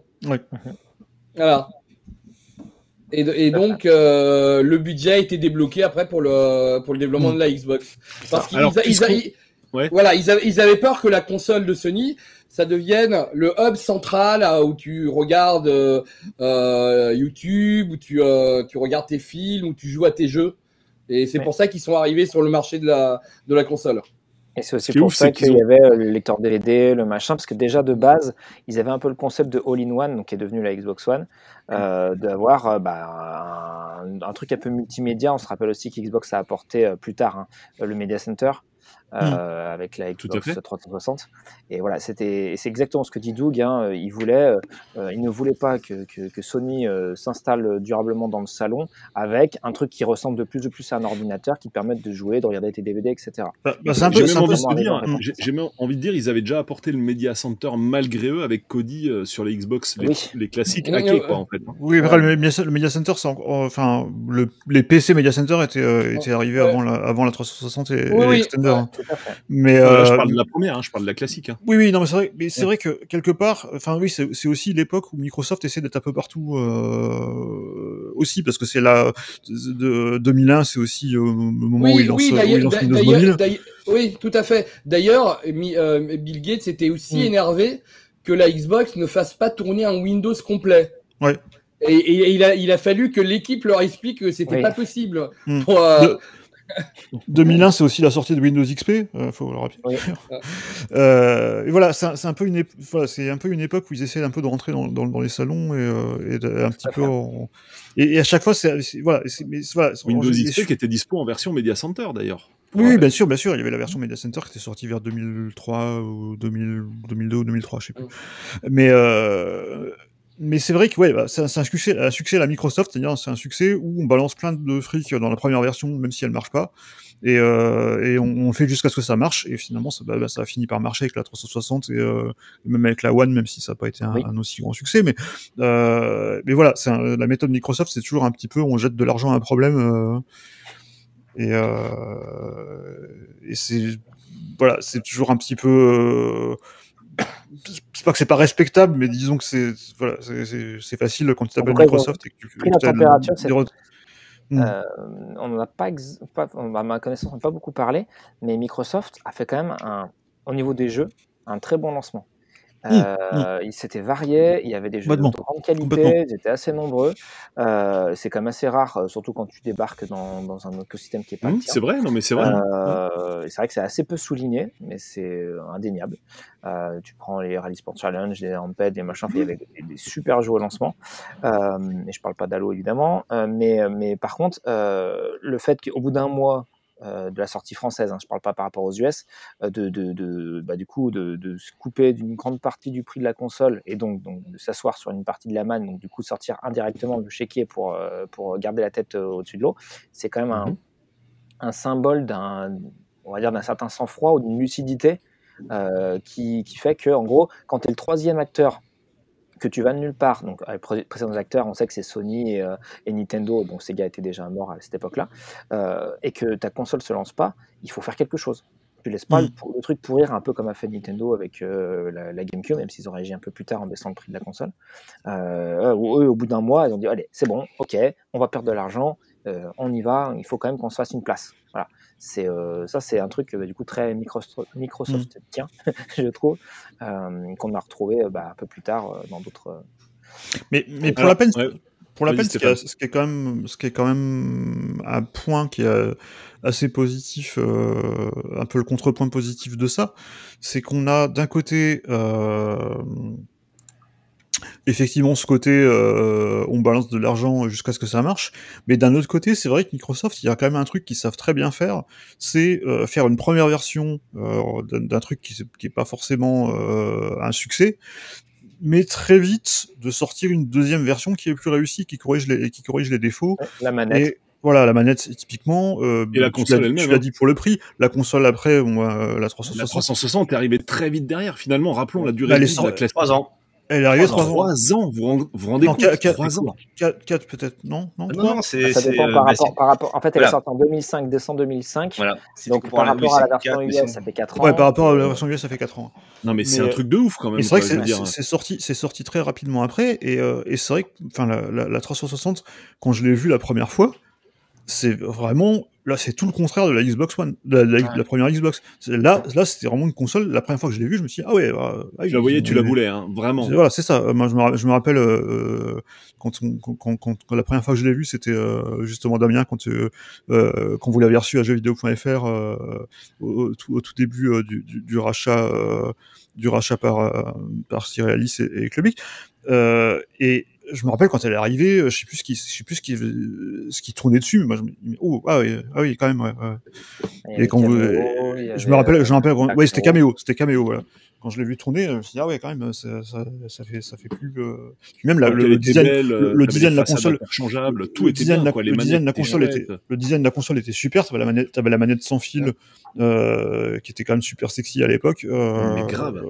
Voilà. Et, et donc, euh, le budget a été débloqué après pour le, pour le développement de la Xbox. Parce qu'ils Alors, ils Ouais. voilà, avaient, ils avaient peur que la console de Sony, ça devienne le hub central là, où tu regardes euh, YouTube, où tu, euh, tu regardes tes films, où tu joues à tes jeux. Et c'est Ouais. pour ça qu'ils sont arrivés sur le marché de la, de la console. Et c'est aussi pour ouf, ça qu'il y avait euh, le lecteur DVD, le machin, parce que déjà de base, ils avaient un peu le concept de All-in-One, donc qui est devenu la Xbox One, euh, d'avoir euh, bah, un, un truc un peu multimédia. On se rappelle aussi qu'Xbox a apporté euh, plus tard hein, le Media Center. Euh, avec la Xbox fait. 360 et voilà c'était c'est exactement ce que dit Doug hein, euh, il voulait euh, il ne voulait pas que, que, que Sony euh, s'installe durablement dans le salon avec un truc qui ressemble de plus en plus à un ordinateur qui permette de jouer de regarder tes DVD etc Bah, bah, c'est un peu, J'ai c'est même envie dire, j'ai j'ai même envie de dire, ils avaient déjà apporté le Media Center malgré eux avec Cody euh, sur les Xbox, les, Oui. les classiques Oui, hackés, quoi, en fait. Oui, après, le, Media, le Media Center, c'est encore- enfin, le, les PC Media Center étaient, euh, étaient arrivés Ouais. avant, la, avant la 360 et, Oui, et oui, l'Extender. ouais. Mais, Là, je euh, parle de la première, hein, je parle de la classique. hein. Oui, oui, non, mais c'est vrai, mais c'est Ouais. vrai que quelque part, enfin oui, c'est aussi l'époque où Microsoft essaie d'être un peu partout euh, aussi, parce que c'est la de 2001, c'est aussi euh, le moment où il lance, où il d'ailleurs- lance Windows Mobile. oui, tout à fait. D'ailleurs, euh, Bill Gates était aussi Mm. énervé que la Xbox ne fasse pas tourner un Windows complet. Ouais. Et, et il, a, il a fallu que l'équipe leur explique que c'était Oui. pas possible. Mm. Pour, euh, 2001, c'est aussi la sortie de Windows XP, euh, faut le rappeler. Euh, et voilà, c'est un, peu une, voilà, c'est un peu une époque où ils essaient un peu de rentrer dans, dans, dans les salons et, euh, et de- un petit à peu. en- Et, et à chaque fois, c'est voilà, Windows XP qui était dispo en version Media Center, d'ailleurs. Oui, bien sûr, bien sûr. Il y avait la version Media Center qui était sortie vers 2003 ou 2000, 2002 ou 2003, je sais plus. Mais euh, mais c'est vrai que ouais, bah, c'est un, succès, un succès à la Microsoft, c'est-à-dire c'est un succès où on balance plein de fric dans la première version, même si elle marche pas, et, euh, et on, fait jusqu'à ce que ça marche. Et finalement, ça, bah, bah, ça a fini par marcher avec la 360 et euh, même avec la One, même si ça n'a pas été un, Oui. un aussi grand succès. Mais euh, mais voilà, c'est un- la méthode Microsoft, c'est toujours un petit peu, on jette de l'argent à un problème. euh, et, euh, et c'est voilà, c'est toujours un petit peu. C'est pas que c'est pas respectable, mais disons que c'est voilà, c'est- facile quand tu t'appelles Microsoft et que tu température, des Mm. Euh, on n'en a pas, ex- pas, à ma connaissance, on n'a pas beaucoup parlé, mais Microsoft a fait quand même, un, au niveau des jeux, un très bon lancement. Euh, Ils s'étaient variés, il y avait des jeux de grande qualité, ils étaient assez nombreux. Euh, c'est quand même assez rare, euh, surtout quand tu débarques dans, dans un écosystème qui est pas tien. c'est vrai, non mais c'est vrai. hein. Euh, c'est vrai que c'est assez peu souligné, mais c'est euh, indéniable. Euh, tu prends les Rally Sport Challenge, les Ramped, les machins, il y avait des, des super jeux au lancement. Euh, et je parle pas d'Halo évidemment, euh, mais, mais par contre, euh, le fait qu'au bout d'un mois de la sortie française, hein, je parle pas par rapport aux US, euh, de, de, de- bah, du coup de, de se couper d'une grande partie du prix de la console et donc, donc de s'asseoir sur une partie de la manne, donc du coup sortir indirectement le chéquier pour, euh, pour garder la tête euh, au-dessus de l'eau, c'est quand même un, Mhm. un symbole d'un on va dire d'un certain sang-froid ou d'une lucidité euh, qui, qui fait que en gros quand tu es le troisième acteur que tu vas de nulle part, donc les précédents acteurs, on sait que c'est Sony et, euh, et Nintendo, bon Sega était déjà mort à cette époque-là, euh, et que ta console se lance pas, il faut faire quelque chose. Tu laisses pas Mm. le, truc pourrir un peu comme a fait Nintendo avec euh, la, la GameCube, même s'ils ont réagi un peu plus tard en baissant le prix de la console. Euh, eux, au bout d'un mois, ils ont dit allez, c'est bon, ok, on va perdre de l'argent, on y va, il faut quand même qu'on se fasse une place. Voilà. C'est euh, ça, c'est un truc euh, du coup très Microsoft, Microsoft tient, je trouve, euh, qu'on a retrouvé euh, bah, un peu plus tard euh, dans d'autres. Mais, mais pour Alors, la peine, ouais. pour la peine, ce qui, est, Stéphane. ce qui est quand même, ce qui est quand même un point qui est assez positif, euh, un peu le contrepoint positif de ça, c'est qu'on a d'un côté euh, effectivement ce côté euh, on balance de l'argent jusqu'à ce que ça marche, mais d'un autre côté, c'est vrai que Microsoft, il y a quand même un truc qu'ils savent très bien faire, c'est euh, faire une première version euh, d'un truc qui, qui est pas forcément euh, un succès, mais très vite de sortir une deuxième version qui est plus réussie, qui corrige les, qui corrige les défauts. La manette. Et voilà, la manette, c'est typiquement. euh, Et la console elle-même, Tu l'as hein. dit pour le prix. La console après, bon, euh, la 360, La 360 est arrivée très vite derrière. Finalement, rappelons la durée Bah, de vie de la classe. 3 ans. Elle est arrivée Trois 3 ans. 3 ans, vous vous vous rendez Non, compte quatre- quatre- 3 ans. 4, peut-être, non Non, Ah, 3 non, non, c'est. ça c'est, dépend euh, par, bah, rapport, c'est- par rapport. En fait, elle voilà. est sortie en 2005, décembre 2005. Voilà. Si Donc par rapport à la c'est version US, ça fait 4 ans. Ouais, par rapport à la Euh, version US, ça fait 4 ans. Non, mais c'est Mais, un euh, truc de ouf quand même. C'est vrai que c'est- c'est c'est sorti, c'est sorti très rapidement après, et, euh, et c'est vrai que, enfin, la, la, la 360, quand je l'ai vue la première fois, c'est vraiment, là, c'est tout le contraire de la Xbox One, de la, de la- de la première Xbox. Là, là, c'était vraiment une console. La première fois que je l'ai vue, je me suis dit, ah ouais, ah, ah, Tu la voyais, tu la voulais, hein, vraiment. Voilà, c'est ça. Euh, Moi, je me, ra- je me rappelle euh, quand, on- quand, quand, quand- quand la première fois que je l'ai vu, c'était euh, justement Damien quand, euh, euh, quand vous l'avez reçu à jeuxvideo.fr euh, au, au tout, au tout début euh, du, du, du rachat euh, du rachat par euh, par Cyrialis et, et Clubic. Euh, et je me rappelle quand elle est arrivée, euh, je sais plus ce qui, je sais plus ce qui, ce qui tournait dessus, mais moi je me dis, oh ah oui, ah oui quand même. Ouais, ouais. Et quand vous, Cameo, il y je me rappelle, je me rappelle, euh, ouais, c'était caméo, c'était caméo, voilà. Quand je l'ai vu tourner, je me suis dit, ah ouais, quand même, ça, ça, ça fait, ça fait plus. euh, Même la, le, le design, belle, le, euh, le design de la console, interchangeables, tout le était design, bien, de la- quoi. Les le design de la console était, le design de la console était super. T'avais la manette, t'avais la manette sans fil, euh, qui était quand même super sexy à l'époque. euh, Mais grave.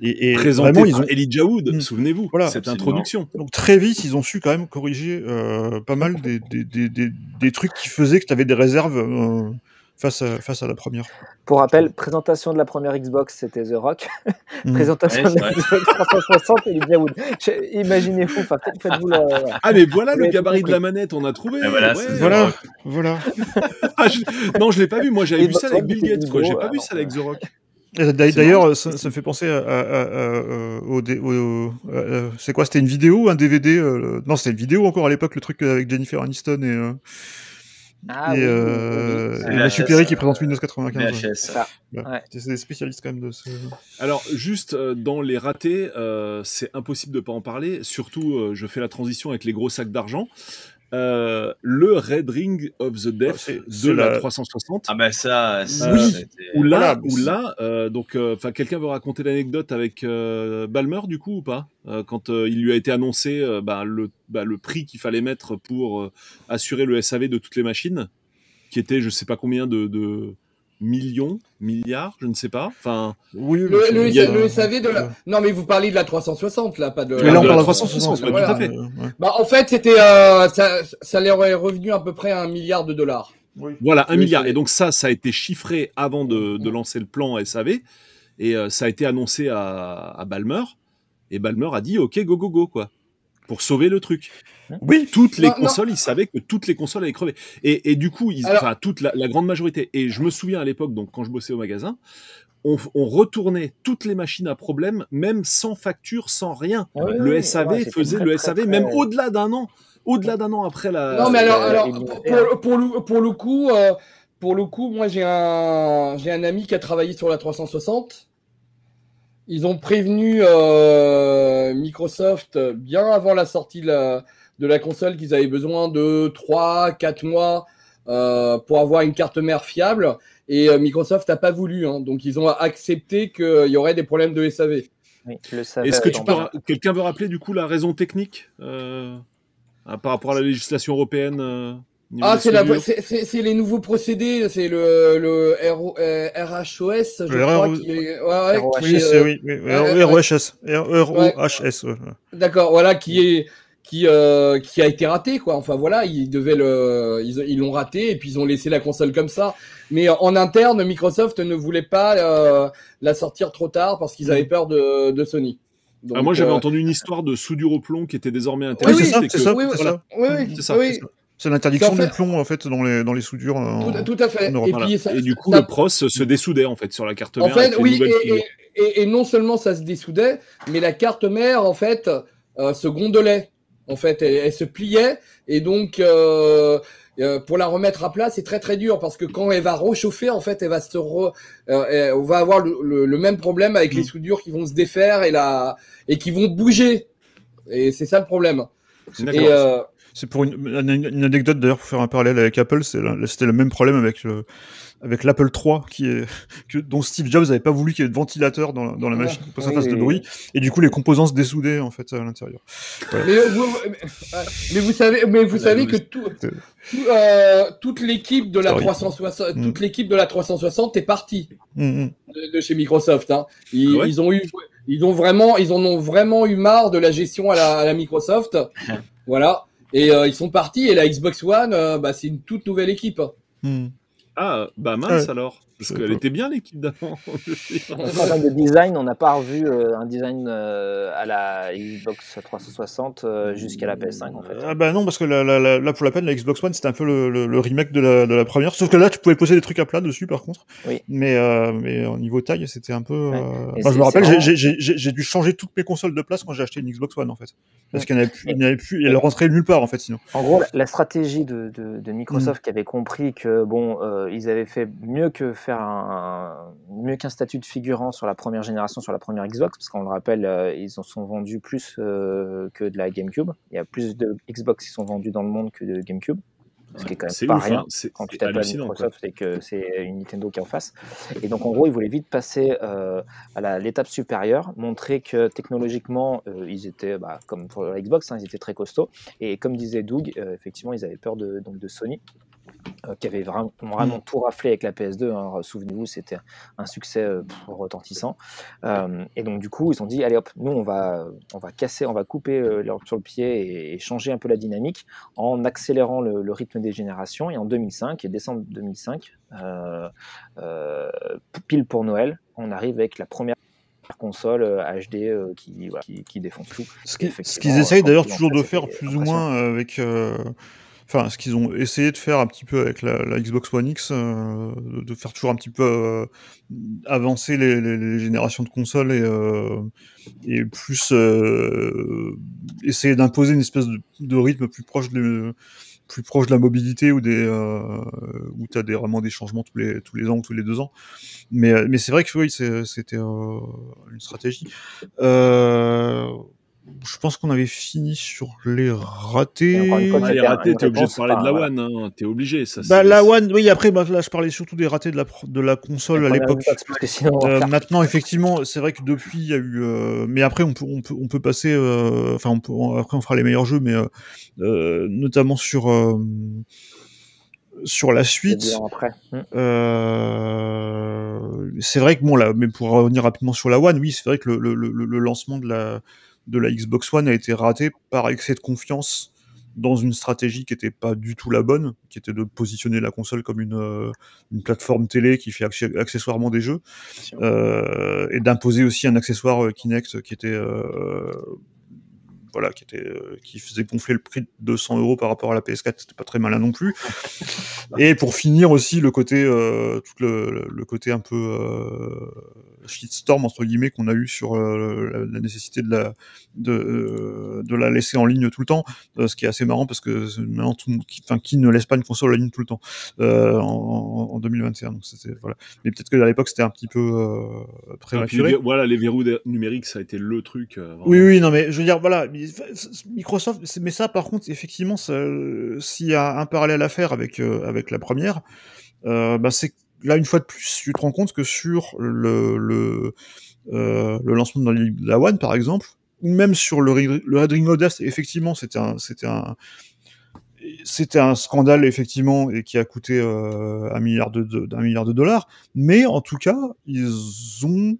Et, et Présenté vraiment, ils ont, Elijah Wood, Mm. souvenez-vous, Voilà. cette introduction. donc très vite, ils ont su quand même corriger euh, pas mal des, des, des, des, des trucs qui faisaient que tu avais des réserves euh, face, à, face à la première. Pour rappel, présentation de la première Xbox, c'était The Rock. Mhm. présentation Ouais, de la. Xbox 360, et Elijah Wood. Je- Imaginez-vous, faites-vous la. voilà. Ah, mais voilà le gabarit de la manette, on a trouvé. Et voilà, ouais. Voilà, voilà. Ah, je- Non, je l'ai pas vu. Moi, j'avais vu ça avec Bill Gates, nouveau, pas ah vu ça avec The Rock. D'ailleurs, ça, ça me fait penser à, à- à- à- au, au- euh, c'est quoi C'était une vidéo, un DVD euh, Non, c'était une vidéo encore à l'époque, le truc avec Jennifer Aniston et, euh, Ah et, oui, euh, oui, et C'est VHS, Perry qui présente Windows 95. ouais. VHS. Ça. Voilà. ouais. C'est des spécialistes quand même de ce. Alors, juste euh, dans les ratés, euh, c'est impossible de pas en parler. Surtout, euh, je fais la transition avec les gros sacs d'argent. Euh, le Red Ring of the Death Ah, c'est- de la, la- 360. Ah ben ça, ça Oui. c'était- Où là, là, euh, donc, euh, enfin, quelqu'un veut raconter l'anecdote avec euh, Balmer du coup ou pas? Euh, Quand euh, il lui a été annoncé euh, bah, le, bah, le prix qu'il fallait mettre pour euh, assurer le SAV de toutes les machines, qui était je sais pas combien de, de millions, milliards, je ne sais pas. Enfin, Oui, Le, le, il y a- le SAV de la. Non, mais vous parlez de la 360, là, pas de. Mais là, on de parle la de 360, ouais, tout à fait. ouais. Bah, en fait, c'était. euh, ça, ça leur est revenu à peu près à un milliard de dollars. Voilà, un Oui, milliard. Et donc ça, ça a été chiffré avant de, de lancer le plan SAV. Et euh, ça a été annoncé à, à Balmer. Et Balmer a dit, OK, go, go, go, quoi. Pour sauver le truc. Oui, Toutes les Non, non. consoles, ils savaient que toutes les consoles allaient crever. Et, et du coup, ils, Alors- enfin, toute la, la grande majorité. Et je me souviens à l'époque, donc quand je bossais au magasin, on, on retournait toutes les machines à problème, même sans facture, sans rien. Ouais, le SAV ouais, faisait très, le très, SAV, très- même au-delà d'un an. Au-delà d'un an après la. Non, mais alors, euh, alors pour le, pour le coup, euh, pour le coup, moi j'ai un, j'ai un ami qui a travaillé sur la 360. Ils ont prévenu euh, Microsoft bien avant la sortie de la, de la console qu'ils avaient besoin de 3, 4 mois euh, pour avoir une carte mère fiable. Et euh, Microsoft n'a pas voulu. hein. donc ils ont accepté qu'il y aurait des problèmes de SAV. Oui, Est-ce que tu peux, quelqu'un veut rappeler du coup la raison technique par rapport à la législation européenne euh, Ah, c'est la- c'est- c'est c'est les nouveaux procédés, c'est le, le RO, euh, RHOS, je Le crois. RO Qui est, ouais, ouais, ROHS. qui Oui, est, euh, oui, oui, ouais, ROHS, ROHS. ouais, ouais. D'accord, voilà, qui est qui euh, qui a été raté quoi. Enfin voilà, ils devaient le ils ils l'ont raté et puis ils ont laissé la console comme ça. Mais en interne, Microsoft ne voulait pas euh, la sortir trop tard parce qu'ils avaient peur de, de Sony. Donc, Ah, moi j'avais euh, entendu une histoire de soudure au plomb qui était désormais interdite. oui, c'est ça, et c'est que- ça, oui, c'est voilà. ça. Oui, oui, C'est ça, oui, c'est l'interdiction en du fait- plomb en fait dans les dans les soudures. euh, tout, tout à fait. en Et voilà. puis ça- Et du coup, ça- le pros se désoudait en fait sur la carte En mère. fait, avec les oui, et, soudures. et, et- et non seulement ça se dessoudait, mais la carte mère, en fait, euh, se gondolait. En fait, elle, elle se pliait, et donc euh, euh, pour la remettre à plat, c'est très très dur parce que quand elle va rechauffer, en fait, elle va se, re- euh, elle- on va avoir le, le- le même problème avec les Mm. soudures qui vont se défaire et la et qui vont bouger. Et c'est ça le problème. D'accord. Et euh, C'est pour une, anecdote d'ailleurs pour faire un parallèle avec Apple, c'était le même problème avec le avec l'Apple 3 qui est que, dont Steve Jobs n'avait pas voulu qu'il y ait de ventilateur dans, la- dans la Ouais. machine pour que ça fasse de bruit et du coup les composants se dessoudaient en fait à l'intérieur. Mais vous, mais, mais vous savez, mais vous savez que tout, tout, euh, toute l'équipe de la Sorry. 360, Mm. toute l'équipe de la 360 est partie Hum, hum. de, de chez Microsoft. Hein. Ils, Ah ouais ils ont eu, ils ont vraiment, ils en ont vraiment eu marre de la gestion à la, à la Microsoft. voilà. Et euh, ils sont partis. Et la Xbox One, euh, bah, c'est une toute nouvelle équipe. Hum. Ah, bah mince Ouais. alors. Parce qu'elle était bien l'équipe d'avant. En termes de design, on n'a pas revu euh, un design euh, à la Xbox 360 euh, jusqu'à la PS5 en fait. Ah bah non parce que là pour la peine la Xbox One c'était un peu le, le, le remake de la, de la première sauf que là tu pouvais poser des trucs à plat dessus par contre Oui. mais mais au niveau taille c'était un peu Ouais. Je me rappelle j'ai- dû changer toutes mes consoles de place quand j'ai acheté une Xbox One en fait parce Ouais. qu'il n'y en avait plus avait plus elle rentrait nulle part en fait sinon En gros, la- la stratégie de, de, de Microsoft qui avait compris que bon, ils avaient fait mieux que faire un, mieux qu'un statut de figurant sur la première génération, sur la première Xbox, parce qu'on le rappelle, euh, ils en sont vendus plus euh, que de la GameCube. Il y a plus de Xbox qui sont vendus dans le monde que de GameCube, ce qui est quand même pas ouf, rien. hein. quand tu à hallucinant. quoi. Microsoft et que c'est une Nintendo qui est en face. Et donc en gros, ils voulaient vite passer euh, à l'étape supérieure, montrer que technologiquement, euh, ils étaient, bah, comme pour la Xbox, hein, ils étaient très costauds. Et comme disait Doug, euh, effectivement, ils avaient peur de, donc de Sony. Euh, qui avait vraiment, vraiment tout raflé avec la PS2. hein. Souvenez-vous, c'était un succès euh, retentissant. Euh, et donc du coup, ils ont dit, allez hop, nous on va, on va casser, on va couper euh, l'herbe sur le pied et, et changer un peu la dynamique en accélérant le, le rythme des générations. Et en 2005, et décembre 2005, euh, euh, pile pour Noël, on arrive avec la première console euh, HD euh, qui, voilà, qui, qui défonce tout. Ce qu'ils essayent quand d'ailleurs toujours de faire plus ou moins euh, avec. Enfin, ce qu'ils ont essayé de faire un petit peu avec la, Xbox One X, euh, de faire toujours un petit peu euh, avancer les, les- les générations de consoles et, euh, et plus euh, essayer d'imposer une espèce de, rythme plus proche de plus proche de la mobilité ou des euh, où tu as des, vraiment des changements tous les tous les ans ou tous les deux ans. Mais, mais c'est vrai que oui, c'était euh, une stratégie. Euh, je pense qu'on avait fini sur les ratés. Fois, les ratés, t'es obligé de parler de la One, hein. t'es obligé. Ça, Bah, la One, oui, après, bah, là, je parlais surtout des ratés de la, pro- de la console à l'époque. Euh, maintenant, effectivement, c'est vrai que depuis, il y a eu. euh, mais après, on peut, on peut, on peut passer. euh, Enfin, on peut, on- après, on fera les meilleurs jeux, mais euh, euh, notamment sur euh, sur la suite. Hmm. Euh, c'est vrai que bon là, mais pour revenir rapidement sur la One, oui, c'est vrai que le, le, le, le lancement de la de la Xbox One a été raté par excès de confiance dans une stratégie qui était pas du tout la bonne, qui était de positionner la console comme une, euh, une plateforme télé qui fait accessoirement des jeux, euh, et d'imposer aussi un accessoire euh, Kinect qui était euh, voilà, qui était, qui faisait gonfler le prix de 200 euros par rapport à la PS4, c'était pas très malin non plus. Et pour finir aussi le côté, tout le, le côté un peu shitstorm entre guillemets qu'on a eu sur euh, la, la nécessité de la de, euh, de la laisser en ligne tout le temps, euh, ce qui est assez marrant parce que maintenant tout qui, enfin qui ne laisse pas une console en ligne tout le temps en, en 2021. Donc c'était voilà. Mais peut-être que à l'époque c'était un petit peu Ah, prématuré. voilà, les verrous numériques, ça a été le truc. Oui, oui, non, mais je veux dire, voilà, Microsoft, mais ça, par contre, effectivement, s'il y a un parallèle à faire avec euh, avec la première, euh, bah, c'est que là une fois de plus, tu te rends compte que sur le le euh, le lancement de la, One, par exemple, ou même sur le, Red- le Red Ring Modest, effectivement, c'était un c'était un c'était un scandale effectivement et qui a coûté euh, un milliard de milliard de dollars, mais en tout cas, ils ont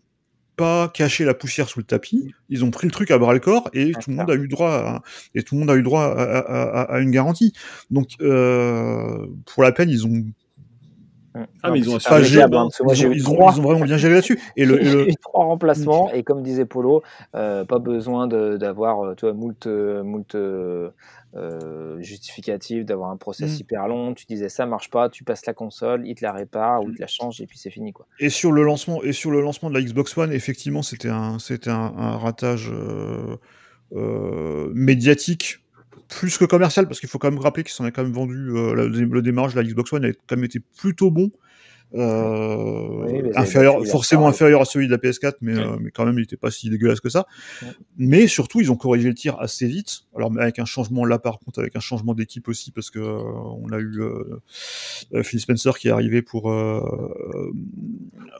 pas caché la poussière sous le tapis, ils ont pris le truc à bras le corps et tout le monde a eu droit à, et tout le monde a eu droit à, à- à- à une garantie. Donc euh, pour la peine, ils ont Ah, mais ils ont assuré géré- hein, moi, ils ont, ils ils vraiment bien géré là-dessus. Et le, et le- trois remplacements et comme disait Polo, euh, pas besoin d'avoir euh, moult euh, moult euh, justificatifs, d'avoir un process Mm. hyper long. Tu disais ça marche pas, tu passes la console, il te la répare ou il te la change et puis c'est fini quoi. et sur le lancement et sur le lancement de la Xbox One, effectivement, c'était un un, un ratage euh, médiatique plus que commercial parce qu'il faut quand même rappeler qu'ils s'en est quand même vendu euh, le, le démarrage de la Xbox One a quand même été plutôt bon. Euh, Oui, inférieur, forcément inférieur à celui de la PS4, mais, Ouais. euh, mais quand même, il n'était pas si dégueulasse que ça. Ouais. Mais surtout, ils ont corrigé le tir assez vite. Alors, mais avec un changement là, par contre, avec un changement d'équipe aussi, parce que euh, on a eu Phil Spencer qui est arrivé pour euh,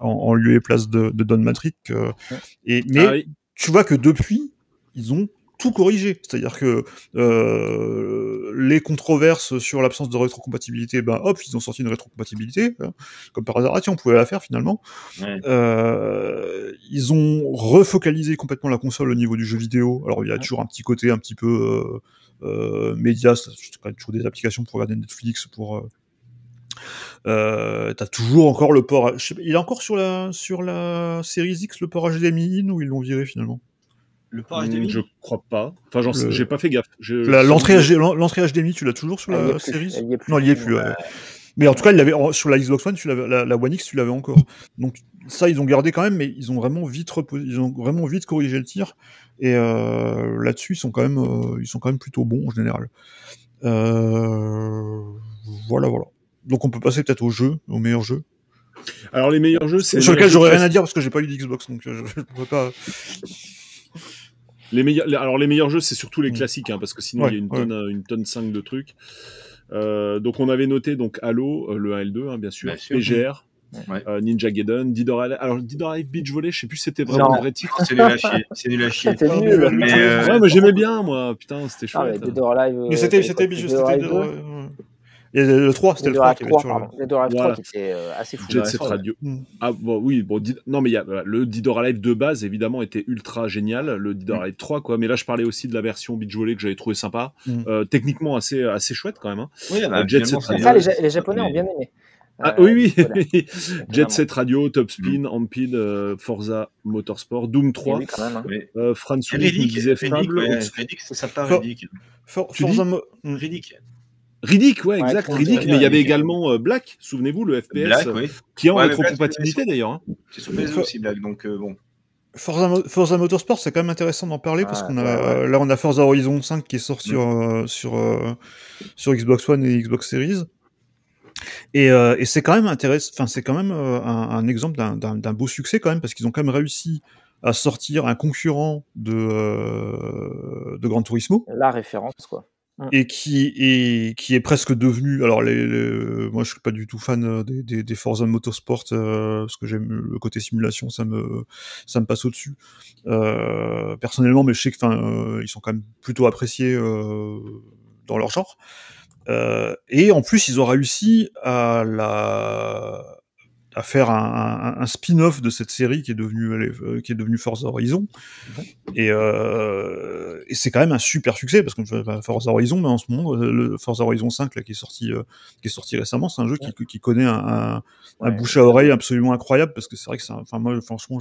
en, en lieu et place de, de Don Matrick. euh, et mais Ah oui. tu vois que depuis, ils ont tout corrigé. C'est-à-dire que euh, les controverses sur l'absence de rétrocompatibilité, ben hop, ils ont sorti une rétrocompatibilité, hein, comme par hasard, ah, tiens, on pouvait la faire finalement. Ouais. Euh, ils ont refocalisé complètement la console au niveau du jeu vidéo. Alors il y a toujours un petit côté un petit peu euh, euh, média, toujours des applications pour regarder Netflix, pour euh, euh, t'as toujours encore le port. je sais pas, il est encore sur la sur la Series X le port HDMI in ou ils l'ont viré finalement Le port Hmm, HDMI Je crois pas. Enfin, j'en sais- Le- j'ai pas fait gaffe. Je- La- je- L'entrée HD l'en- l'entrée HDMI, tu l'as toujours sur est la plus. Non, il y est plus. ouais. Mais en tout cas, il l'avait en- sur la Xbox One, tu l'avais, la, la One X, tu l'avais encore. Donc ça, ils ont gardé quand même, mais ils ont vraiment vite repo- ils ont vraiment vite corrigé le tir. Et euh, là-dessus, ils sont quand même, euh, ils sont quand même plutôt bons en général. Euh, voilà, voilà. Donc on peut passer peut-être au jeu, au meilleur jeu. Alors, les meilleurs jeux, c'est. Sur lequel j'aurais rien à dire parce que j'ai pas eu d'Xbox, donc je, je pourrais pas. Les meilleurs, les- alors les meilleurs jeux, c'est surtout les Mm. classiques, hein, parce que sinon Ouais, il y a une ouais. tonne, euh, une tonne 5 de trucs. Euh, donc on avait noté donc Halo, euh, le 1 et le 2, hein, bien sûr, Bien sûr. PGR, Ouais. euh, Ninja Gaiden, Dead or Alive. Alors Dead or Alive Beach Volley, je sais plus si c'était vraiment le vrai titre. C'est nul à chier. C'est nul à chier. C'était nul. Mais, euh, Ouais, mais j'aimais bien moi, putain, c'était Ah, mais chouette. Dead or Alive. Mais euh, c'était, t'avais c'était, quoi, c'était, Dead or Alive c'était- 2? ouais, ouais. Et le 3, c'était le Dead or 3 Alive qui avait 3, sur le- Alive 3 Voilà. qui était euh, assez fou. Jet. Set. Radio. Mm. Ah bon, oui, bon, Dead- non mais il y a voilà, le Dead or Alive de base évidemment était ultra génial, le Dead or Alive 3 quoi. Mais là je parlais aussi de la version Beach Volley que j'avais trouvé sympa, Mm. Euh, techniquement assez assez chouette quand même. hein. Oui, bah, Jet finalement, Set c'est- Ça, les, Ja- les Japonais ont bien aimé. Ah Euh, oui oui, voilà. Jet. Set Radio, Top Spin, Ampid, euh, Forza Motorsport, Doom Et 3. oui, quand même. hein. Oui. Euh, Willis nous Riddick, disait Riddick, ouais, c'est sympa, For- Riddick. For- Forza Mm. Riddick. Riddick, ouais, Ouais, exact, Riddick. Mais il y avait également euh, Black, souvenez-vous, le FPS, Black, euh, oui. qui est en Ouais, rétrocompatibilité d'ailleurs. hein. C'est sur PS2 aussi, Black, donc euh, bon. Forza, Mo- Forza Motorsport, c'est quand même intéressant d'en parler parce Ah, qu'on a ouais, là on a Forza Horizon 5 qui est sorti Mm. euh, sur sur Xbox One et Xbox Series. Et, euh, et c'est quand même intéressant. Enfin, c'est quand même un, un exemple d'un- beau succès quand même parce qu'ils ont quand même réussi à sortir un concurrent de euh, de Gran Turismo La référence, quoi. Et qui est qui est presque devenu alors les, les- moi je suis pas du tout fan des, des, des Forza Motorsport euh, parce que j'aime le côté simulation ça me ça me passe au dessus euh, personnellement mais je sais que euh, ils sont quand même plutôt appréciés dans leur genre. Et en plus ils ont réussi à la à faire un, un, un spin-off de cette série qui est devenue euh, qui est devenue Forza Horizon. Et, euh, et c'est quand même un super succès parce que Forza Horizon mais en ce moment euh, le Forza Horizon 5 là qui est sorti euh, qui est sorti récemment c'est un jeu qui, qui connaît un, un, un bouche à oreille absolument incroyable parce que c'est vrai que c'est enfin moi franchement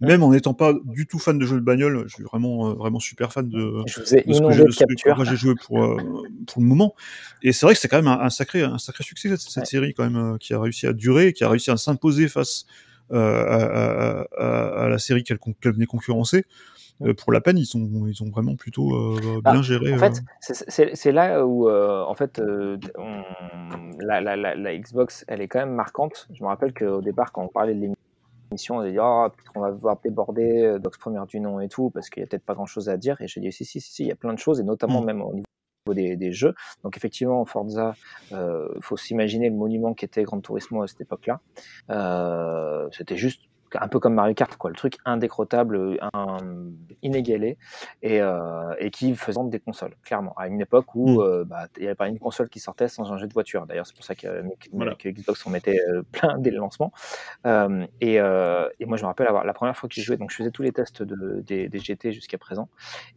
même en n'étant pas du tout fan de jeux de bagnole je suis vraiment vraiment super fan de, je vous ai de ce que, j'ai- de joué pour pour le moment. Et c'est vrai que c'est quand même un, sacré un sacré succès cette, série quand même qui a réussi à durer qui a réussi à s'imposer face euh, à, à- à- à la série qu'elle venait concurrencer Euh, pour la peine ils sont ils ont vraiment plutôt euh, Bah, bien géré En fait, c'est- là où, en fait, on- la, la, la, la Xbox, elle est quand même marquante. Je me rappelle qu'au départ, quand on parlait de l'émission, on a dit oh, qu'on va devoir déborder Dox première du nom et tout, parce qu'il y a peut-être pas grand-chose à dire. Et j'ai dit si, si, si, si, il y a plein de choses, et notamment Mm. même au niveau des, des jeux. Donc effectivement, Forza, euh, faut s'imaginer le monument qu'était Gran Turismo à cette époque-là. Euh, C'était juste un peu comme Mario Kart, quoi, le truc indécrottable, un, inégalé, et, euh, et qui faisait des consoles, clairement, à une époque où Mm. euh, bah, il n'y avait pas une console qui sortait sans un jeu de voiture. D'ailleurs, c'est pour ça que, Voilà. que Xbox en mettait euh, plein dès le lancement. Euh, et, euh, et moi, je me rappelle avoir la première fois que j'ai joué, donc je faisais tous les tests de, des, des GT jusqu'à présent,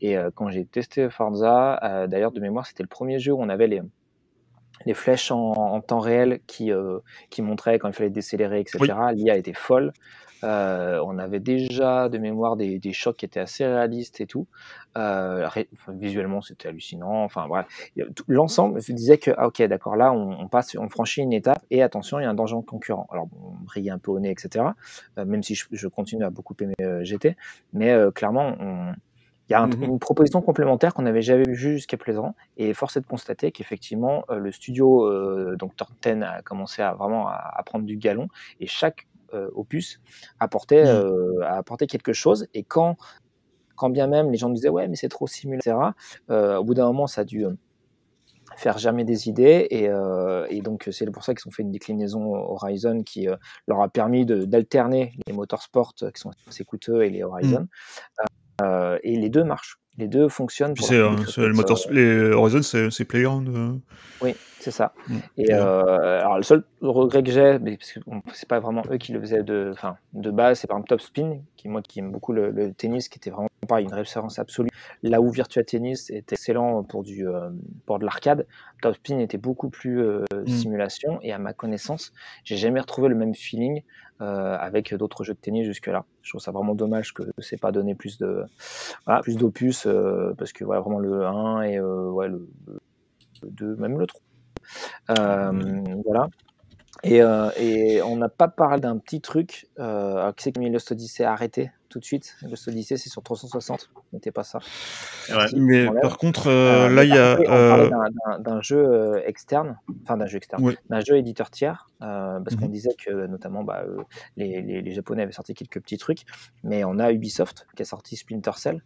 et euh, quand j'ai testé Forza, euh, d'ailleurs de mémoire, c'était le premier jeu où on avait les les flèches en, en temps réel qui, euh, qui montraient quand il fallait décélérer, etc. L'IA était folle. Euh, on avait déjà de mémoire des, des chocs qui étaient assez réalistes et tout. Euh, ré- enfin, visuellement, c'était hallucinant. Enfin, tout- L'ensemble se disait que, ah, ok, d'accord, là, on, on passe, on franchit une étape et attention, il y a un danger concurrent. Alors, bon, on brillait un peu au nez, etc. Euh, même si je, je continue à beaucoup aimer GT. Mais clairement, on, il y a un- Mhm. une proposition complémentaire qu'on n'avait jamais vue jusqu'à présent, et force est de constater qu'effectivement, euh, le studio, euh, donc 10, a commencé à vraiment à, à prendre du galon, et chaque opus apportait, Mhm. euh, a apporté quelque chose, et quand, quand bien même les gens disaient ouais, mais c'est trop simulé, etc., euh, au bout d'un moment, ça a dû euh, faire jamais des idées, et, euh, et donc c'est pour ça qu'ils ont fait une déclinaison Horizon qui euh, leur a permis d'alterner les motorsports euh, qui sont assez coûteux et les Horizon. Euh, et les deux marchent. Les deux fonctionnent. Pour euh, le motor, euh, les Horizon, c'est Playground. euh. oui, c'est ça. Mm. Et euh, alors le seul regret que j'ai, parce que c'est pas vraiment eux qui le faisaient de, de base, c'est par exemple Top Spin, qui moi qui aime beaucoup le, le tennis, qui était vraiment pareil, une référence absolue. Là où Virtua Tennis était excellent pour du euh, pour de l'arcade, Top Spin était beaucoup plus euh, Mm. simulation. Et à ma connaissance, j'ai jamais retrouvé le même feeling avec d'autres jeux de tennis jusque-là. Je trouve ça vraiment dommage que c'est pas donné plus de voilà, plus d'opus parce que voilà vraiment le 1 et ouais, le, le 2, même le 3. Euh, voilà. Et, euh, et on n'a pas parlé d'un petit truc. Euh, alors, qui c'est qui a mis Lost Odyssey arrêté tout de suite? Lost Odyssey, c'est sur 360. Mettez pas ça. Ouais. Mais par contre, euh, là, il y a. d'un- jeu externe, enfin d'un jeu externe, Ouais. d'un jeu éditeur tiers, parce qu'on Mhm. disait que notamment bah, les, les- les Japonais avaient sorti quelques petits trucs, mais on a Ubisoft qui a sorti Splinter Cell.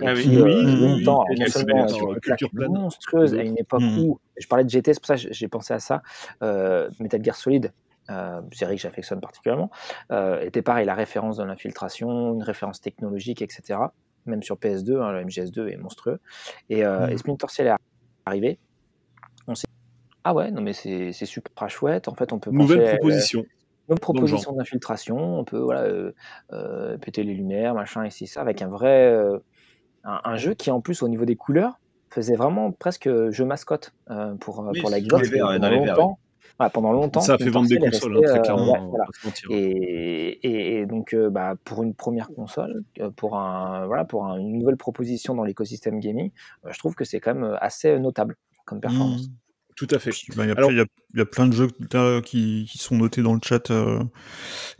Ah oui. qui, euh, Oui, longtemps, oui, non seulement sur une Culture claque Plan. monstrueuse à une époque Mhm. où, je parlais de GT, c'est pour ça que j'ai pensé à ça, euh, Metal Gear Solid, euh, série que j'affectionne particulièrement, euh, était pareil, la référence de l'infiltration, une référence technologique, etc. Même sur PS2, hein, le MGS2 est monstrueux. Et, euh, Mhm. et Splinter Cell est arrivé. On s'est ah ouais, non mais c'est super chouette. En fait, on peut Nouvelle à- proposition. nos le propositions d'infiltration, on peut voilà, euh, euh, péter les lumières, machin, ici, ça, avec un vrai. euh, un, un jeu qui, en plus, au niveau des couleurs, faisait vraiment presque jeu mascotte euh, pour, euh, Oui, pour la Xbox. pendant voilà, pendant longtemps. Ça a fait vendre des consoles, hein, très euh, clairement. ouais, voilà. mentir. Et, et- et donc, euh, bah, pour une première console, pour, un, voilà, pour un- une nouvelle proposition dans l'écosystème gaming, euh, je trouve que c'est quand même assez notable comme performance. Mhm. Tout à fait. Ben, Il y, a Alors- plein- il y y a plein de jeux là, qui, qui sont notés dans le chat. euh,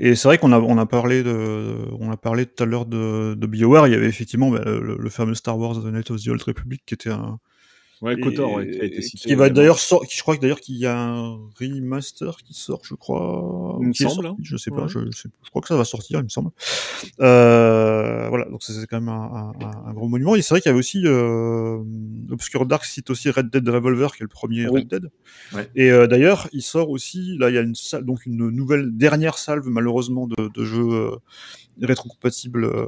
et c'est vrai qu'on a, on a parlé de, on a parlé tout à l'heure de, de BioWare. Il y avait effectivement ben, le, le fameux Star Wars The Night of the Old Republic qui était un, Ouais, Kotor, ouais, qui a été cité. qui va d'ailleurs sort, je crois que d'ailleurs qu'il y a un remaster qui sort, je crois. Il me semble, sorti, hein. je sais pas, Ouais. je, je crois que ça va sortir, il me semble. Euh, voilà, donc c'est quand même un, un- un gros monument. Et c'est vrai qu'il y avait aussi euh, Obscure Dark cite aussi Red Dead Revolver, qui est le premier Oui. Red Dead. Ouais. Et euh, d'ailleurs, il sort aussi, là, il y a une salve, donc une nouvelle dernière salve, malheureusement, de, de jeux euh, rétrocompatibles euh,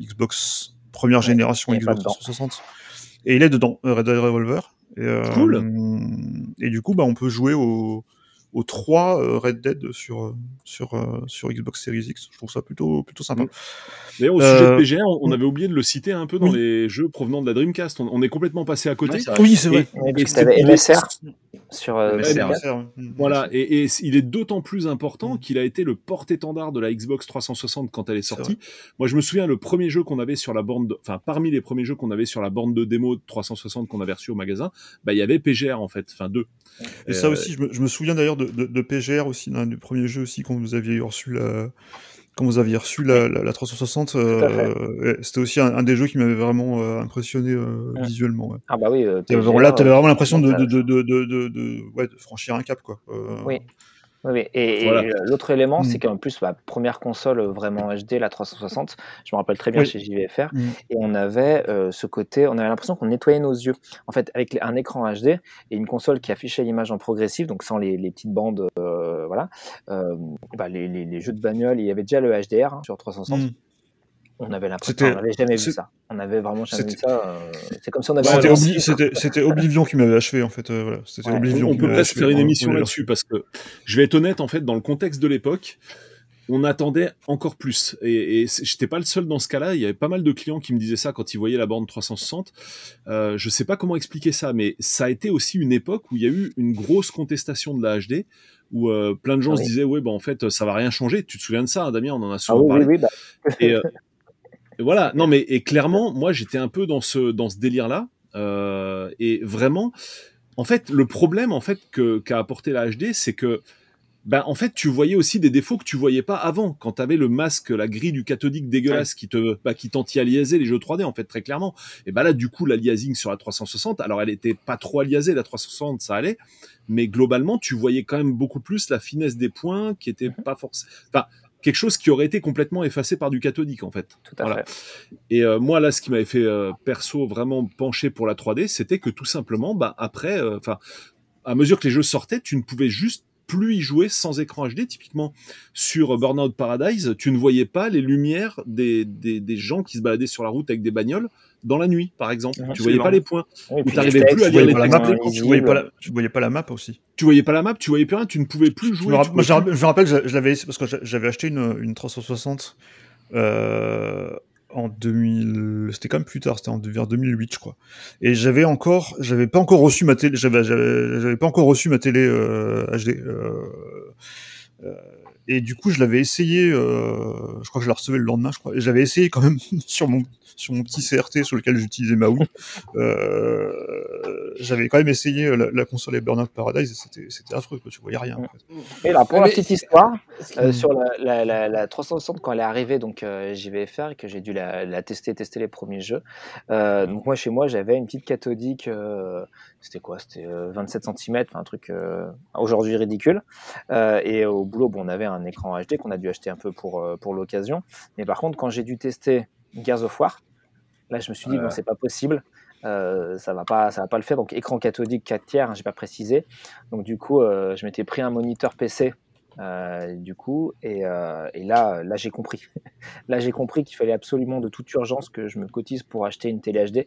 Xbox première génération Xbox dedans. 360. Et il est dedans, euh, Red Dead Revolver. Et, euh, Cool. Et du coup, bah, on peut jouer au, aux trois euh, Red Dead sur euh, sur euh, sur Xbox Series X. Je trouve ça plutôt plutôt sympa. Mm. D'ailleurs, au sujet de PGR, on, on mm. avait oublié de le citer un peu dans Oui. les jeux provenant de la Dreamcast. On, on est complètement passé à côté. Ouais, c'est vrai. Oui, c'est vrai. Et est- MSR sur euh, MSR, mm. Voilà, et, et il est d'autant plus important qu'il a été le porte-étendard de la Xbox 360 quand elle est sortie. Moi, je me souviens, le premier jeu qu'on avait sur la borne, de- enfin, parmi les premiers jeux qu'on avait sur la borne de démo de 360 qu'on avait reçu au magasin, bah, il y avait PGR en fait, enfin deux. Et ça Euh, aussi, je me, je me souviens d'ailleurs de, de, de PGR aussi, d'un des premiers jeux aussi quand vous aviez reçu la, quand vous aviez reçu la, la, la 360. à euh, C'était aussi un, un des jeux qui m'avait vraiment euh, impressionné euh, visuellement. Ouais. Ah bah oui. là, t'avais euh, vraiment l'impression de, de, de, de, de, ouais, franchir un cap, quoi. Oui. Oui. Et, et Voilà. l'autre élément, Mm. c'est qu'en plus, ma première console euh, vraiment HD, la 360, je me rappelle très bien Oui. chez JVFR, Mm. et on avait euh, ce côté, on avait l'impression qu'on nettoyait nos yeux. En fait, avec un écran HD et une console qui affichait l'image en progressif, donc sans les, les petites bandes, euh, voilà, euh, bah, les, les- les jeux de bagnole, il y avait déjà le HDR hein, sur 360. Mm. On avait l'impression, on n'avait jamais vu ça. On avait vraiment jamais vu c'était- ça. euh, c'est comme si on avait C'était Obli- c'était- c'était Oblivion qui m'avait achevé, en fait. euh, voilà. C'était Ouais. Oblivion on qui peut achevé, faire une on- émission on là-dessus parce que je vais être honnête, en fait, dans le contexte de l'époque, on attendait encore plus. Et, et j'étais pas le seul dans ce cas-là. Il y avait pas mal de clients qui me disaient ça quand ils voyaient la borne 360. Euh, je sais pas comment expliquer ça, mais ça a été aussi une époque où il y a eu une grosse contestation de la HD, où euh, plein de gens Ah se disaient ouais, bah en fait, ça va rien changer. Tu te souviens de ça, hein, Damien? On en a Ah souvent oui, oui, parlé. oui, bah, Et, euh, et voilà, non mais et clairement, moi j'étais un peu dans ce dans ce délire-là, euh, et vraiment, en fait, le problème en fait que qu'a apporté la HD, c'est que ben en fait tu voyais aussi des défauts que tu voyais pas avant. Quand tu avais le masque la grille du cathodique dégueulasse qui te bah, qui t'anti-aliasait les jeux 3D en fait très clairement et ben là du coup l'aliasing sur la 360 alors elle était pas trop aliasée la 360 ça allait mais globalement tu voyais quand même beaucoup plus la finesse des points qui était pas forcément enfin quelque chose qui aurait été complètement effacé par du cathodique en fait tout à Voilà. fait. et euh, moi, là, ce qui m'avait fait euh, perso vraiment pencher pour la 3D, c'était que tout simplement, bah, après, euh, enfin, à mesure que les jeux sortaient, tu ne pouvais juste plus y jouer sans écran HD. Typiquement, sur Burnout Paradise, tu ne voyais pas les lumières des, des, des gens qui se baladaient sur la route avec des bagnoles dans la nuit, par exemple. Mhm. tu voyais pas les points. Oui, t'arrivais les plus à textes, lire Tu les voyais pas la textes tu voyais pas la, tu voyais pas la map aussi. Tu voyais pas la map, tu voyais plus rien, tu ne pouvais plus jouer. tu je, me rappelle- je me rappelle, je, je l'avais parce que j'a- j'avais acheté une, une 360 euh, en 2000. C'était quand même plus tard, c'était en- vers 2008, je crois. Et j'avais encore, j'avais pas encore reçu ma télé, j'avais, pas encore reçu ma télé euh, HD. euh, euh, et du coup, je l'avais essayé. euh, je crois que je la recevais le lendemain, je crois. Et j'avais essayé quand même sur mon sur mon petit CRT sur lequel j'utilisais ma Wii. Euh, j'avais quand même essayé euh, la, la console et Burnout Paradise et c'était c'était affreux, quoi. tu voyais rien. En fait. Et là, pour Mais la petite histoire, euh, sur la, la, la, la 360, quand elle est arrivée, donc euh, JVFR, et que j'ai dû la, la tester, tester les premiers jeux. euh, donc moi, chez moi, j'avais une petite cathodique. euh, c'était quoi? C'était euh, 27 cm, un truc euh, aujourd'hui ridicule. Euh, et au boulot, bon, on avait un écran HD qu'on a dû acheter un peu pour, euh, pour l'occasion. Mais par contre, quand j'ai dû tester Gears of War, là, je me suis dit, bon, c'est pas possible. Euh, ça va pas ça va pas le faire. Donc écran cathodique 4 tiers hein, j'ai pas précisé. Donc du coup euh, je m'étais pris un moniteur PC euh, du coup et, et là là j'ai compris. Là j'ai compris qu'il fallait absolument de toute urgence que je me cotise pour acheter une télé HD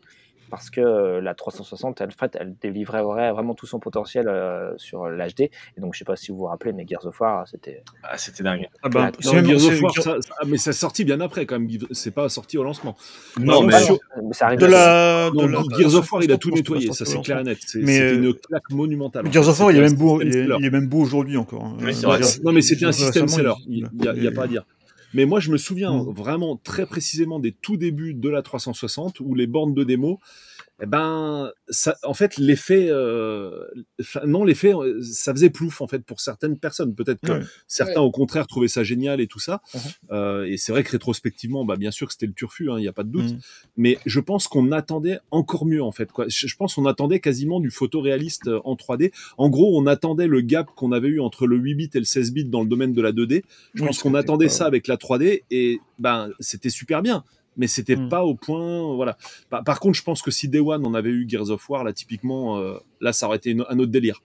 parce que euh, la 360 elle, en fait, elle délivrait vraiment tout son potentiel euh, sur l'HD et donc je sais pas si vous vous rappelez mais Gears of War c'était Ah, c'était dingue. Ah bah, Non, même- Gears of War, ça- ça- mais c'est sorti bien après quand même. C'est pas sorti au lancement. Non, Non, mais mais sur- non, mais ça arrive de la, de Non, la- Gears of War, il a tout nettoyé, ça c'est clair et net. C'est- euh, une claque monumentale. Gears of War, il est même beau, C'était il un est, system il est même beau aujourd'hui encore. hein. Oui, Euh, Non, mais c'était un système seller. il- Il n'y a, pas à dire. Mais moi, je me souviens Mm. vraiment très précisément des tout débuts de la 360 où les bornes de démo, eh ben, ça, en fait, l'effet, euh, non, l'effet, euh, ça faisait plouf en fait pour certaines personnes. Peut-être que Ouais. certains, au contraire, trouvaient ça génial et tout ça. Mhm. Euh, et c'est vrai que rétrospectivement, bah, bien sûr que c'était le turfu, hein, il n'y a pas de doute. Mm. Mais je pense qu'on attendait encore mieux en fait. Quoi. Je je pense qu'on attendait quasiment du photoréaliste euh, en 3D. En gros, on attendait le gap qu'on avait eu entre le 8 bits et le 16 bits dans le domaine de la 2D. Je Oui, pense qu'on attendait pas- ça avec la 3D et ben c'était super bien. Mais c'était Mm. pas au point, voilà. Par, par contre, je pense que si Day One on avait eu Gears of War, là typiquement, euh, là ça aurait été une- un autre délire.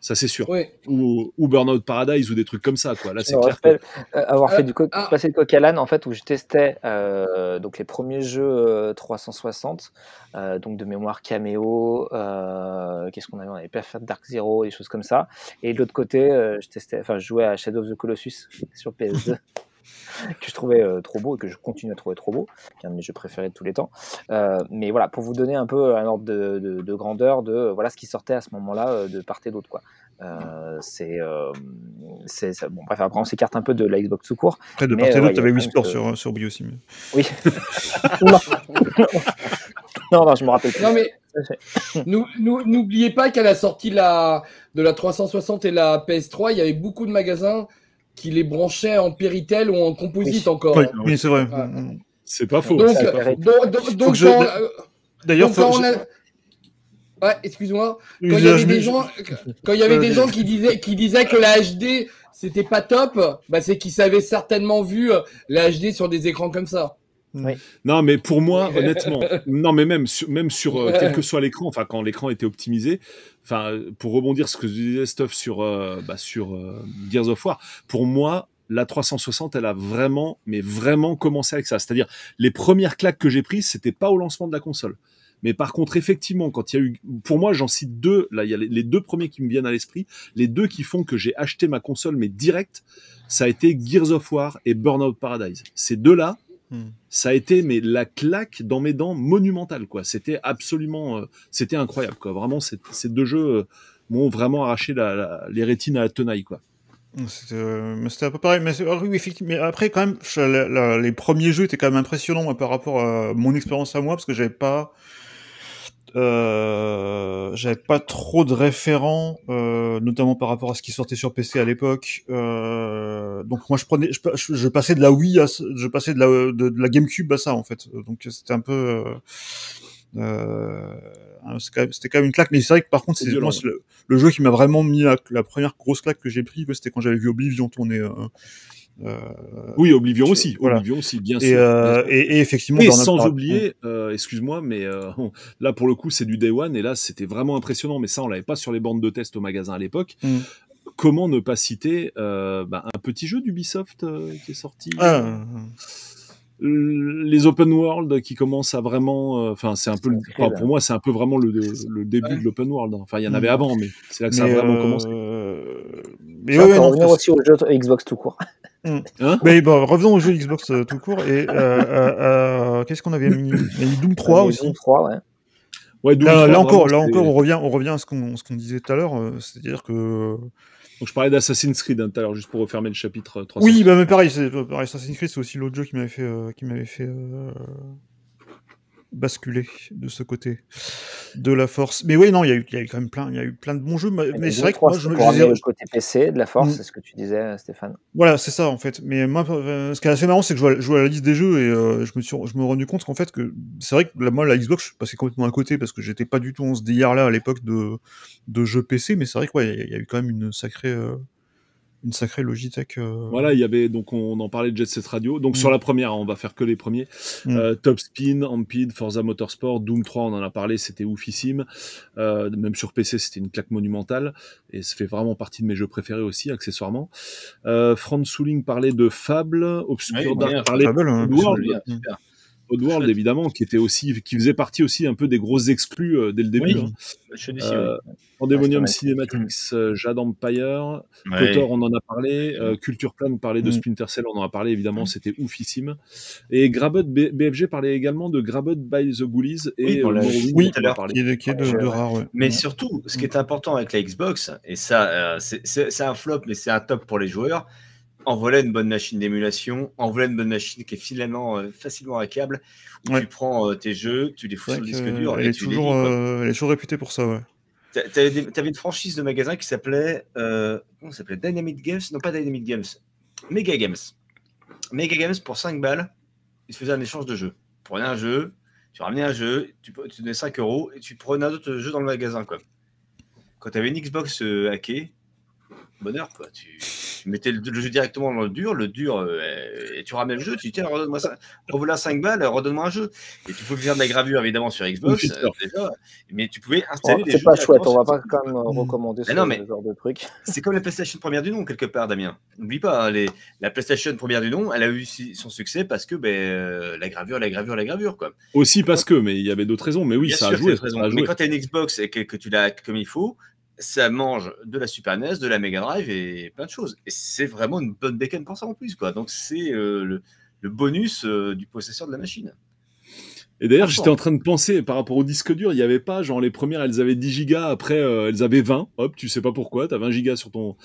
Ça, c'est sûr. Ou, ou Burnout Paradise ou des trucs comme ça, quoi. Là, Je c'est me clair que euh, avoir Ah, fait du co- ah. passer le coq à l'âne en fait où je testais euh, donc les premiers jeux euh, 360 euh, donc de mémoire Cameo euh, qu'est-ce qu'on avait on avait Perfect Dark Zero des choses comme ça et de l'autre côté euh, je testais enfin je jouais à Shadow of the Colossus sur PS2 que je trouvais euh, trop beau et que je continue à trouver trop beau qui est un de mes jeux préférés de tous les temps Euh, mais voilà pour vous donner un peu un ordre de, de- de grandeur de euh, voilà ce qui sortait à ce moment-là euh, de part et d'autre quoi euh, c'est euh, c'est ça- bon bref après on s'écarte un peu de la Xbox tout court Après, de Mais, part et euh, d'autre, t'avais même ce- sur, sur Wii aussi. mais- oui non. non non je me rappelle plus Non, mais nou- nou- n'oubliez pas qu'à la sortie de la, de la 360 et la PS3, il y avait beaucoup de magasins qui les branchaient en Péritel ou en composite Oui. encore. Oui, oui, c'est vrai. Ouais. c'est pas faux. Donc, D'ailleurs, Ouais, excuse-moi. Quand il y avait des je- gens, quand il y avait Euh, des gens qui disaient, qui disaient que la HD c'était pas top, bah c'est qu'ils avaient certainement vu euh, la HD sur des écrans comme ça. Non, mais pour moi, honnêtement, non, mais même sur, même sur euh, quel que soit l'écran, enfin, quand l'écran était optimisé, enfin, pour rebondir ce que je disais, Stuff, sur, euh, bah, sur euh, Gears of War, pour moi, la 360, elle a vraiment, mais vraiment commencé avec ça. C'est-à-dire, les premières claques que j'ai prises, c'était pas au lancement de la console. Mais par contre, effectivement, quand il y a eu, pour moi, j'en cite deux. Là, il y a les- les deux premiers qui me viennent à l'esprit. Les deux qui font que j'ai acheté ma console, mais direct, ça a été Gears of War et Burnout Paradise. Ces deux-là, Hmm. ça a été mais la claque dans mes dents monumentale quoi. C'était absolument, euh, c'était incroyable quoi. Vraiment, ces deux jeux euh, m'ont vraiment arraché les rétines à la tenaille quoi. C'était euh, mais c'était un peu pareil. Mais, ah mais après, quand même, les premiers jeux étaient quand même impressionnants par rapport à mon expérience à moi, parce que j'avais pas. Euh, j'avais pas trop de référents, euh, notamment par rapport à ce qui sortait sur PC à l'époque. Euh, donc moi je prenais, je, passais de la Wii, à, je passais de la, de, de la GameCube à ça en fait. Donc c'était un peu, euh, euh, même- c'était quand même une claque. Mais c'est vrai que par contre, C'est le jeu qui m'a vraiment mis la, la première grosse claque que j'ai pris, c'était quand j'avais vu Oblivion tourner. Euh, Oui, Oblivion aussi, voilà. Oblivion aussi, bien et, sûr. euh, bien sûr. et, et effectivement, Burnout sans oublier, euh, excuse-moi, mais euh, là pour le coup c'est du Day One et là c'était vraiment impressionnant. Mais ça on l'avait pas sur les bandes de test au magasin à l'époque. Mm. Comment ne pas citer euh, bah, un petit jeu d'Ubisoft euh, qui est sorti Ah, euh, les open world qui commencent à vraiment, euh, enfin c'est un peu, le- enfin, pour moi c'est un peu vraiment le, le début Ouais. de l'open world. Enfin il y en Mm. avait avant, mais c'est là que ça a vraiment euh, commencé. Mais Et pour non, revenir parce- aussi au jeu Xbox tout court Hein Mais bon, revenons au jeu Xbox euh, tout court. Et euh, euh, euh, qu'est-ce qu'on avait mis? Doom 3 Et aussi. Doom 3 ouais ouais, Doom Là, 3, là encore, là encore, on revient, on revient à ce qu'on ce qu'on disait tout à l'heure, euh, c'est-à-dire que Donc, je parlais d'Assassin's Creed hein, tout à l'heure juste pour refermer le chapitre euh, 300. oui, bah mais pareil, c'est pareil, Assassin's Creed, c'est aussi l'autre jeu qui m'avait fait, euh, qui m'avait fait euh, basculer de ce côté de la force. Mais oui, non, il y a eu, il y a eu quand même plein, il y a eu plein de bons jeux, mais, c'est vrai que 3, moi, je, je le côté PC de la force Mm. c'est ce que tu disais Stéphane Voilà, c'est ça en fait. Mais moi, euh, ce qui est assez marrant, c'est que je vois, la liste des jeux et euh, je me suis, je me rendu compte qu'en fait que c'est vrai que la, moi la Xbox, je suis passé complètement à côté parce que j'étais pas du tout en ce délire là à l'époque de de jeux PC, mais c'est vrai que ouais, il y, a- il y a eu quand même une sacrée, euh, une sacrée Logitech. euh, Voilà, il y avait donc on en parlait de Jet Set Radio. Donc Mm. sur la première, on va faire que les premiers. Mm. Euh, Top Spin, Amped, Forza Motorsport, Doom 3, on en a parlé, c'était oufissime. Euh, même sur PC, c'était une claque monumentale et ça fait vraiment partie de mes jeux préférés aussi, accessoirement. Euh, Franz Souling parlait de Fable, Obscure Dark parlait Fable, hein, super. Oddworld, évidemment, qui était aussi, qui faisait partie aussi un peu des grosses exclus euh, dès le début. Oui. hein. Je suis déçu, Euh, oui. Pandemonium Cinematics, euh, Jade Empire, Ouais. Kotor, on en a parlé. Euh, Culture Plan parlait de Mm. Splinter Cell, on en a parlé évidemment, c'était oufissime. Et Grabot B- BFG parlait également de Grabot by the Ghoulies et Oui, euh, tout à l'heure. qui est, qui est de, Ouais, de ouais. rare. Ouais. Mais surtout, ce qui est important avec la Xbox, et ça, euh, c'est un flop, mais c'est un top pour les joueurs, en voilà une bonne machine d'émulation, en voilà une bonne machine qui est finalement euh, facilement hackable, où Ouais. tu prends euh, tes jeux, tu les fous sur le disque que, dur euh, et elle, est tu les toujours, euh, elle est toujours réputée pour ça, ouais. T'a- T'avais une franchise de magasin qui s'appelait comment s'appelait? Dynamic Games? Non, pas Dynamic Games. Mega Games. Mega Games pour 5 balles, ils faisaient un échange de jeux. Tu prenais un jeu, tu ramenais un jeu, tu, tu donnais 5 euros et tu prenais un autre jeu dans le magasin. Quoi. Quand tu avais une Xbox hackée, bonheur, quoi. Tu, tu mettais le, le jeu directement dans le dur, le dur, euh, et tu ramènes le jeu, tu dis tiens, redonne-moi ça. Voilà 5 balles, redonne-moi un jeu. Et tu pouvais faire de la gravure évidemment sur Xbox, euh, déjà, mais tu pouvais installer Oh, des c'est jeux pas chouette, on va pas quand même euh, Mm. recommander ce, non, mais- ce genre de truc. C'est comme la PlayStation première du nom, quelque part, Damien. N'oublie pas, hein, les, la PlayStation première du nom, elle a eu son succès parce que ben, euh, la gravure, la gravure, la gravure. Quoi. Aussi parce que, mais il y avait d'autres raisons. Mais oui, Bien ça sûr a joué. c'est raison. ça a Mais quand tu as une Xbox et que, que tu l'as comme il faut, ça mange de la Super NES, de la Mega Drive et plein de choses. Et c'est vraiment une bonne bécane pour ça en plus. Quoi. Donc c'est euh, le, bonus euh, du possesseur de la machine. Et d'ailleurs, j'étais en train de penser, par rapport au disque dur, il n'y avait pas, genre les premières, elles avaient 10 gigas, après euh, elles avaient 20. Hop, tu sais pas pourquoi, t'as 20 gigas sur ton.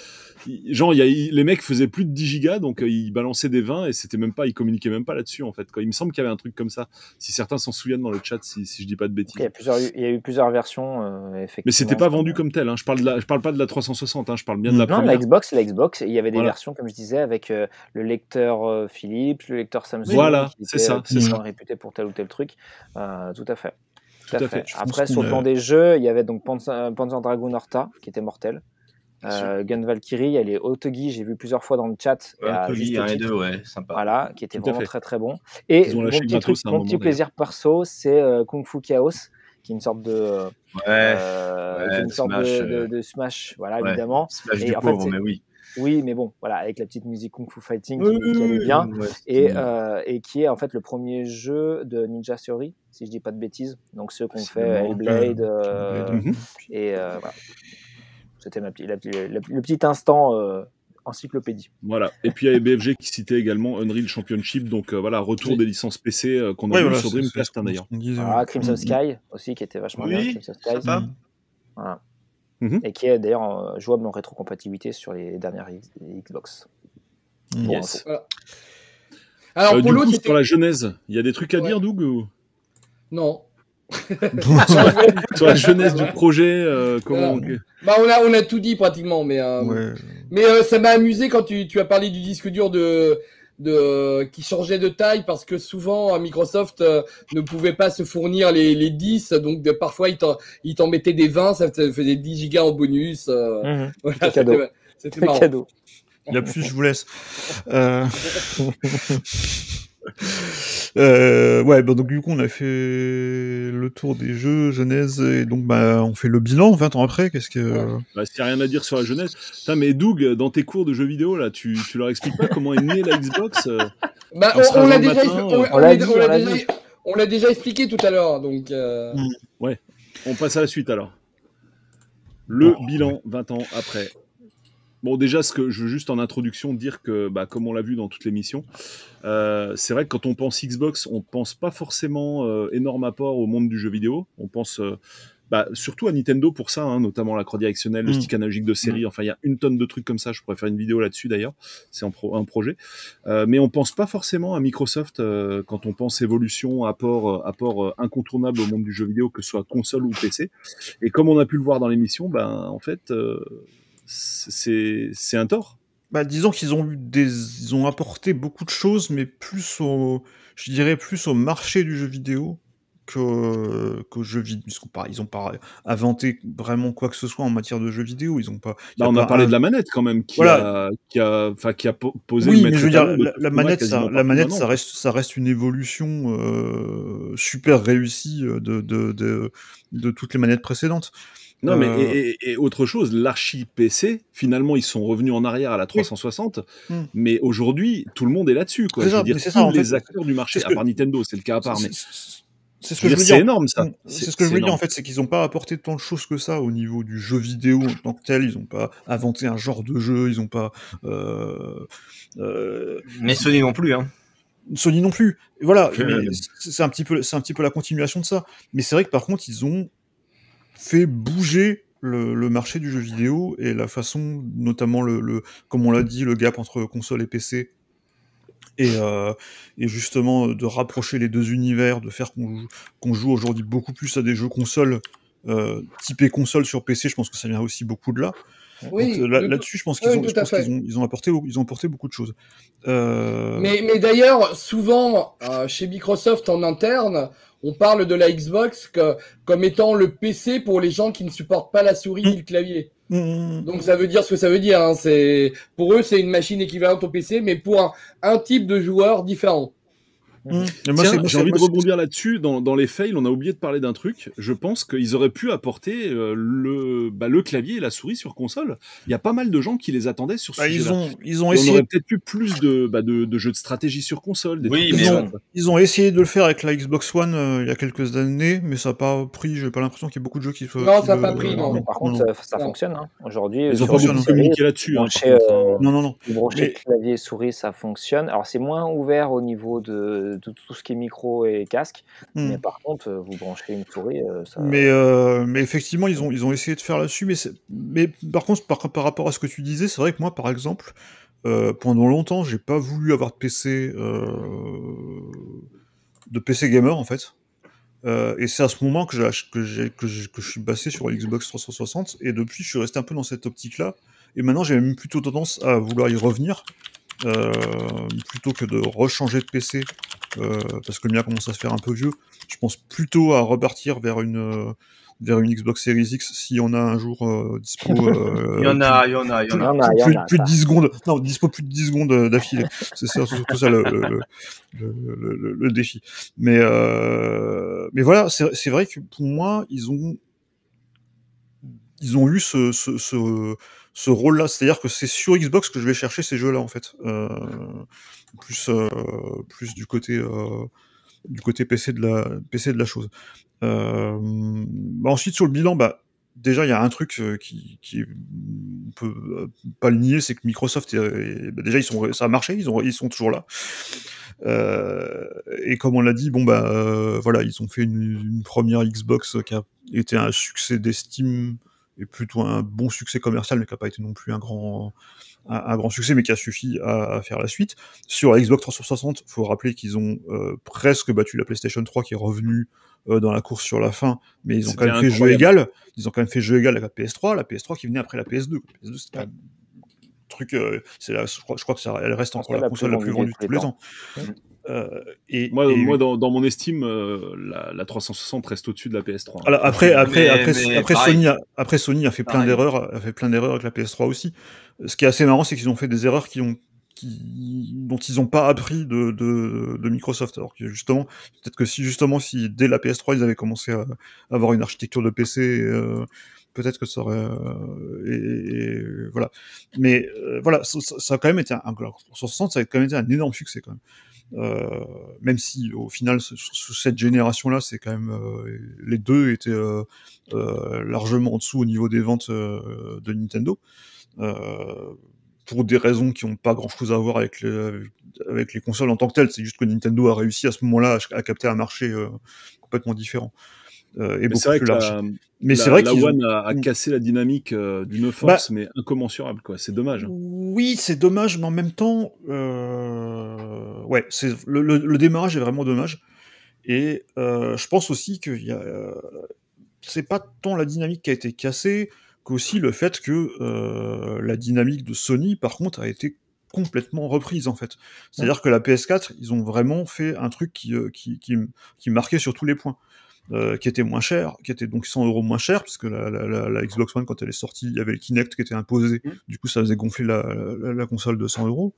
Genre, il y a, les mecs faisaient plus de 10 gigas, donc euh, ils balançaient des 20 et c'était même pas, ils communiquaient même pas là-dessus en fait. Quoi. Il me semble qu'il y avait un truc comme ça. Si certains s'en souviennent dans le chat, si, si je dis pas de bêtises. Il y a, plusieurs, il y a eu plusieurs versions, euh, effectivement. Mais c'était pas vendu comme tel. Hein. Je parle de la, je parle pas de la 360. Hein. Je parle bien de la Non, première. la Xbox, la Xbox, il y avait des Voilà. versions, comme je disais, avec euh, le lecteur euh, Philips, le lecteur Samsung, Voilà, c'est ça, euh, c'est ou ça. réputé pour tel ou tel truc. Euh, tout à fait. Tout à fait. Pense Après, sur le a- plan des jeux, il y avait donc Panzer, Panzer Dragoon Horta, qui était mortel. Euh, Gun Valkyrie, il y a les Otogi, j'ai vu plusieurs fois dans le chat. Ouais, juste un et titre. deux, ouais, sympa. Voilà, qui était Tout vraiment fait. très très bon. Et mon petit, truc, mon moment, petit plaisir perso, c'est euh, Kung Fu Chaos, qui est une sorte de, euh, Ouais, euh, ouais, une sorte Smash, de, de- de Smash, voilà, ouais. évidemment. Smash Et du en fait, pauvre, c'est- mais oui. Oui, mais bon, voilà, avec la petite musique Kung Fu Fighting Oui, qui, qui allait oui, bien. ouais, Et, c'était- euh, et qui est en fait le premier jeu de Ninja Theory, si je dis pas de bêtises. Donc ceux qu'on fait. Hellblade. euh, et euh, voilà. C'était ma petite- la petite- la- le petit instant euh, encyclopédie. Voilà. Et puis il y avait BFG qui citait également Unreal Championship. Donc euh, voilà, retour Oui. des licences PC euh, qu'on a Ouais, vu voilà, sur Dreamcast d'ailleurs. Voilà, ouais. Crimson Mhm. Sky aussi, qui était vachement bien. Oui, Crimson Sky. sympa. Mhm. Mhm. Et qui est d'ailleurs euh, jouable en rétrocompatibilité sur les dernières Xbox. Pour Yes. Alors, Euh, du coup, sur la genèse, il y a des trucs à Ouais. dire, Doug ou- Non. Sur la genèse du projet, euh, comment Bah, on a, on a tout dit pratiquement, mais, euh, Ouais. mais euh, ça m'a amusé quand tu, tu as parlé du disque dur de, de, qui changeait de taille parce que souvent euh, Microsoft euh, ne pouvait pas se fournir les, les 10, donc de, parfois ils t'en, ils t'en mettaient des 20, ça faisait 10 gigas en bonus. euh, Mhm. voilà, cadeau. c'était- marrant. Cadeau. La pluie, je vous laisse. Euh... ouais, bah, donc du coup, on a fait le tour des jeux, Genèse, et donc bah, on fait le bilan 20 ans après. Qu'est-ce que. Bah, S'il n'y a rien à dire sur la genèse. Putain, mais Doug, dans tes cours de jeux vidéo, là, tu, tu leur expliques pas comment est née la Xbox euh, Bah, On l'a déjà, le matin, on, on On l'a l'a- dit, on on l'a l'a déjà, dit. on l'a déjà expliqué tout à l'heure, donc. euh, On passe à la suite alors. Le bilan 20 ans après. Bon, déjà, ce que je veux juste en introduction dire que, bah, comme on l'a vu dans toute l'émission, euh, c'est vrai que quand on pense Xbox, on pense pas forcément euh, énorme apport au monde du jeu vidéo. On pense euh, bah, surtout à Nintendo pour ça, hein, notamment la croix directionnelle, le Mm. stick analogique de série. Enfin, il y a une tonne de trucs comme ça. Je pourrais faire une vidéo là-dessus d'ailleurs. C'est un, pro- un projet. Euh, mais on pense pas forcément à Microsoft quand on pense évolution, apport, apport incontournable au monde du jeu vidéo, que ce soit console ou PC. Et comme on a pu le voir dans l'émission, ben en fait, c'est un tort. Bah, disons qu'ils ont eu des, ils ont apporté beaucoup de choses, mais plus au, je dirais plus au marché du jeu vidéo que qu'au jeu vidéo. Ils ont pas, ils ont pas inventé vraiment quoi que ce soit en matière de jeux vidéo. Ils ont pas. Bah, on a pas parlé un- de la manette quand même, qui Voilà. a, qui a, enfin, qui a po- posé Oui, le mais je veux dire, la, la manette, ça, la manette, ça reste, ça reste une évolution euh, super réussie euh, de, de, de, de toutes les manettes précédentes. Non, mais Euh, et, et- et autre chose, l'archi PC, finalement, ils sont revenus en arrière à la 360, Hmm. mais aujourd'hui, tout le monde est là-dessus. Quoi. C'est Je ça, veux dire, tous ça, les fait. acteurs du marché, à que- part Nintendo, c'est le cas à part, mais C'est- ce je que veux je dire, veux c'est dire. énorme ça. Mm. C'est ce que je veux dire en fait, c'est qu'ils n'ont pas apporté tant de choses que ça au niveau du jeu vidéo en tant que tel. Ils n'ont pas inventé un genre de jeu. Ils n'ont pas euh, euh, Mais Sony non plus. Hein. Sony non plus. Voilà, c'est c'est un petit peu, c'est un petit peu la continuation de ça. Mais c'est vrai que par contre, ils ont fait bouger le, le marché du jeu vidéo et la façon, notamment le, le comme on l'a dit, le gap entre console et PC. Et, euh, et justement de rapprocher les deux univers, de faire qu'on joue, aujourd'hui beaucoup plus à des jeux consoles euh, typés console sur PC, je pense que ça vient aussi beaucoup de là. Oui, là- là-dessus, je pense qu'ils ont, je pense ils ont apporté, ils ont apporté beaucoup de choses. Euh, Mais, mais d'ailleurs, souvent, euh, chez Microsoft en interne, on parle de la Xbox que- comme étant le PC pour les gens qui ne supportent pas la souris ni le clavier. Mm. Donc ça veut dire ce que ça veut dire. hein. C'est pour eux c'est une machine équivalente au PC, mais pour un, un type de joueur différent. Mm. Moi, j'ai envie de rebondir là-dessus. Dans, dans les fails, on a oublié de parler d'un truc. Je pense qu'ils auraient pu apporter euh, le, bah, le clavier et la souris sur console. Il y a pas mal de gens qui les attendaient sur ce Bah, ils ont, ils ont Et On essayé aurait peut-être eu plus de, bah, de, de jeux de stratégie sur console. Des Oui, mais. Ils ont essayé de le faire avec la Xbox One euh, il y a quelques années, mais ça n'a pas pris. J'ai pas l'impression qu'il y ait beaucoup de jeux qui. se- Non, qui ça a le- pas pris, non. Mais par contre, non. ça, fonctionne. hein. Aujourd'hui, Ils ont pas beaucoup communiqué là-dessus. hein, brancher, euh. Non, non, non. Mais- clavier et souris, ça fonctionne. Alors c'est moins ouvert au niveau de, de tout ce qui est micro et casque, Hmm. mais par contre, euh, vous branchez une souris, euh, ça. Mais, euh, mais effectivement, ils ont, ils ont essayé de faire là-dessus. Mais, mais par contre, par, par rapport à ce que tu disais, c'est vrai que moi, par exemple, euh, pendant longtemps, j'ai pas voulu avoir de PC, euh, de PC gamer en fait. Euh, et c'est à ce moment que, que, que, je- que je suis passé sur l'Xbox 360. Et depuis, je suis resté un peu dans cette optique-là. Et maintenant, j'ai même plutôt tendance à vouloir y revenir. euh, plutôt que de rechanger de PC. Euh, parce que le mien commence à se faire un peu vieux. Je pense plutôt à repartir vers une, euh, vers une Xbox Series X si on a un jour euh, dispo. euh, Il y en a, il y en a, il y en a. en a, il y en plus, a, plus de ça. 10 secondes, non, dispo plus de 10 secondes d'affilée. C'est ça, surtout ça le, le, le, le- le- le défi. Mais, euh, mais voilà, c'est c'est vrai que pour moi, ils ont, ils ont eu ce, ce, ce, rôle-là. C'est-à-dire que c'est sur Xbox que je vais chercher ces jeux-là, en fait. Euh, plus, euh, plus du côté, euh, du côté PC de la, chose. Bah ensuite, sur le bilan, bah, déjà, il y a un truc qui, qui on peut pas le nier, c'est que Microsoft, bah, déjà, ils sont, ça a marché, ils, ont, ils sont toujours là. Et comme on l'a dit, bon voilà, ils ont fait une première Xbox qui a été un succès d'estime et plutôt un bon succès commercial, mais qui n'a pas été non plus un grand, un, un grand succès, mais qui a suffi à, à faire la suite. Sur la Xbox 360, faut rappeler qu'ils ont euh, presque battu la PlayStation 3 qui est revenue euh, dans la course sur la fin, mais ils ont quand même fait jeu incroyable. égal. Ils ont quand même fait jeu égal avec la PS3, la PS3 qui venait après la PS2. La PS2 c'était un truc, euh, c'est je crois, je crois que ça, elle reste encore la la console la plus vendue de tous les tous les ans. Euh, et, Moi, et- moi dans, dans mon estime, euh, la, la 360 reste au-dessus de la PS3. Alors après, après, Mais- après, mais après, pareil. Sony a, après Sony a fait plein d'erreurs, a fait plein d'erreurs avec la PS3 aussi. Ce qui est assez marrant, c'est qu'ils ont fait des erreurs qui ont, qui, dont ils n'ont pas appris de, de, de Microsoft. Alors que justement, peut-être que si justement, si dès la PS3 ils avaient commencé à avoir une architecture de PC, euh, peut-être que ça aurait, euh, et, et voilà. Mais euh, voilà, ça, ça- ça a quand même été un, un 360, ça a quand même été un énorme succès quand même. Euh, même si au final, sur cette génération-là, c'est quand même euh, les deux étaient euh, largement en dessous au niveau des ventes de Nintendo, euh, pour des raisons qui n'ont pas grand-chose à voir avec les, consoles en tant que telles. C'est juste que Nintendo a réussi à ce moment-là à, à capter un marché euh, complètement différent euh, et Mais beaucoup c'est vrai plus que large. la, Mais c'est vrai la qu'ils ont- One a, a Mm. cassé la dynamique euh, d'une force, mais incommensurable. quoi. C'est dommage. hein. Oui, c'est dommage, mais en même temps, euh, ouais, c'est le, le- le démarrage est vraiment dommage. Et euh, je pense aussi que y a, c'est pas tant la dynamique qui a été cassée qu'aussi le fait que la dynamique de Sony, par contre, a été complètement reprise en fait. C'est-à-dire que la PS4, ils ont vraiment fait un truc qui, qui, qui, qui marquait sur tous les points. Euh, qui était moins cher, qui était donc 100 euros moins cher, puisque la, la, la, la Xbox One, quand elle est sortie, il y avait le Kinect qui était imposé, Mm. du coup ça faisait gonfler la, la, la console de 100 euros.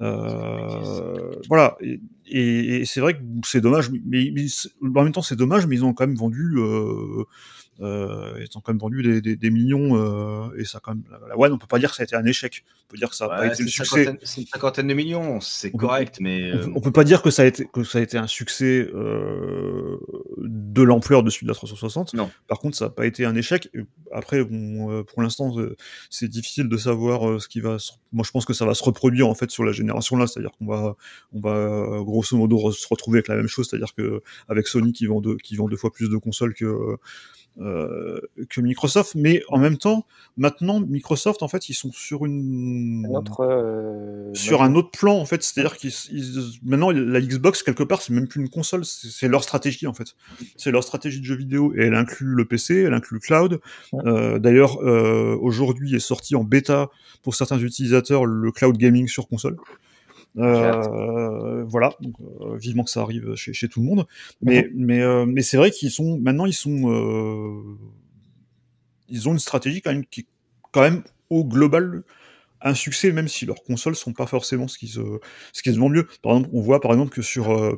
Euh, voilà, et, et, et c'est vrai que c'est dommage, mais, mais en même temps c'est dommage, mais ils ont quand même vendu, euh, ils ont quand même vendu des, des, des millions, euh, et ça quand même, la, la One, on peut pas dire que ça a été un échec, on peut dire que ça a pas été c'est le succès. c'est une cinquantaine de millions, c'est On correct, mais On euh, peut, on peut pas dire que ça a été que ça a été un succès euh, de l'ampleur de celui de la 360. Non. Par contre, ça n'a pas été un échec. Après, bon, pour l'instant, c'est difficile de savoir ce qui va. se- Moi, je pense que ça va se reproduire en fait sur la génération là, c'est-à-dire qu'on va, on va grosso modo se retrouver avec la même chose, c'est-à-dire que avec Sony qui vend deux, qui vend deux fois plus de consoles que euh, que Microsoft, mais en même temps, maintenant Microsoft en fait ils sont sur une Notre, euh, sur un autre plan en fait. C'est-à-dire qu'ils ils- maintenant la Xbox quelque part c'est même plus une console c'est leur stratégie en fait. C'est leur stratégie de jeu vidéo et elle inclut le PC elle inclut le cloud. Ouais. Euh, d'ailleurs aujourd'hui est sorti en bêta pour certains utilisateurs le cloud gaming sur console euh, voilà, donc, euh, vivement que ça arrive chez, chez tout le monde. Mais, mais, euh, mais c'est vrai qu'ils sont maintenant ils sont euh, ils ont une stratégie quand même qui est quand même au global un succès, même si leurs consoles sont pas forcément ce qui se, ce qui se vend mieux. Par exemple, on voit par exemple que sur euh,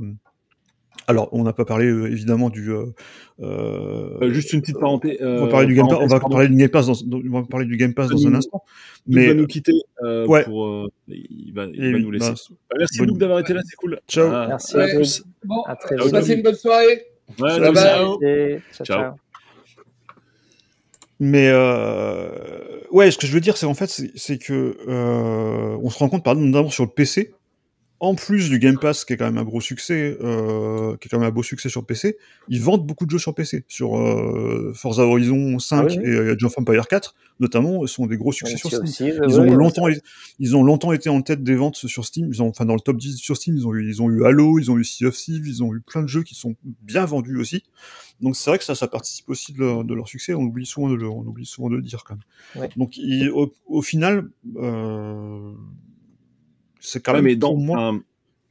alors, on n'a pas parlé euh, évidemment du. Euh, euh, juste une petite parenthèse. on va parler du Game Pass. On va parler du Game Pass dans, on va parler du Game Pass dans un instant. Mais il va nous quitter. Ouais. Pour, il va, il va nous laisser. Bah, bah, merci beaucoup d'avoir été là, c'est cool. Ciao. Ah, merci à tous. Bon, à très vite. Passez une bonne soirée. Ouais, ciao, ciao. ciao. ciao. Mais euh, ouais, ce que je veux dire, c'est en fait, c'est que euh, on se rend compte, par exemple, notamment sur le PC, en plus du Game Pass, qui est quand même un gros succès, euh, qui est quand même un beau succès sur PC, ils vendent beaucoup de jeux sur PC. Sur euh, Forza Horizon 5 ah oui, oui. et Age of Empire 4, notamment, sont des gros succès sur Steam. Aussi, ils, ont longtemps, ils ont longtemps été en tête des ventes sur Steam. Ils ont, enfin, dans le top 10 sur Steam, ils ont eu, ils ont eu Halo, ils ont eu Sea of Thieves, ils ont eu plein de jeux qui sont bien vendus aussi. Donc c'est vrai que ça, ça participe aussi de leur, de leur succès. On oublie souvent de le, on oublie souvent de le dire quand même. Donc il, au, au, final, euh, c'est quand ouais, même mais dans, un,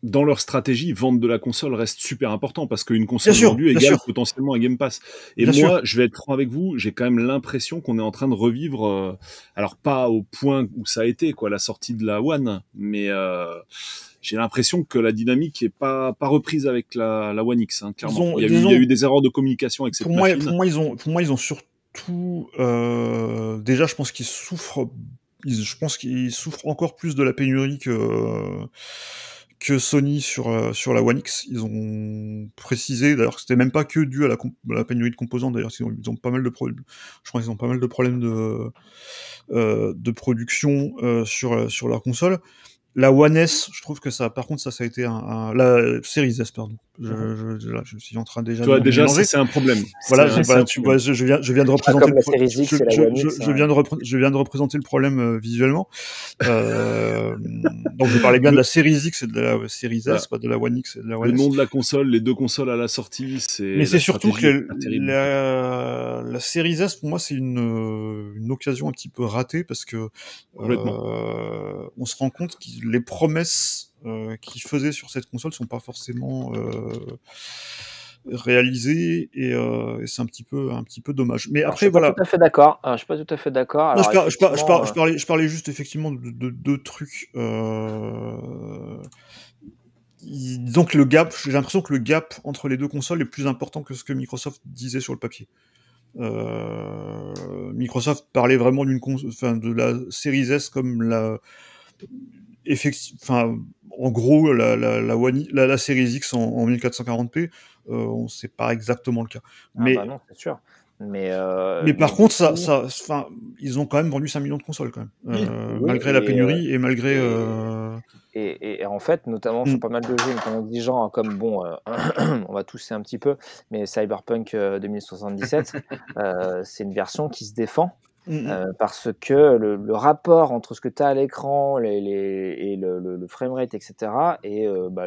dans leur stratégie, vendre de la console reste super important parce qu'une console bien vendue égale sûr. potentiellement un Game Pass. Et Bien moi, sûr. je vais être franc avec vous, j'ai quand même l'impression qu'on est en train de revivre, euh, alors pas au point où ça a été, quoi, la sortie de la One, mais euh, j'ai l'impression que la dynamique est pas pas reprise avec la, la One X, hein, clairement. Ont, il, y a eu, il y a eu des erreurs de communication avec cette pour moi, machine. Pour moi, ils ont, pour moi, ils ont surtout, euh, déjà, je pense qu'ils souffrent, je pense qu'ils souffrent encore plus de la pénurie que que Sony sur euh, sur la One X. Ils ont précisé d'ailleurs que c'était même pas que dû à la, à la pénurie de composants. D'ailleurs, ils ont, pas mal de problèmes. Je ont pas mal de problèmes de euh, de production euh, sur sur leur console. La One S, je trouve que ça, par contre, ça, ça a été un la Series S, pardon. Je, je, là, je suis en train déjà. Tu vois, de déjà, c'est un problème. Voilà, un- je, voilà, tu problème. vois, je, je viens, je viens de Pas représenter. le je, je- je- je viens de je représenter le problème euh, visuellement. Euh, donc, je parlais bien de la Series X et de la Series S, Voilà. pas de la One X et de la One Le S. nom de la console, les deux consoles à la sortie, c'est. Mais c'est surtout que la, la Series S, pour moi, c'est une, euh, une occasion un petit peu ratée parce que euh, on se rend compte que les promesses euh, qu'ils faisaient sur cette console sont pas forcément euh, réalisées et, euh, et c'est un petit peu un petit peu dommage. Mais Alors, je après, suis pas voilà. tout à fait d'accord. Je suis pas tout à fait d'accord. Je, par- je par- je effectivement, par- je parlais, je parlais juste effectivement de de- deux trucs. Que le gap, j'ai l'impression que le gap entre les deux consoles est plus important que ce que Microsoft disait sur le papier. Euh, Microsoft parlait vraiment d'une de la Series S comme la enfin en gros la la la, One I- la, la Series X en, en 1440p euh, on sait pas exactement le cas ah mais bah non, c'est sûr. Mais, euh, mais par contre, ça, ça, ils ont quand même vendu 5 millions de consoles, quand même. Euh, Oui, malgré la pénurie et malgré. et- euh, Et, et- et en fait, notamment Mm. sur pas mal de jeux, notamment exigeants, comme bon, on va tousser un petit peu, mais Cyberpunk euh, 2077, euh, c'est une version qui se défend mm, mm. euh, parce que le, le rapport entre ce que tu as à l'écran les, les- et le, le, le framerate, etc., est euh, bah,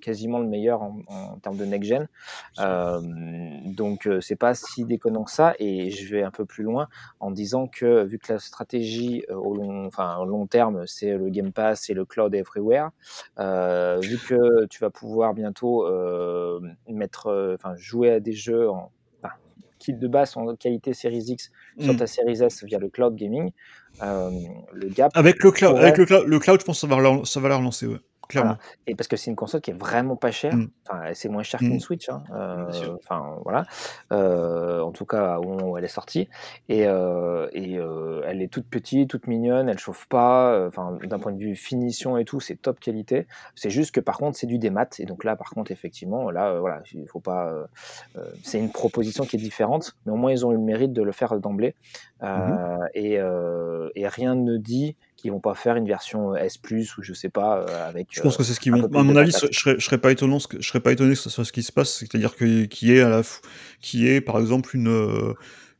quasiment le meilleur en, en termes de next-gen. Euh, donc, euh, c'est pas si déconnant que ça. Et je vais un peu plus loin en disant que, vu que la stratégie au, long, enfin, au long terme, c'est le Game Pass et le cloud everywhere, vu que tu vas pouvoir bientôt mettre, jouer à des jeux en de base en qualité Series X sur Mm. ta Series S via le cloud gaming, euh, le gap Avec le cloud, pourrait- avec le cloud, le cloud, je pense que ça va la, ça va la relancer, ouais. Clairement. Et parce que c'est une console qui est vraiment pas chère. Mm. Enfin, c'est moins cher Mm. qu'une Switch. Hein. Euh. Enfin, voilà. Euh, en tout cas, où elle est sortie. Et, euh, et elle est toute petite, toute mignonne. Elle chauffe pas. Enfin, d'un point de vue finition et tout, c'est top qualité. C'est juste que par contre, c'est du démat. Et donc là, par contre, effectivement, là, voilà, il faut pas. c'est une proposition qui est différente, mais au moins ils ont eu le mérite de le faire d'emblée. Et, euh, et rien ne dit qu'ils vont pas faire une version S+ ou je sais pas euh, avec. Je pense que c'est ce qu'ils un vont. À mon avis, je serais, je serais pas étonnant, je serais pas étonné que ce soit ce qui se passe, c'est-à-dire que qui est à la, qui est par exemple une euh,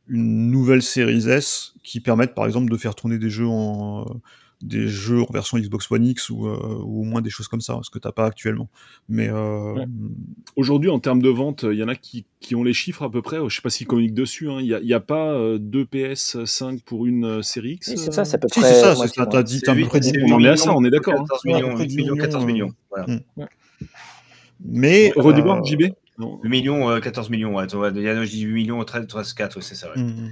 une nouvelle série S qui permette par exemple de faire tourner des jeux en euh, des jeux en version Xbox One X ou, euh, ou au moins des choses comme ça, ce que t'as pas actuellement. Mais euh, Ouais. Aujourd'hui, en termes de vente, il y en a qui, qui ont les chiffres à peu près. Je sais pas s'ils communiquent dessus. hein. Il n'y a, il y a pas euh, deux PS5 pour une série X. Oui, c'est ça, c'est à peu si près. c'est ça, c'est ça, t'as dit, t'as à peu près dit. c'est on en huit est à ça, on est d'accord, hein. 14 Ouais, millions, après 8 10 millions, 14 millions, millions. Voilà. Mais Redis-moi, euh, JB Non. 8 millions, euh, 14 millions. Ouais, il y a 18 millions, 13, 13 4, ouais, c'est ça. Ouais. Mm.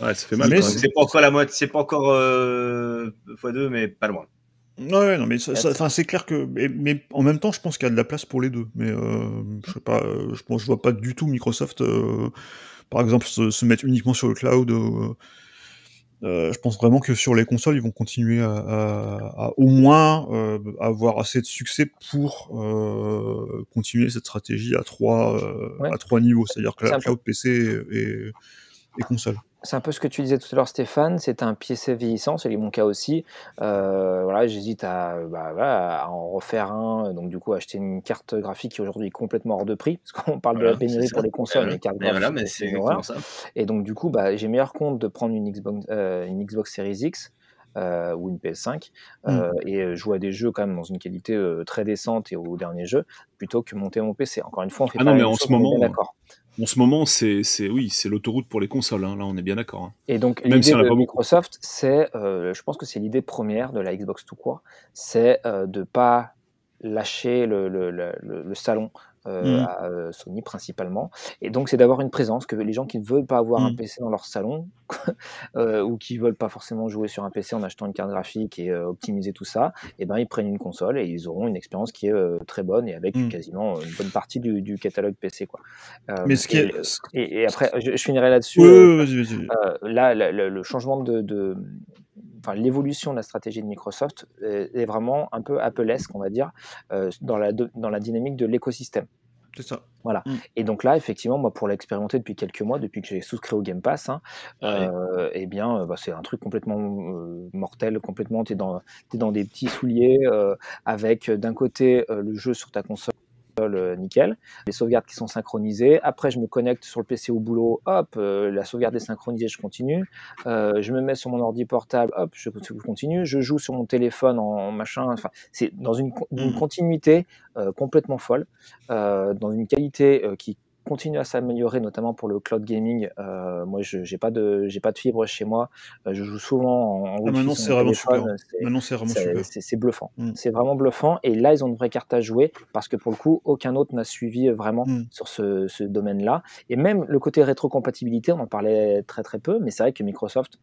Ouais, ça fait mal. Mais quand c'est- pas encore la moitié, c'est pas encore euh, x2, mais pas loin. Ouais, non, mais ça- c'est clair que, mais, mais en même temps, je pense qu'il y a de la place pour les deux. Mais euh, je sais pas, euh, je pense, je vois pas du tout Microsoft, euh, par exemple, se, se mettre uniquement sur le cloud. euh, euh, je pense vraiment que sur les consoles, ils vont continuer à, à- à au moins euh, avoir assez de succès pour euh, continuer cette stratégie à trois, euh, Ouais. à trois niveaux, c'est-à-dire que la cloud PC et, et console. C'est un peu ce que tu disais tout à l'heure, Stéphane. C'est un PC vieillissant, c'est mon cas aussi. Euh, voilà, j'hésite à, bah, voilà, à en refaire un. Donc, du coup, acheter une carte graphique qui aujourd'hui est complètement hors de prix. Parce qu'on parle de la pénurie pour les consoles, Euh, les cartes voilà, graphiques, mais c'est ça. Et donc, du coup, bah, j'ai meilleur compte de prendre une Xbox, euh, une Xbox Series X euh, ou une PS5 euh, et jouer à des jeux quand même dans une qualité euh, très décente et au dernier jeu plutôt que monter mon PC. Encore une fois, on fait Ah pas non, mais en ce on est bien moment, d'accord. En ce moment, c'est, c'est, oui, c'est l'autoroute pour les consoles. hein. Là, on est bien d'accord. hein. Et donc, l'idée de. Microsoft, c'est, euh, je pense que c'est l'idée première de la Xbox tout court, c'est euh, de pas lâcher le, le- le salon euh, Mm. à euh, Sony principalement. Et donc, c'est d'avoir une présence que les gens qui ne veulent pas avoir un Mm. PC dans leur salon euh, ou qui veulent pas forcément jouer sur un PC en achetant une carte graphique et euh, optimiser tout ça, et ben ils prennent une console et ils auront une expérience qui est très bonne et avec Mm. quasiment une bonne partie du, du catalogue PC quoi. Mais ce qui et, est, ce- et- et après, je, je finirai là-dessus. Vas-y, vas-y. euh, là, la- la- le changement de, de- enfin, l'évolution de la stratégie de Microsoft est, est vraiment un peu Apple-esque, on va dire, euh, dans, la, dans la dynamique de l'écosystème. c'est ça. Et donc là, effectivement, moi, pour l'expérimenter depuis quelques mois, depuis que j'ai souscrit au Game Pass, hein, euh, eh bien, euh, bah, c'est un truc complètement euh, mortel, complètement. Tu es dans, t'es dans des petits souliers euh, avec d'un côté le jeu sur ta console. Euh, nickel, les sauvegardes qui sont synchronisées. Après, je me connecte sur le PC au boulot, hop, euh, la sauvegarde est synchronisée, je continue. Euh, je me mets sur mon ordi portable, hop, je continue. Je joue sur mon téléphone en, machin. Enfin, c'est dans une, Mhm. continuité complètement folle, dans une qualité qui continue à s'améliorer, notamment pour le cloud gaming. Euh, moi, je j'ai pas de pas de fibre chez moi. Euh, je joue souvent en, en Ah, maintenant, c'est vraiment super. C'est- Maintenant, c'est vraiment c'est- super. c'est c'est bluffant. Mm. C'est vraiment bluffant. Et là, ils ont une vraie carte à jouer parce que pour le coup, aucun autre n'a suivi vraiment Mm. sur ce, ce domaine-là. Et même le côté rétrocompatibilité, on en parlait très très peu, mais c'est vrai que Microsoft,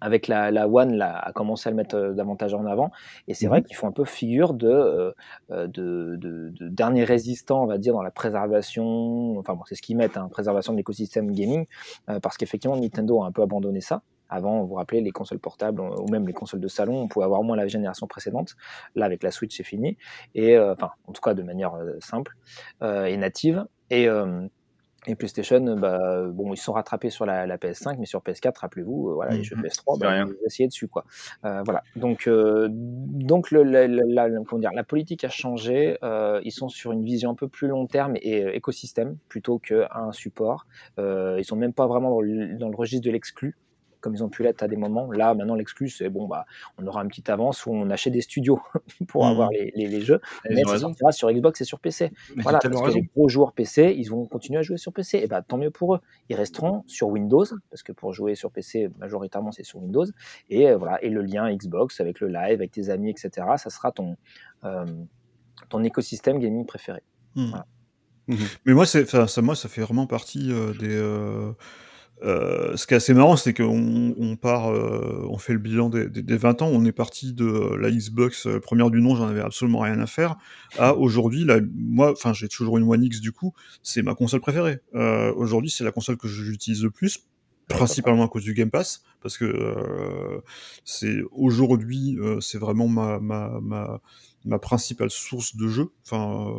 avec la, la One, là, a commencé à le mettre euh, davantage en avant. Et c'est Mhm. vrai qu'ils font un peu figure de, euh, euh, de, de, de dernier résistant, on va dire, dans la préservation. Enfin bon, c'est ce qu'ils mettent, hein, préservation de l'écosystème gaming, euh, parce qu'effectivement, Nintendo a un peu abandonné ça. Avant, vous vous rappelez, les consoles portables ou même les consoles de salon, on pouvait avoir au moins la génération précédente. Là, avec la Switch, c'est fini. Et euh, enfin, en tout cas, de manière euh, simple euh, et native. Et, euh, et PlayStation, bah, bon, ils sont rattrapés sur la, la PS5, mais sur PS4, rappelez-vous, euh, voilà, les jeux Mhm. PS3, C'est bah, rien. vous essayez dessus, quoi. Euh, voilà. Donc, euh, donc le, la, la- dire, la politique a changé. euh, ils sont sur une vision un peu plus long terme et euh, écosystème plutôt qu'un support. Euh, ils sont même pas vraiment dans le, dans le registre de l'exclu comme ils ont pu l'être à des moments. Là, maintenant, l'exclu, c'est bon, bah, on aura une petite avance où on achète des studios pour Mhm. avoir les, les- les jeux, mais ça sortira sur Xbox et sur PC. Mais Voilà, parce que les gros joueurs PC, ils vont continuer à jouer sur PC. Et bah, tant mieux pour eux. Ils resteront sur Windows, parce que pour jouer sur PC, majoritairement, c'est sur Windows. Et euh, voilà, et le lien Xbox avec le live, avec tes amis, etc., ça sera ton, euh, ton écosystème gaming préféré. Hmm. Voilà. Mais moi, c'est, moi, ça fait vraiment partie euh, des. Euh, ce qui est assez marrant, c'est qu'on on part, euh, on fait le bilan des, des- des 20 ans, on est parti de la Xbox euh, première du nom, j'en avais absolument rien à faire, à aujourd'hui, moi, enfin, j'ai toujours une One X du coup, c'est ma console préférée. Aujourd'hui, c'est la console que j'utilise le plus, principalement à cause du Game Pass, parce que c'est aujourd'hui, c'est vraiment ma, ma, ma, principale source de jeu. Enfin,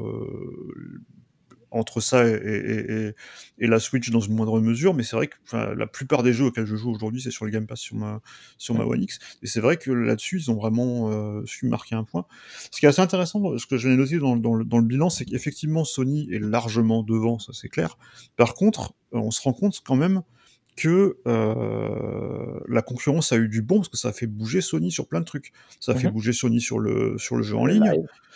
entre ça et, et, et, et la Switch dans une moindre mesure, mais c'est vrai que la plupart des jeux auxquels je joue aujourd'hui, c'est sur le Game Pass sur ma, sur ma One X. Et c'est vrai que là-dessus, ils ont vraiment euh, su marquer un point. Ce qui est assez intéressant, ce que je l'ai noté dans, dans, le, dans le bilan, c'est qu'effectivement, Sony est largement devant, ça c'est clair. Par contre, on se rend compte quand même que euh, la concurrence a eu du bon parce que ça a fait bouger Sony sur plein de trucs. Ça a Mhm. fait bouger Sony sur le sur le jeu en ligne.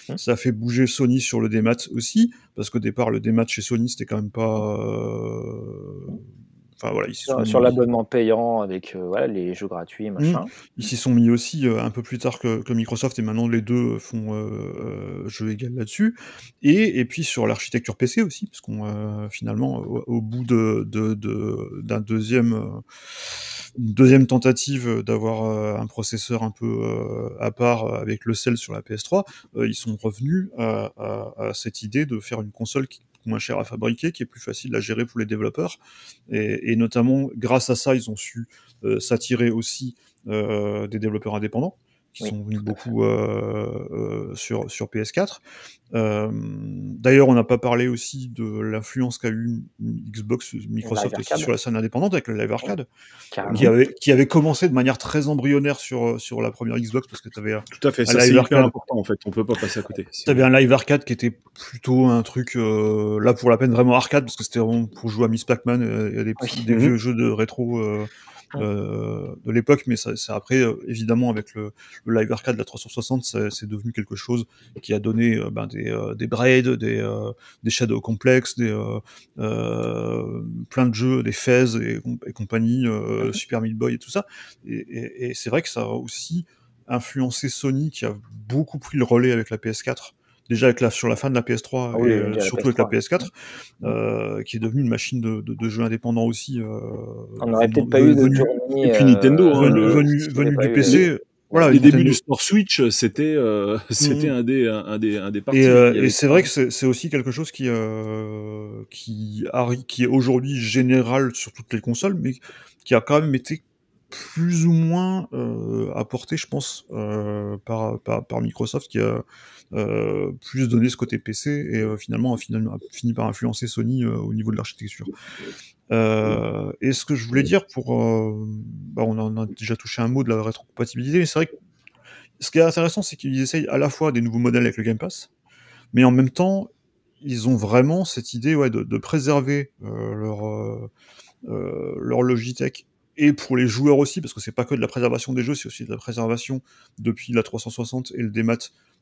Mhm. Ça a fait bouger Sony sur le démat aussi parce qu'au départ le démat chez Sony c'était quand même pas. euh, Enfin voilà, ils s'y sont Sur, l'abonnement payant avec euh, voilà, les jeux gratuits, machin. ils s'y sont mis aussi euh, un peu plus tard que, que Microsoft et maintenant les deux font euh, euh, jeu égal là-dessus. Et, et puis sur l'architecture PC aussi, parce qu'on finalement au, au bout de, de, deuxième une deuxième tentative d'avoir un processeur un peu à part avec le sel sur la PS3, euh, ils sont revenus à, à- à cette idée de faire une console qui moins cher à fabriquer, qui est plus facile à gérer pour les développeurs. Et, et notamment, grâce à ça, ils ont su euh, s'attirer aussi euh, des développeurs indépendants qui Oui, sont venus beaucoup euh, euh, sur, sur PS4. Euh, D'ailleurs, on n'a pas parlé aussi de l'influence qu'a eu Xbox, Microsoft Live aussi Arcade. sur la scène indépendante avec le Live Arcade, Carrément. qui avait, qui avait commencé de manière très embryonnaire sur, sur la première Xbox parce que tu avais, Tout à fait, Un ça c'est live hyper arcade. important en fait, on peut pas passer à côté. un live arcade qui était plutôt un truc, euh, là pour la peine vraiment arcade, parce que c'était vraiment pour jouer à Miss Pac-Man et à des, Oui. des Mhm. vieux jeux de rétro euh, euh, de l'époque, mais ça, c'est après, euh, évidemment, avec le, le live arcade de la 360, c'est devenu quelque chose qui a donné euh, ben, des, euh, des Braid, des, euh, des Shadow Complex, des, plein de jeux, des Fez et, et compagnie. Super Meat Boy et tout ça. Et, et- et c'est vrai que ça a aussi influencé Sony qui a beaucoup pris le relais avec la PS4. Déjà avec la, sur la fin de la PS3 Ah oui, et déjà euh, la surtout avec la PS3. PS4, euh, qui est devenue une machine de, de, de jeux indépendants aussi. Euh, On n'aurait peut-être pas eu de venu- et puis Nintendo, hein, venu, le- du eu- PC. Voilà, les Nintendo. débuts du Sport Switch, c'était euh, c'était Mhm. un des un des un des parties. Et, euh, c'est vrai que c'est aussi quelque chose qui, euh, qui, qui est aujourd'hui général sur toutes les consoles, mais qui a quand même été plus ou moins euh, apporté, je pense, euh, par, par, par Microsoft, qui a euh, plus donné ce côté PC et euh, finalement a, fini par influencer Sony euh, au niveau de l'architecture. Euh, et ce que je voulais dire pour, euh, bah, on en a déjà touché un mot de la rétrocompatibilité, mais c'est vrai que ce qui est intéressant, c'est qu'ils essayent à la fois des nouveaux modèles avec le Game Pass, mais en même temps, ils ont vraiment cette idée ouais, de, préserver euh, leur, euh, euh, leur Logitech et pour les joueurs aussi, parce que c'est pas que de la préservation des jeux, c'est aussi de la préservation depuis la 360 et le démat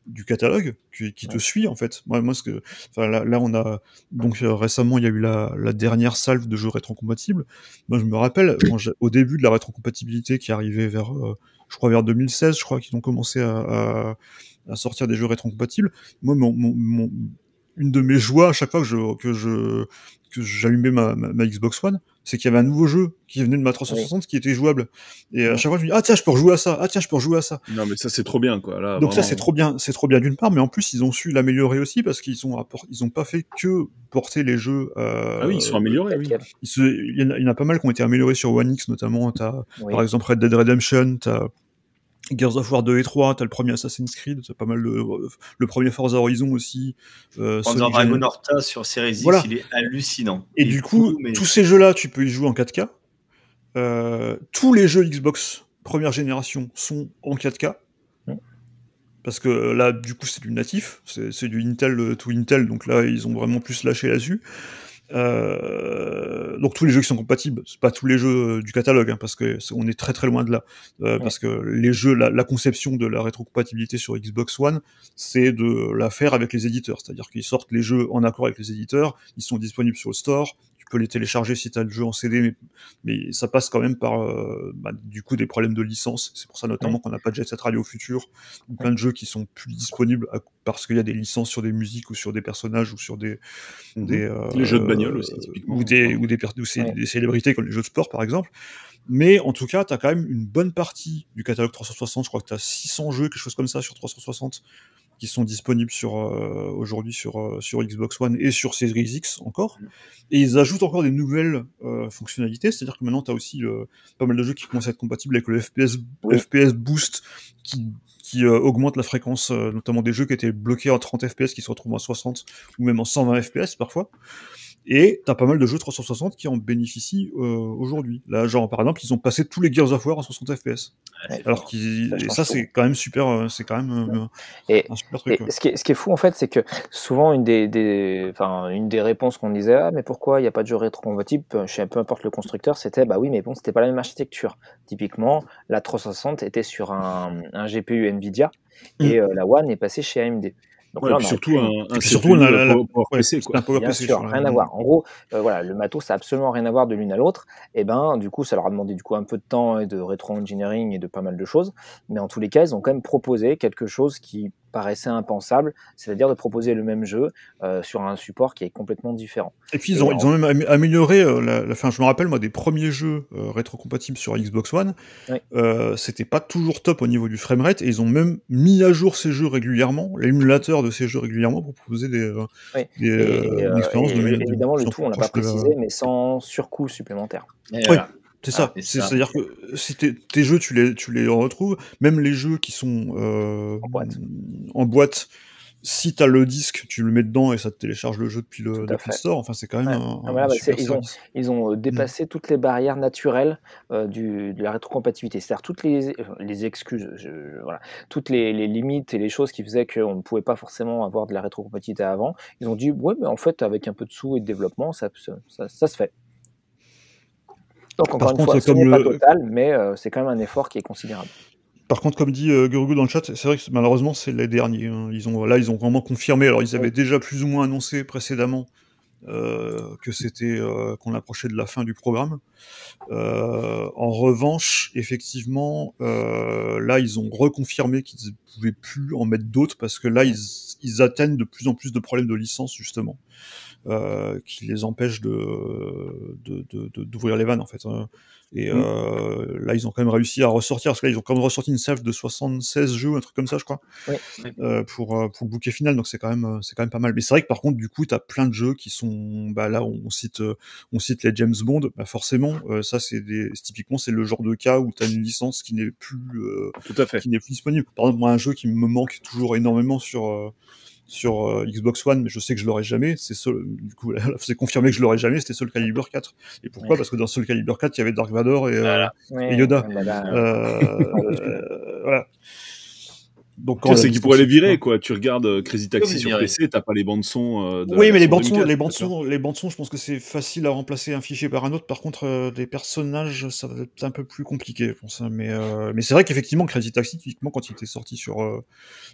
du catalogue qui, qui te suit en fait. Moi, moi ce que, là, là, on a donc euh, récemment il y a eu la, la dernière salve de jeux rétrocompatibles. Moi je me rappelle quand au début de la rétrocompatibilité qui arrivait vers, euh, je crois vers 2016, je crois qu'ils ont commencé à, à, à sortir des jeux rétrocompatibles. Moi mon, mon, mon- une de mes joies à chaque fois que je que je que j'allumais ma, ma, ma Xbox One, c'est qu'il y avait un nouveau jeu qui venait de ma 360 qui était jouable. Et à chaque fois, je me dis, ah tiens, je peux rejouer à ça, ah tiens, je peux rejouer à ça. Non mais ça c'est trop bien quoi. Là, Donc ça, c'est trop bien, c'est trop bien d'une part, mais en plus, ils ont su l'améliorer aussi parce qu'ils ont, apport- ils ont pas fait que porter les jeux. euh, Ah oui, ils sont améliorés. Oui. Se- il y, en a- il y en a pas mal qui ont été améliorés sur One X notamment. T'as Oui. par exemple Red Dead Redemption, t'as Gears of War 2 et 3, t'as le premier Assassin's Creed, t'as pas mal de le premier Forza Horizon aussi. Euh, Sonic Dragon Horta sur Series X, Voilà. il est hallucinant. Et du coup, mais- tous ces jeux-là, tu peux y jouer en 4K. Euh, tous les jeux Xbox première génération sont en 4K. Mm. Parce que là, du coup, c'est du natif, c'est c'est du Intel euh, to Intel, donc là, ils ont vraiment plus lâché là-dessus. Euh, donc tous les jeux qui sont compatibles, c'est pas tous les jeux euh, du catalogue, hein, parce que c'est- on est très très loin de là. Euh, Ouais. Parce que les jeux, la, la conception de la rétrocompatibilité sur Xbox One, c'est de la faire avec les éditeurs, c'est-à-dire qu'ils sortent les jeux en accord avec les éditeurs, ils sont disponibles sur le store, peux les télécharger si tu as le jeu en CD, mais, mais ça passe quand même par euh, bah, du coup des problèmes de licence. C'est pour ça notamment qu'on n'a pas de Jet Set Radio Future, ou plein de jeux qui sont plus disponibles à- parce qu'il y a des licences sur des musiques ou sur des personnages ou sur des, Mhm. des, euh, Les jeux de bagnole aussi, typiquement. Ou des, ou des, ou Ouais. des célébrités comme les jeux de sport, par exemple. Mais en tout cas, tu as quand même une bonne partie du catalogue 360. Je crois que tu as 600 jeux, quelque chose comme ça, sur 360, qui sont disponibles sur, euh, aujourd'hui sur, euh, sur Xbox One et sur Series X encore. Et ils ajoutent encore des nouvelles euh, fonctionnalités. C'est-à-dire que maintenant, tu as aussi euh, pas mal de jeux qui commencent à être compatibles avec le FPS, FPS Boost qui, qui euh, augmente la fréquence, euh, notamment des jeux qui étaient bloqués à 30 FPS qui se retrouvent à 60 ou même en 120 FPS parfois. Et t'as pas mal de jeux 360 qui en bénéficient euh, aujourd'hui. Là, genre par exemple, ils ont passé tous les Gears of War à 60 FPS. Ouais, Alors qu'ils, et ça c'est quand même super, euh, c'est quand même euh, Et, un super et truc. ouais. ce, qui est, ce qui est fou en fait, c'est que souvent une des, des, enfin, une des réponses qu'on disait, ah mais pourquoi il n'y a pas de jeu rétrocompatible, peu, chez peu importe le constructeur, c'était bah oui mais bon c'était pas la même architecture. Typiquement, la 360 était sur un, un GPU Nvidia et euh, la One est passée chez AMD. Donc Ouais, là, puis on a surtout un, surtout, PC quoi. un Power Bien PC sûr, sur la- rien à voir. En gros, euh, voilà, le matos, ça a absolument rien à voir de l'une à l'autre. Et ben, du coup, ça leur a demandé du coup un peu de temps et de rétro-engineering et de pas mal de choses. Mais en tous les cas, ils ont quand même proposé quelque chose qui paraissait impensable, c'est-à-dire de proposer le même jeu euh, sur un support qui est complètement différent. Et puis ils ont, ils ont même amélioré euh, la, la, fin. Je me rappelle moi des premiers jeux euh, rétrocompatibles sur Xbox One, Ouais. euh, c'était pas toujours top au niveau du framerate et ils ont même mis à jour ces jeux régulièrement, l'émulateur de ces jeux régulièrement pour proposer des, euh, Oui. des, Et, une expérience et de de- évidemment, de le tout, on l'a pas de précisé, mais sans surcoût supplémentaire. Et voilà. C'est ça. Ah, C'est- ça. C'est-à-dire que si tes, jeux, tu les, tu les retrouves, même les jeux qui sont euh, En boîte. en boîte, si tu as le disque, tu le mets dedans et ça te télécharge le jeu depuis le, depuis store. Enfin, c'est quand même Ouais. un, Ah, voilà, un bah, super ils ont- service. Ils ont euh, Mm. dépassé toutes les barrières naturelles euh, du, de la rétrocompatibilité, c'est-à-dire toutes les, les excuses, je- je- voilà, toutes les, les limites et les choses qui faisaient qu'on ne pouvait pas forcément avoir de la rétrocompatibilité avant. Ils ont dit, ouais, mais en fait, avec un peu de sous et de développement, ça, ça, ça- ça se fait. Donc, encore Par une contre, fois, ce n'est pas le- total, mais euh, c'est quand même un effort qui est considérable. Par contre, comme dit euh, Gurgu dans le chat, c'est vrai que malheureusement, c'est les derniers. hein. Ils ont, là, ils ont vraiment confirmé. Alors, ils avaient Oui. déjà plus ou moins annoncé précédemment euh, que c'était euh, qu'on approchait de la fin du programme. En revanche, effectivement, là, ils ont reconfirmé qu'ils ne pouvaient plus en mettre d'autres parce que là, ils, ils atteignent de plus en plus de problèmes de licence, justement, euh, qui les empêchent de de- de- de- d'ouvrir les vannes, en fait. hein. Et Mm. euh, là, ils ont quand même réussi à ressortir, parce que là, ils ont quand même ressorti une salve de 76 jeux, un truc comme ça, je crois, euh, pour, pour le bouquet final, donc c'est quand même, c'est quand même pas mal. Mais c'est vrai que par contre, du coup, t'as plein de jeux qui sont, bah là, on cite, on cite les James Bond, bah forcément, euh, ça, c'est des, typiquement, c'est le genre de cas où t'as une licence qui n'est plus, euh, Tout à fait. qui n'est plus disponible. Par exemple, moi, un jeu qui me manque toujours énormément sur euh, sur euh, Xbox One, mais je sais que je l'aurai jamais. C'est Soul- du coup, là, c'est confirmé que je l'aurai jamais. C'était Soul Calibur 4. Et pourquoi? Ouais. Parce que dans Soul Calibur 4, il y avait Dark Vador et, euh, Voilà. Ouais, Et Yoda. bah euh, euh, voilà. Donc, la c'est qu'ils pourraient les virer, quoi. Tu regardes euh, Crazy Taxi sur. PC, t'as pas les bandes son. euh, de Oui, mais les bandes son, 2004, les bandes son, les bandes son, je pense que c'est facile à remplacer un fichier par un autre. Par contre, euh, les personnages, ça va être un peu plus compliqué, je pense. hein. Mais, euh, mais c'est vrai qu'effectivement, Crazy Taxi, typiquement, quand il était sorti sur euh,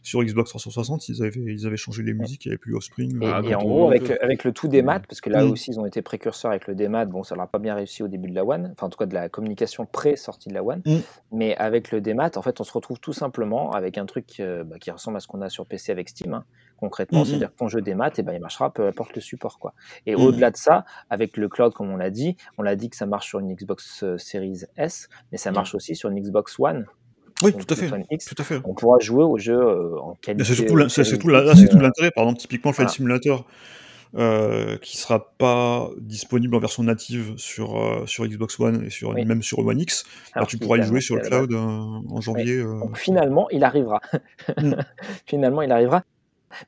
sur Xbox 360, ils avaient ils avaient changé les musiques, il n'y avait plus Offspring. Et, euh, et quand en gros, avec, avec le tout des maths, parce que là Mm. aussi ils ont été précurseurs avec le démat, bon, ça leur a pas bien réussi au début de la One, enfin en tout cas de la communication pré-sortie de la One, Mm. mais avec le démat, en fait, on se retrouve tout simplement avec un truc euh, bah, qui ressemble à ce qu'on a sur PC avec Steam, hein, concrètement, Mm, c'est-à-dire que ton jeu démat, et ben, il marchera peu importe le support. Quoi. Et Mm. au-delà de ça, avec le cloud, comme on l'a dit, on l'a dit que ça marche sur une Xbox euh, Series S, mais ça marche aussi sur une Xbox One, Oui, tout à fait. X. Tout à fait. On pourra jouer au jeu euh, en qualité. C'est surtout, l'intérêt. Par exemple, typiquement, le Flight. Simulator, euh, qui sera pas disponible en version native sur, euh, sur Xbox One et sur, Oui. même sur One X. Alors, alors tu pourras y jouer sur le la cloud euh, en janvier. euh, Donc finalement, il arrivera. Mm. finalement, il arrivera.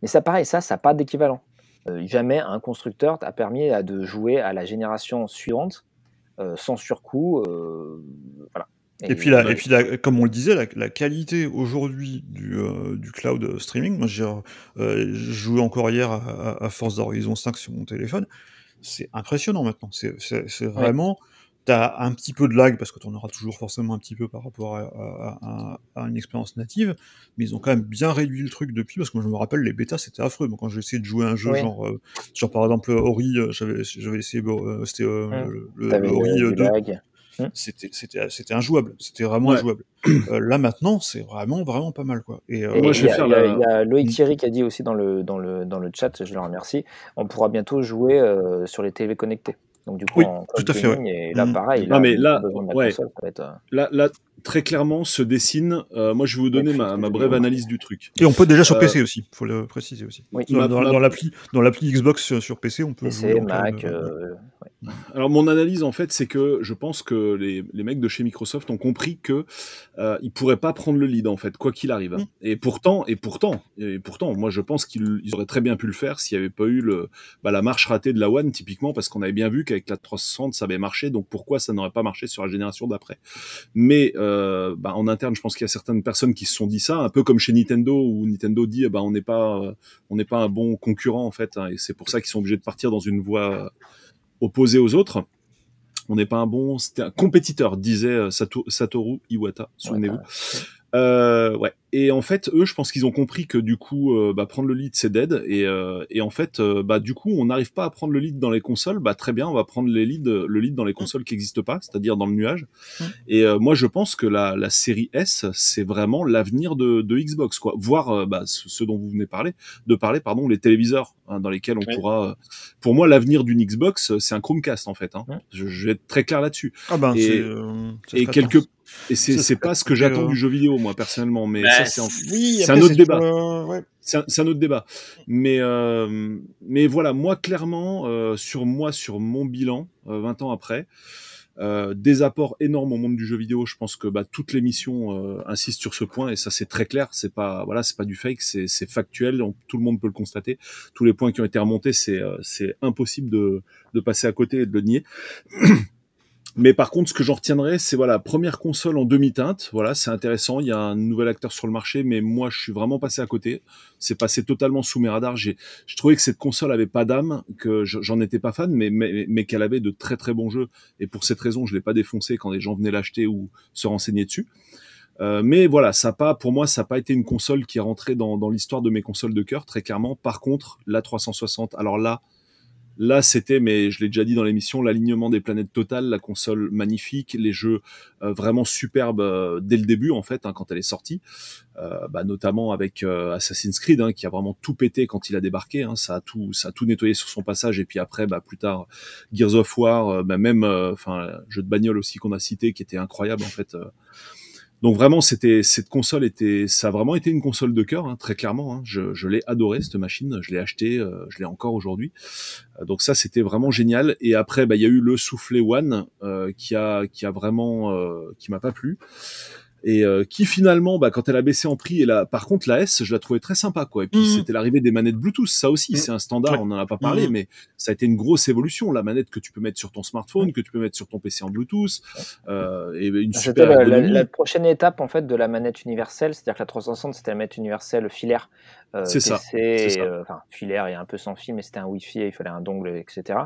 Mais ça, pareil, ça, ça n'a pas d'équivalent. Euh, jamais un constructeur t'a permis à, de jouer à la génération suivante euh, sans surcoût. euh, voilà. Et puis, la, et puis la- comme on le disait, la, la qualité aujourd'hui du, euh, du cloud streaming, moi j'ai euh, joué encore hier à, à- à Forza Horizon 5 sur mon téléphone, c'est impressionnant maintenant. C'est vraiment, t'as un petit peu de lag parce que t'en auras toujours forcément un petit peu par rapport à, à- à- à une expérience native, mais ils ont quand même bien réduit le truc depuis parce que moi je me rappelle les bêtas c'était affreux. Moi, quand j'ai essayé de jouer un jeu Oui. genre, euh, genre par exemple Ori, j'avais essayé, c'était Mm. le, le- Ori le- euh, du 2 lag. c'était c'était c'était injouable c'était vraiment Ouais. injouable Euh, là maintenant c'est vraiment vraiment pas mal quoi et, euh, Et Moi, je il vais y a- faire il y a- la- il y a Loïc Mm. Thierry qui a dit aussi dans le, dans le, dans le chat, je le remercie, on pourra bientôt jouer euh, sur les télé connectées. Donc du coup, Oui, en tout à fait, Et là, Mm. pareil, Non, là, mais ouais. console, être... euh, très clairement, se dessine. euh, moi, je vais vous donner ma, brève analyse du truc. et on peut déjà sur Euh, PC aussi faut le préciser aussi Oui. dans, l'appli dans l'appli Xbox sur, sur PC on peut PC, Mac, euh, euh, ouais. Alors mon analyse en fait, c'est que je pense que les, les mecs de chez Microsoft ont compris que euh, ils pourraient pas prendre le lead en fait, quoi qu'il arrive. Mm. Et pourtant, et pourtant, et pourtant, moi je pense qu'ils ils auraient très bien pu le faire s'il n'y avait pas eu le, bah, la marche ratée de la One typiquement, parce qu'on avait bien vu qu'avec la 360 ça avait marché, donc pourquoi ça n'aurait pas marché sur la génération d'après? Mais euh, bah, en interne, je pense qu'il y a certaines personnes qui se sont dit ça, un peu comme chez Nintendo où Nintendo dit, eh ben on n'est pas, euh, on n'est pas un bon concurrent en fait, hein, et c'est pour ça qu'ils sont obligés de partir dans une voie opposé aux autres. On n'est pas un bon, c'était un compétiteur, disait euh, Sato- Satoru Iwata, souvenez-vous. Euh, ouais. Et en fait, eux, je pense qu'ils ont compris que du coup, euh, bah, prendre le lead, c'est dead. Et, euh, et en fait, euh, bah, du coup, on n'arrive pas à prendre le lead dans les consoles. Bah, très bien, on va prendre les leads, le lead dans les consoles qui n'existent pas, c'est-à-dire dans le nuage. Mm. Et euh, moi, je pense que la, la série S, c'est vraiment l'avenir de, de Xbox, quoi. Voire euh, bah, ce, ce dont vous venez parler, de parler, pardon, les téléviseurs hein, dans lesquels on Oui. pourra. euh, pour moi, l'avenir d'une Xbox, c'est un Chromecast en fait. Hein. Mm. Je, je vais être très clair là-dessus. Ah ben, Et- c'est. euh, c'est Et quelque. Et c'est pas ce que j'attends euh, du jeu vidéo moi personnellement, mais Bah, ça c'est un, Oui, un autre débat. euh, ouais. c'est un, autre débat. Mais, euh, mais voilà, moi, clairement, euh, sur moi, sur mon bilan, euh, 20 ans après, euh, des apports énormes au monde du jeu vidéo. Je pense que bah, toute l'émission euh, insiste sur ce point et ça c'est très clair. C'est pas voilà, c'est pas du fake, c'est c'est factuel. on- tout le monde peut le constater. Tous les points qui ont été remontés, c'est euh, c'est impossible de, de passer à côté et de le nier. Mais par contre, ce que j'en retiendrai, c'est voilà, première console en demi-teinte. Voilà, c'est intéressant. Il y a un nouvel acteur sur le marché, mais moi, je suis vraiment passé à côté. C'est passé totalement sous mes radars. J'ai, je trouvais que cette console avait pas d'âme, que je- j'en étais pas fan, mais, mais, mais qu'elle avait de très très bons jeux. Et pour cette raison, je l'ai pas défoncé quand les gens venaient l'acheter ou se renseigner dessus. Euh, mais voilà, ça pas, pour moi, ça n'a pas été une console qui est rentrée dans, dans l'histoire de mes consoles de cœur, très clairement. Par contre, la 360, alors là, Là, c'était, mais je l'ai déjà dit dans l'émission, l'alignement des planètes totales, la console magnifique, les jeux euh, vraiment superbes euh, dès le début en fait, hein, quand elle est sortie, euh, bah, notamment avec euh, Assassin's Creed, hein, qui a vraiment tout pété quand il a débarqué. Hein, ça a tout, ça a tout nettoyé sur son passage. Et puis après, bah, plus tard, Gears of War, euh, bah, même, euh, enfin, jeu de bagnole aussi qu'on a cité, qui était incroyable en fait. Donc vraiment, c'était cette console était, ça a vraiment été une console de cœur, hein, très clairement. Hein. Je, je l'ai adoré cette machine, je l'ai acheté, euh, je l'ai encore aujourd'hui. Euh, Donc ça, c'était vraiment génial. Et après, bah, il y a eu le soufflet One euh, qui a qui a vraiment euh, qui m'a pas plu et euh, qui finalement, bah, quand elle a baissé en prix, et là, par contre la S, je la trouvais très sympa quoi. Et puis Mhm. c'était l'arrivée des manettes Bluetooth, ça aussi, Mhm. c'est un standard, Ouais. on en a pas parlé, Mhm. mais ça a été une grosse évolution. La manette que tu peux mettre sur ton smartphone, que tu peux mettre sur ton PC en Bluetooth, euh, et une C'était super la, la- la prochaine étape en fait de la manette universelle, c'est-à-dire que la 360 c'était la manette universelle filaire, euh, C'est ça, euh, enfin filaire et un peu sans fil, mais c'était un Wi-Fi, il fallait un dongle, etc.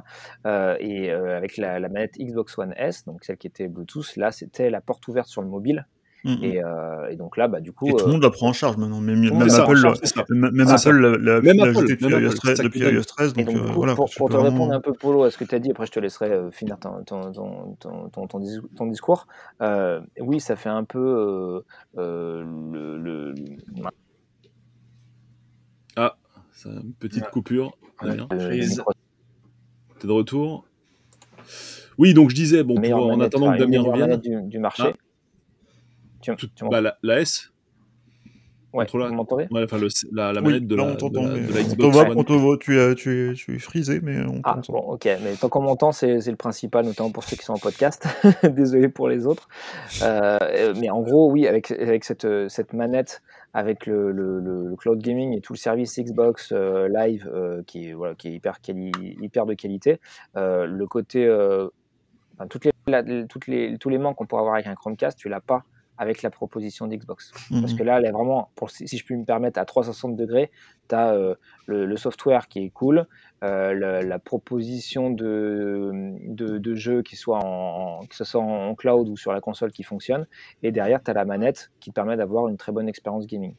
Euh, et euh, avec la, la manette Xbox One S, donc celle qui était Bluetooth, là c'était la porte ouverte sur le mobile. Mhm. Et, euh, et donc là, bah du coup, Et tout euh, le monde la prend en charge maintenant. Même, même Apple, charge, ça. même. Apple l'a- Même l'a ajouté depuis même iOS Apple, 13. c'est ça Depuis iOS 13 Et donc, donc, euh, coup, voilà, pour, te vraiment- répondre un peu, Polo, à ce que tu as dit, après je te laisserai euh, finir ton, ton, ton, ton, ton, ton dis- ton discours. Euh, oui, ça fait un peu euh, euh, le, le- Ah, c'est une petite coupure. Ouais. T'es de retour? Oui, donc je disais, bon, pour- en attendant que Damien revienne, du marché. Ah. Tu, tout- tu bah, la, la S, ouais, vous m'entendez? Ouais, enfin la, la Oui, manette de là, la, on de t'entend, la, mais de la on te Xbox voit, One. on te voit, tu es, tu es, tu es frisé, mais on Ah, t'entend. bon, ok, mais tant qu'on m'entend, c'est c'est le principal, notamment pour ceux qui sont en podcast. Désolé pour les autres. Euh, euh, mais en gros, oui, avec, avec cette, euh, cette manette, avec le, le, le- le cloud gaming et tout le service Xbox euh, Live euh, qui, est, voilà, qui est hyper, quali- hyper de qualité, euh, le côté. euh, enfin, toutes les, la- toutes les, tous les manques qu'on pourrait avoir avec un Chromecast, tu l'as pas avec la proposition d'Xbox. Parce Mhm. que là, elle est vraiment, pour, si si je puis me permettre, à 360 degrés, tu as le, le software qui est cool, euh, la, la proposition de, de, de jeu qui soit en, en- que ce soit en cloud ou sur la console qui fonctionne, et derrière, tu as la manette qui te permet d'avoir une très bonne expérience gaming.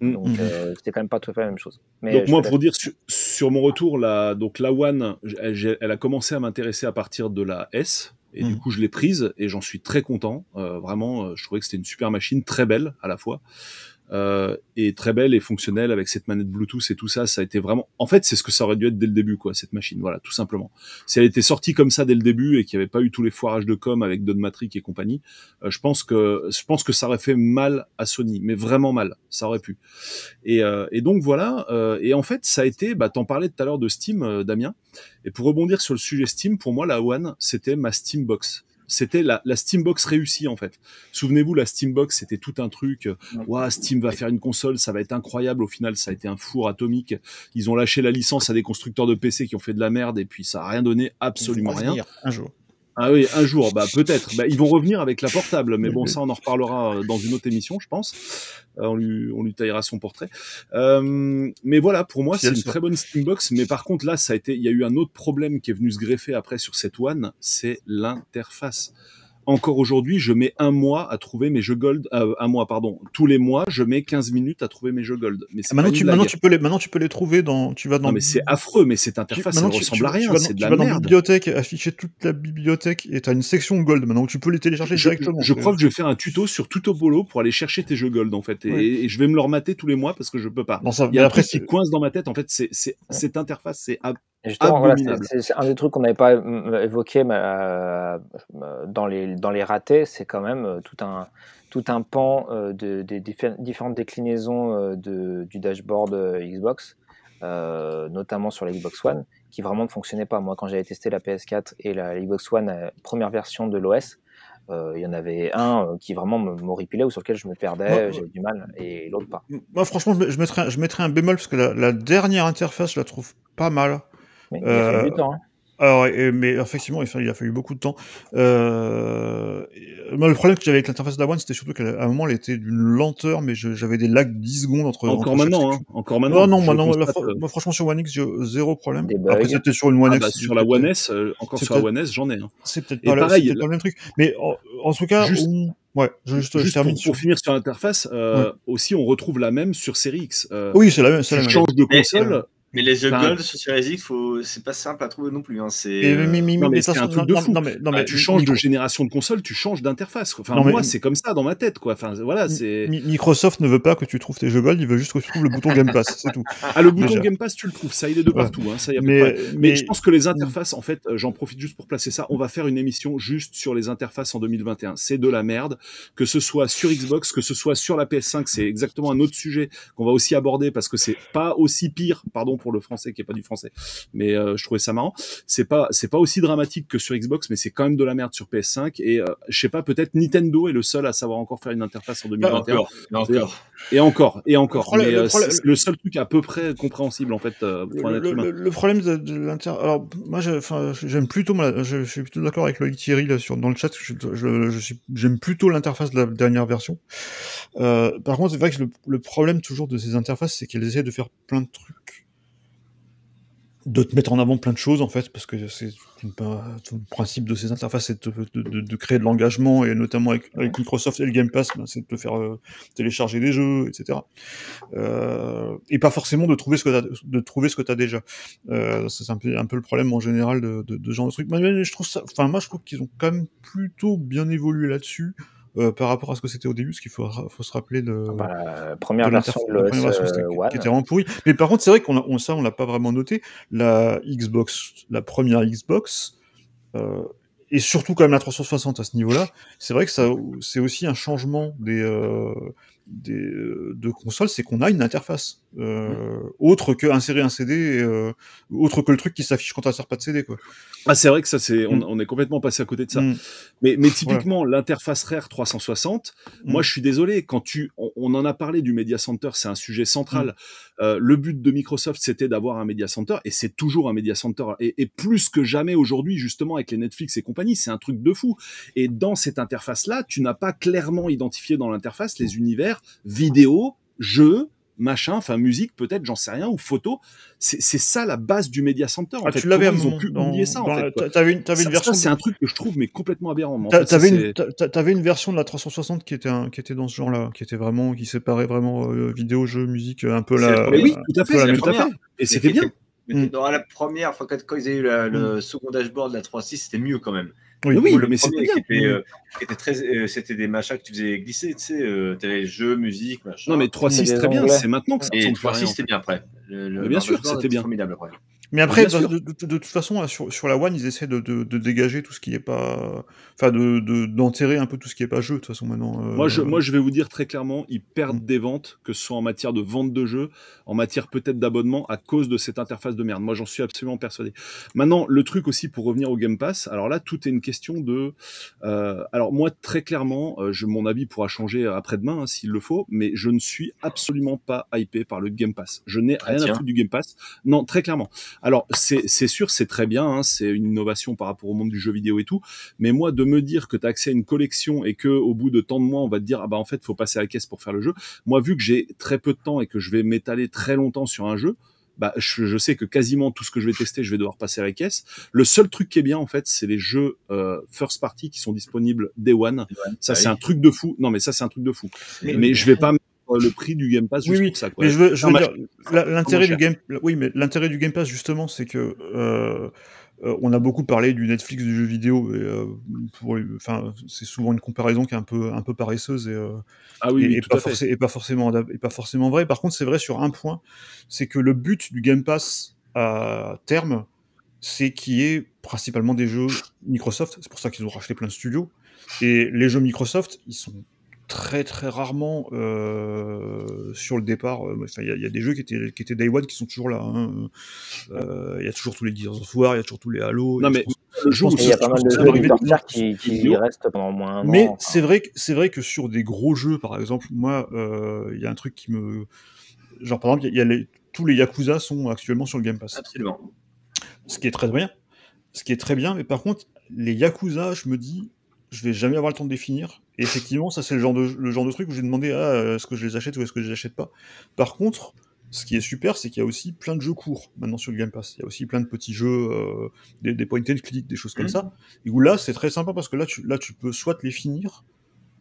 Mm. Donc, Mhm. euh, c'était quand même pas tout à fait la même chose. Mais Donc moi, pour dire sur, sur mon retour, la, donc la One, elle a commencé à m'intéresser à partir de la S. Et du Mhm. coup, je l'ai prise et j'en suis très content. Euh, vraiment, euh, je trouvais que c'était une super machine, très belle à la fois. Euh, et très belle et fonctionnelle avec cette manette Bluetooth et tout ça, ça a été vraiment. En fait, c'est ce que ça aurait dû être dès le début, quoi, cette machine. Voilà, tout simplement. Si elle était sortie comme ça dès le début et qu'il n'y avait pas eu tous les foirages de com avec Don Matrix et compagnie, euh, je pense que je pense que ça aurait fait mal à Sony, mais vraiment mal. Ça aurait pu. Et, euh, et donc voilà. euh, et en fait, ça a été. Bah, t'en parlais tout à l'heure de Steam, euh, Damien. Et pour rebondir sur le sujet Steam, pour moi, la One, c'était ma Steam Box. C'était la, la Steambox réussie en fait. Souvenez-vous, la Steambox, c'était tout un truc. euh, Ouah, Steam va faire une console, ça va être incroyable. Au final, ça a été un four atomique. Ils ont lâché la licence à des constructeurs de PC qui ont fait de la merde et puis ça a rien donné, absolument rien. revenir Un jour. Ah oui, un jour, bah peut-être. Bah, ils vont revenir avec la portable, mais bon, ça on en reparlera euh, dans une autre émission, je pense. Euh, on lui, on lui taillera son portrait. Euh, mais voilà, pour moi, c'est une très bonne Steambox. Mais par contre, là, ça a été, il y a eu un autre problème qui est venu se greffer après sur cette One, c'est l'interface. Encore aujourd'hui, je mets un mois à trouver mes jeux gold, euh, un mois, pardon, tous les mois, je mets 15 minutes à trouver mes jeux gold. Mais c'est Maintenant, tu, maintenant, tu peux les, maintenant, tu peux les trouver dans. Tu vas dans. Non, mais c'est affreux, mais cette tu- interface, tu- ressemble tu- à rien, tu c'est de tu la vas dans merde. bibliothèque, afficher toute la bibliothèque, et t'as une section gold maintenant où tu peux les télécharger Je, directement. je crois que je vais faire un tuto sur Tutobolo pour aller chercher tes jeux gold, en fait, et, Ouais. et je vais me le remater tous les mois parce que je peux pas. Non, ça, Il y a un après, truc qui coince dans ma tête, en fait, c'est, c'est, cette interface, c'est Justement, voilà, c'est- un des trucs qu'on n'avait pas évoqué mais, euh, dans, les, dans les ratés, c'est quand même euh, tout un, tout un pan euh, de, des diffé- différentes déclinaisons euh, de, du dashboard Xbox, notamment sur la Xbox One, qui vraiment ne fonctionnait pas. Moi, quand j'avais testé la PS4 et la Xbox One, première version de l'OS, euh, il y en avait un euh, qui vraiment me- m'horripilait ou sur lequel je me perdais, j'avais du mal, et l'autre pas. Moi, franchement, je je mettrais, je mettrais un bémol parce que la, la dernière interface, je la trouve pas mal. Mais il a fallu Euh, du temps. hein. Alors, et- mais effectivement, il, a fallu beaucoup de temps. Euh, moi, le problème que j'avais avec l'interface de la One, c'était surtout qu'à un moment, elle était d'une lenteur, mais je- j'avais des lags de 10 secondes entre. encore entre maintenant, hein, encore maintenant. Non, non, Je la constate, fr- euh, moi, franchement, sur One X, j'ai zéro problème. Après, c'était sur une One ah X. bah, sur la One S, euh, encore sur la One S, j'en ai. hein. C'est peut-être pas, pareil, pas le même truc. Mais en, en tout cas, Juste- on- ouais, je, juste, je Juste termine pour, sur. pour finir sur l'interface, euh, aussi on retrouve la même sur Série X. Euh, Oui, c'est la même. C'est tu changes de console. Mais les jeux Enfin, gold sur Series X, faut... c'est pas simple à trouver non plus. Hein. C'est, mais- mais- mais mais c'est un truc de fou. non, mais- non, bah, mais tu changes de génération de console, tu changes d'interface. Enfin, Non, mais- moi, c'est comme ça dans ma tête, quoi. Enfin, voilà, c'est. Microsoft ne veut pas que tu trouves tes jeux gold, il veut juste que tu trouves le bouton Game Pass, c'est tout. Ah, le bouton Déjà. Game Pass, tu le trouves, ça, il est de Ouais. partout. Hein, ça, y a Mais. Mais, mais je pense que les interfaces, en fait, euh, j'en profite juste pour placer ça. On va faire une émission juste sur les interfaces en 2021. C'est de la merde. Que ce soit sur Xbox, que ce soit sur la PS5, c'est exactement un autre sujet qu'on va aussi aborder parce que c'est pas aussi pire, pardon pour le français qui est pas du français, mais euh, je trouvais ça marrant. C'est pas, c'est pas aussi dramatique que sur Xbox, mais c'est quand même de la merde sur PS5. Et euh, je sais pas, peut-être Nintendo est le seul à savoir encore faire une interface en 2021. encore, encore. Et encore, et encore. Le mais le euh, problème- le seul truc à peu près compréhensible en fait euh, pour un le, être le- humain. le- le problème de, de l'inter. Alors, moi, j'aime plutôt, moi, je, je suis plutôt d'accord avec Loïc Thierry là, sur, dans le chat. Je, je, je suis- j'aime plutôt l'interface de la dernière version. Euh, par contre, c'est vrai que le, le problème toujours de ces interfaces, c'est qu'elles essaient de faire plein de trucs. De te mettre en avant plein de choses, en fait, parce que c'est le principe de ces interfaces, c'est de, de- créer de l'engagement, et notamment avec, Microsoft et le Game Pass, ben, c'est de te faire euh, télécharger des jeux, etc. Euh, et pas forcément de trouver ce que t'as, de trouver ce que t'as déjà. Euh, c'est un peu, un peu le problème en général de, de, de genre de. Mais, mais je trouve ça, enfin moi je trouve qu'ils ont quand même plutôt bien évolué là-dessus euh, par rapport à ce que c'était au début, parce qu'il faut, faut se rappeler de, Bah, la première de version l'interface- de la l'OS première version, euh, qui était vraiment pourri. Mais par contre, c'est vrai qu'on on, ça, on l'a pas vraiment noté. La Xbox, la première Xbox, euh, et surtout quand même la 360 à ce niveau-là, c'est vrai que ça, c'est aussi un changement des, des de consoles, c'est qu'on a une interface euh, autre que insérer un CD, euh, autre que le truc qui s'affiche quand t'insères pas de CD, quoi. Ah, c'est vrai que ça, c'est, on, Mm. on est complètement passé à côté de ça. Mm. Mais, mais typiquement, l'interface Rare 360, moi, Mm. je suis désolé, quand tu, on, on en a parlé du Media Center, c'est un sujet central. Mm. Euh, le but de Microsoft, c'était d'avoir un Media Center, et c'est toujours un Media Center. Et, et plus que jamais aujourd'hui, justement, avec les Netflix et compagnie, c'est un truc de fou. Et dans cette interface-là, tu n'as pas clairement identifié dans l'interface les univers vidéo, jeux, machin, enfin musique peut-être, j'en sais rien, ou photo. C'est c'est ça la base du Media Center. En Ah, fait. tu l'avais ils ont pu dans- oublier ça, en fait. T'avais une, Ça- une version. c'est un truc que je trouve mais complètement aberrant. mais en T'avais une, t'avais une version de la 360 qui était, un, qui était dans ce genre-là, qui était vraiment, qui séparait vraiment euh, vidéo, jeu, musique, un peu la. Mais oui, Euh, tout à fait, tout à fait. Et c'était bien. Mais Mm. dans la première, enfin, quand, quand ils avaient eu la- le second dashboard de la 3.6, c'était mieux quand même. Oui, Oui, Ou le mais c'était qui bien. était, euh, était très, euh, c'était des machins que tu faisais glisser, tu sais, euh, t'avais jeux, musique, machin. Non, mais 3.6, des très bien. C'est maintenant que ça et ressemble plus à 3.6, rien. c'était bien après. Le, le- Mais bien sûr, c'était était bien. formidable après. Mais après, de, sûr. de- de- de toute façon, là, sur, sur la One, ils essaient de, de, de dégager tout ce qui est pas. Enfin, de, de- d'enterrer un peu tout ce qui est pas jeu, de toute façon, maintenant. euh, Moi je, moi, je vais vous dire très clairement, ils perdent Mm. des ventes, que ce soit en matière de vente de jeux, en matière peut-être d'abonnement, à cause de cette interface de merde. Moi, j'en suis absolument persuadé. Maintenant, le truc aussi pour revenir au Game Pass, alors là, tout est une question de. euh, alors moi, très clairement, euh, je, mon avis pourra changer après-demain hein, s'il le faut, mais je ne suis absolument pas hypé par le Game Pass. Je n'ai Ah, rien à foutre du Game Pass. Non, très clairement. Alors, c'est c'est sûr, c'est très bien, hein, c'est une innovation par rapport au monde du jeu vidéo et tout, mais moi, de me dire que tu as accès à une collection et que au bout de tant de mois, on va te dire, ah bah en fait, faut passer à la caisse pour faire le jeu. Moi, vu que j'ai très peu de temps et que je vais m'étaler très longtemps sur un jeu, bah, je, je sais que quasiment tout ce que je vais tester, je vais devoir passer à la caisse. Le seul truc qui est bien, en fait, c'est les jeux euh, first party qui sont disponibles day one. Ça, Bah c'est oui. un truc de fou. Non, mais ça, c'est un truc de fou. Mais, je vais pas mettre le prix du Game Pass juste oui, pour ça. Quoi. Mais je veux, je veux dire, l'intérêt du game, oui, mais l'intérêt du Game Pass justement, c'est que euh, euh, on a beaucoup parlé du Netflix du jeu vidéo, et euh, pour, enfin, c'est souvent une comparaison qui est un peu, un peu paresseuse et, euh, Ah oui, et, oui, et tout pas à fait. forcé- et pas forcément, adap- et pas forcément vrai. Par contre, c'est vrai sur un point, c'est que le but du Game Pass à terme, c'est qu'il y ait principalement des jeux Microsoft. C'est pour ça qu'ils ont racheté plein de studios. Et les jeux Microsoft, ils sont très très rarement euh, sur le départ. Euh, enfin, Il y, a- il y a des jeux qui étaient, qui étaient Day One qui sont toujours là. hein. Euh, Il y a toujours tous les Gears of War, il y a toujours tous les Halo. Non, mais le il y a pas mal de jeux qui, restent pendant moins un mais c'est vrai, que- c'est vrai que sur des gros jeux, par exemple, moi, euh, il y a un truc qui me, genre par exemple, il y a les- tous les Yakuza sont actuellement sur le Game Pass, Absolument. ce qui est très bien, ce qui est très bien. Mais par contre, les Yakuza, je me dis, je vais jamais avoir le temps de les finir. Et effectivement, ça c'est le genre de le genre de truc où j'ai demandé ah, est-ce que je les achète ou est-ce que je les achète pas? Par contre, ce qui est super, c'est qu'il y a aussi plein de jeux courts maintenant sur le Game Pass. Il y a aussi plein de petits jeux, euh, des, des point and click, des choses comme Mhm. ça. Et où là, c'est très sympa parce que là, tu, là, tu peux soit les finir,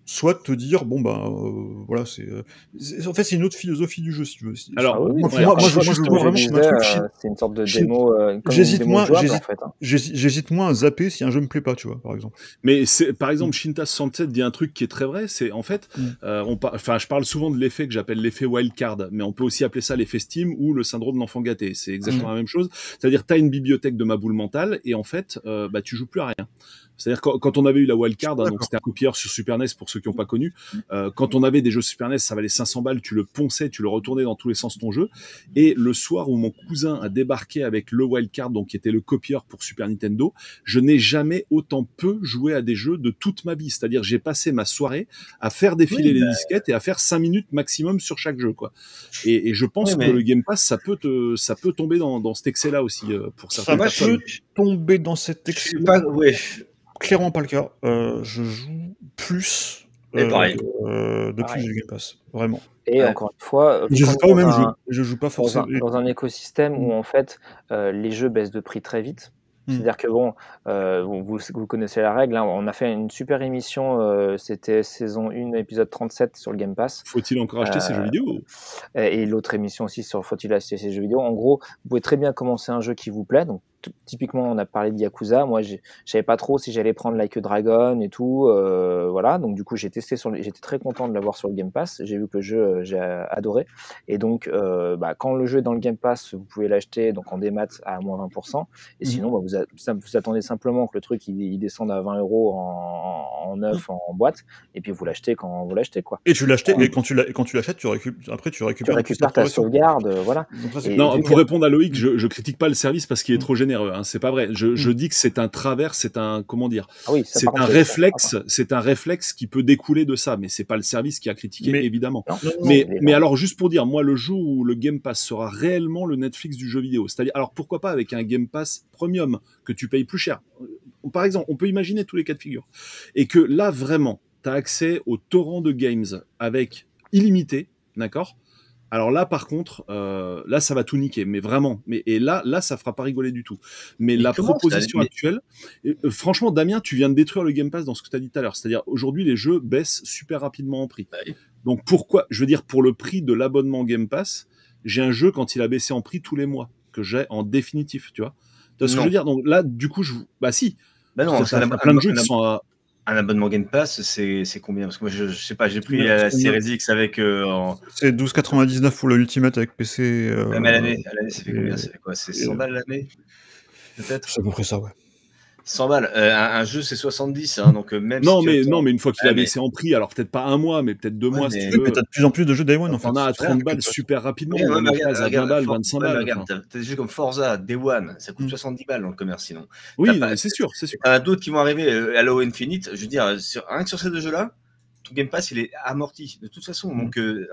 soit te dire bon bah euh, voilà, c'est, euh, c'est- en fait c'est une autre philosophie du jeu si tu veux. Si- Alors, oui, moi, oui, moi, moi, après, je- moi, je comme le vois vraiment disais, comme un truc euh, shit. C'est une sorte de démo, euh, J'hésite moins- j'hésite- hein. J'hési- J'hésite moins à zapper si un jeu me plaît pas, tu vois, par exemple. Mais c'est par exemple Shinta 67 dit un truc qui est très vrai, c'est en fait, Mm. euh, on par- enfin je parle souvent de l'effet que j'appelle l'effet wildcard, mais on peut aussi appeler ça l'effet Steam ou le syndrome de l'enfant gâté. C'est exactement la même chose. C'est-à-dire tu as une bibliothèque de ma boule mentale et en fait, euh, bah tu joues plus à rien. C'est-à-dire quand, quand on avait eu la wildcard, hein, donc c'était un copieur sur Super NES pour ceux qui n'ont pas connu. euh, quand on avait des jeux Super NES, ça valait 500 balles, tu le ponçais, tu le retournais dans tous les sens ton jeu. Et le soir où mon cousin a débarqué avec le wildcard, donc qui était le copieur pour Super Nintendo, je n'ai jamais autant peu joué à des jeux de toute ma vie. C'est-à-dire, j'ai passé ma soirée à faire défiler Oui, les bah- disquettes et à faire 5 minutes maximum sur chaque jeu, quoi. Et, et je pense Oui, mais- que le Game Pass, ça peut te, ça peut tomber dans, dans cet excès-là aussi euh, pour Ça moi, personnes. peut tomber dans cet excès. pas. Ouais. Clairement pas le cas. Euh, je joue plus. Et pareil. euh, depuis Pareil. le Game Pass. Vraiment. Et Ouais. encore une fois, Je joue pas au même un- jeu. Je joue pas dans un, forcément. dans un écosystème où en fait euh, les jeux baissent de prix très vite. Mm. C'est-à-dire que bon, euh, vous, connaissez la règle, hein, on a fait une super émission, euh, c'était saison 1, épisode 37 sur le Game Pass, Faut-il encore acheter ces Euh, jeux vidéo? et, et l'autre émission aussi sur Faut-il acheter ces jeux vidéo. En gros, vous pouvez très bien commencer un jeu qui vous plaît. Donc typiquement, on a parlé de Yakuza. Moi, je savais pas trop si j'allais prendre Like a Dragon et tout, euh, voilà. Donc du coup, j'ai testé sur, j'étais très content de l'avoir sur le Game Pass. J'ai vu que le jeu, euh, j'ai adoré. Et donc, euh, bah, quand le jeu est dans le Game Pass, vous pouvez l'acheter donc en démat à moins 20%. Et Mhm. sinon, bah, vous, a- ça- vous attendez simplement que le truc il, il descende à 20 euros en, en neuf en, en boîte, et puis vous l'achetez quand vous l'achetez, quoi. Et tu l'achètes, et quand tu l'achètes, tu récupères, après tu Tu récupères, récupères ta sauvegarde, euh, voilà. Donc ça, c'est- Et- Non, pour répondre à Loïc, je, je critique pas le service parce qu'il est Mm. trop généreux. Hein, c'est pas vrai. Je, je Mm. dis que c'est un travers, c'est un comment dire, Ah oui, c'est un réflexe, c'est un réflexe qui peut découler de ça, mais c'est pas le service qui a critiqué Mais- évidemment. Non, non, non, Mais, mais alors, juste pour dire, moi, le jour où le Game Pass sera réellement le Netflix du jeu vidéo, c'est-à-dire, alors pourquoi pas avec un Game Pass premium que tu payes plus cher? Par exemple, on peut imaginer tous les cas de figure. Et que là, vraiment, tu as accès au torrent de games avec illimité, d'accord? Alors là, par contre, euh, là, ça va tout niquer, mais vraiment. Mais et là, là, ça fera pas rigoler du tout. Mais, Mais la ça proposition actuelle, euh, euh, franchement, Damien, tu viens de détruire le Game Pass dans ce que tu as dit tout à l'heure. C'est-à-dire, aujourd'hui, les jeux baissent super rapidement en prix. Bah. Donc pourquoi Je veux dire, pour le prix de l'abonnement Game Pass, j'ai un jeu quand il a baissé en prix tous les mois que j'ai en définitif, tu vois. Tu vois ce que je veux dire? Donc là, du coup, je, bah si. Bah non, c'est un, t'as plein de jeux qui sont à, un abonnement Game Pass, c'est combien? Parce que moi, je, je sais pas, j'ai pris la Series X avec. euh, en... C'est 12,99 pour le Ultimate avec PC. euh, mais à l'année, ça fait combien? C'est quoi? C'est 100 balles l'année? Peut-être? C'est à peu près ça, ouais. 100 balles. Euh, un, un jeu, c'est 70, hein, donc euh, même Non, si mais non, mais une fois qu'il Ah, a mais- baissé en prix, alors peut-être pas un mois, mais peut-être deux Ouais, mois, mais- si Oui, tu veux. mais t'as de plus en plus de jeux Day One en fait. T'en as à C'est 30 ça, balles super rapidement. Ouais, on ouais, en mais a regarde, 13 à 20 regarde, balles, For- 25 ouais, mais balles. regarde, enfin. t'as des jeux comme Forza, Day One, ça coûte Mm. 70 balles dans le commerce sinon. Oui, c'est sûr, c'est sûr. D'autres qui vont arriver, euh, Halo Infinite, je veux dire, sur, rien que sur ces deux jeux-là, ton Game Pass, il est amorti, de toute façon. Donc, euh,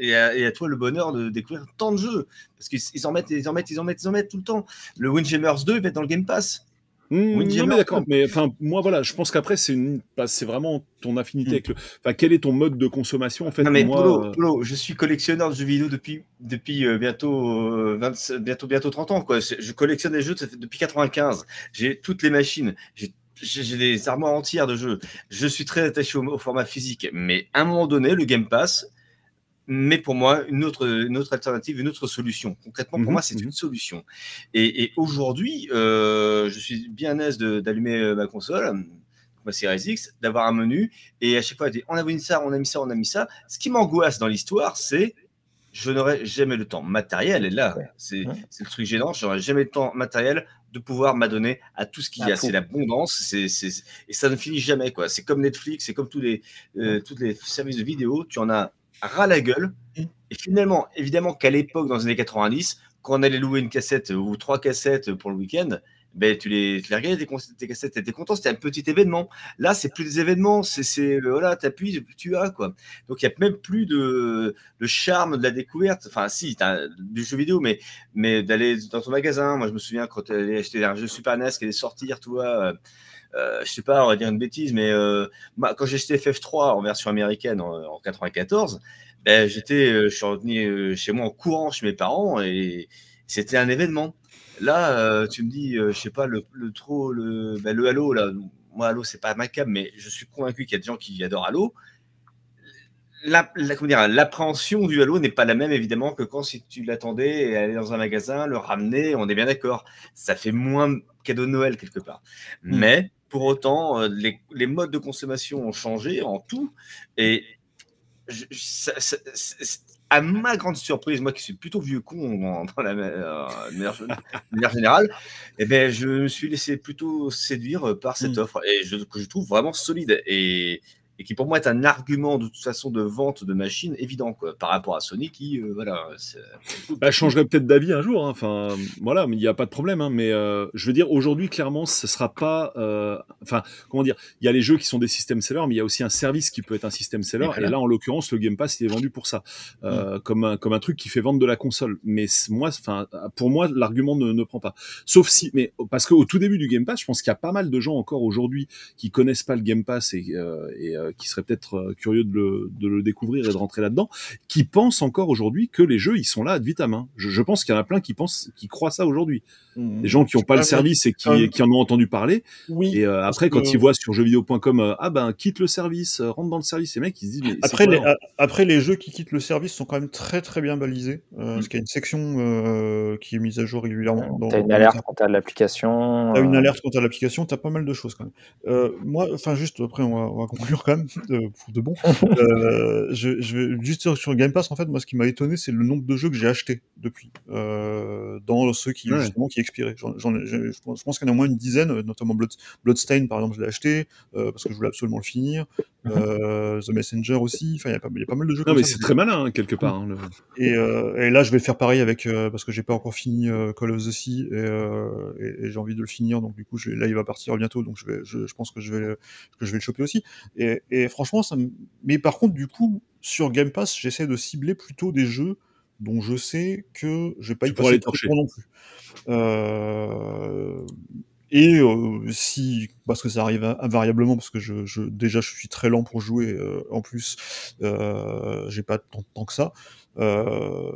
et, à, et à toi le bonheur de découvrir tant de jeux, parce qu'ils ils en mettent, ils en mettent, ils en mettent, ils en mettent tout le temps. Le Windjammers 2, il va être dans le Game Pass. Mmh, non, mais d'accord. Mais enfin, moi, voilà, je pense qu'après, c'est une... bah, c'est vraiment ton affinité Mm. avec le. Enfin, quel est ton mode de consommation en fait non mais moi, Polo, euh, Polo, je suis collectionneur de jeux vidéo depuis depuis euh, bientôt euh, 20 bientôt bientôt 30 ans quoi. Je collectionne des jeux depuis 95. J'ai toutes les machines, j'ai des armoires entières de jeux. Je suis très attaché au, au format physique, mais à un moment donné, le Game Pass mais pour moi une autre une autre alternative, une autre solution. Concrètement, pour Mhm, moi, c'est mhm. une solution. Et, et aujourd'hui, euh, je suis bien à l'aise de- d'allumer euh, ma console, ma Series X, d'avoir un menu et à chaque fois, on a mis ça, on a mis ça, on a mis ça. Ce qui m'angoisse dans l'histoire, c'est je n'aurai jamais le temps matériel. Et là, Ouais. c'est Ouais. le truc gênant. Je n'aurai jamais le temps matériel de pouvoir m'adonner à tout ce qu'il y a. tout. C'est l'abondance, c'est- et ça ne finit jamais. quoi. C'est comme Netflix, c'est comme tous les, euh, tous les services de vidéo. Tu en as ras la gueule. Mm. Et finalement, évidemment qu'à l'époque, dans les années 90, quand on allait louer une cassette ou trois cassettes pour le week-end, ben, tu, les, tu les regardais, tes, cassettes, tu étais content, c'était un petit événement. Là, c'est plus des événements, c'est, euh, voilà, tu appuies, tu as, quoi. Donc, il n'y a même plus de, le charme de la découverte. Enfin, si, tu as du jeu vidéo, mais, mais d'aller dans ton magasin. Moi, je me souviens quand tu allais acheter un jeu Super NES qui allait sortir, tu vois. euh, euh, je sais pas, on va dire une bêtise, mais euh, quand j'ai acheté FF3 en version américaine en, en 94, ben, j'étais, euh, je suis revenu euh, chez moi en courant chez mes parents et c'était un événement. Là, tu me dis, je sais pas, le, le trop, le, ben, le Halo, là, moi, Halo, c'est pas ma cam, mais je suis convaincu qu'il y a des gens qui adorent Halo. La- la- comment dire, L'appréhension du Halo n'est pas la même, évidemment, que quand si tu l'attendais et aller dans un magasin, le ramener, on est bien d'accord. Ça fait moins cadeau de Noël, quelque part. Mm. Mais, pour autant, euh, les, les modes de consommation ont changé en tout. Et je- je- ça- ça- c'est- à ma grande surprise, moi qui suis plutôt vieux con dans la euh, manière générale, eh ben, je me suis laissé plutôt séduire par cette Mm. offre et je, que je trouve vraiment solide et, et qui pour moi est un argument de toute façon de vente de machines évident quoi, par rapport à Sony qui, euh, voilà, c'est- Bah, je changerai peut-être d'avis un jour. hein. Enfin, voilà, mais il n'y a pas de problème. hein. Mais euh, je veux dire, aujourd'hui, clairement, ce sera pas. euh, Enfin, comment dire Il y a les jeux qui sont des système sellers, mais il y a aussi un service qui peut être un système seller. Et voilà. Et là, en l'occurrence, le Game Pass, il est vendu pour ça, euh, comme un comme un truc qui fait vendre de la console. Mais moi, enfin, pour moi, l'argument ne, ne prend pas. Sauf si, mais parce qu'au tout début du Game Pass, je pense qu'il y a pas mal de gens encore aujourd'hui qui connaissent pas le Game Pass et, euh, et euh, qui seraient peut-être euh, curieux de le, de le découvrir et de rentrer là-dedans, qui pensent encore aujourd'hui que les jeux ils sont là ad vitam. Je, je pense qu'il y en a plein qui pensent, qui croient ça aujourd'hui. Mmh. Des gens qui n'ont pas le service et qui, euh, qui en ont entendu parler. Oui. Et euh, après, quand que- ils voient sur jeuxvideo.com, euh, ah ben quitte le service, euh, rentre dans le service, les mecs ils se disent mais Après les, hein a- après, les jeux qui quittent le service sont quand même très très bien balisés. euh, Mm. Parce qu'il y a une section euh, qui est mise à jour régulièrement. dans- T'as une alerte quand t'as l'application. T'as une euh, alerte quant à l'application, t'as pas mal de choses quand même. Euh, moi, enfin juste après, on va, on va conclure quand même de, pour de bon. Euh, je, je juste sur Game Pass en fait, moi ce qui m'a étonné, c'est le nombre de jeux que j'ai achetés depuis euh, dans ceux qui Ouais. justement qui expiraient. Je, je pense, je pense qu'il y en a au moins une dizaine, euh, notamment Blood, Bloodstain par exemple, je l'ai acheté euh, parce que je voulais absolument le finir. The Messenger aussi. Enfin, il y, a pas- il y a pas mal de jeux. Non comme mais c'est très malin hein, quelque part. hein, le- Et, et là, je vais faire pareil avec parce que j'ai pas encore fini Call of the Sea et, et, et j'ai envie de le finir. Donc du coup, je, là, il va partir bientôt. Donc je vais, je, je pense que je vais, le- que je vais le choper aussi. Et, et franchement, ça. me- Mais par contre, du coup, sur Game Pass, j'essaie de cibler plutôt des jeux dont je sais que je vais pas Tu y pourras passer les trop non plus. Euh, et euh, si, parce que ça arrive invariablement, parce que je, je, déjà je suis très lent pour jouer, euh, en plus euh, j'ai pas tant de temps que ça. Euh,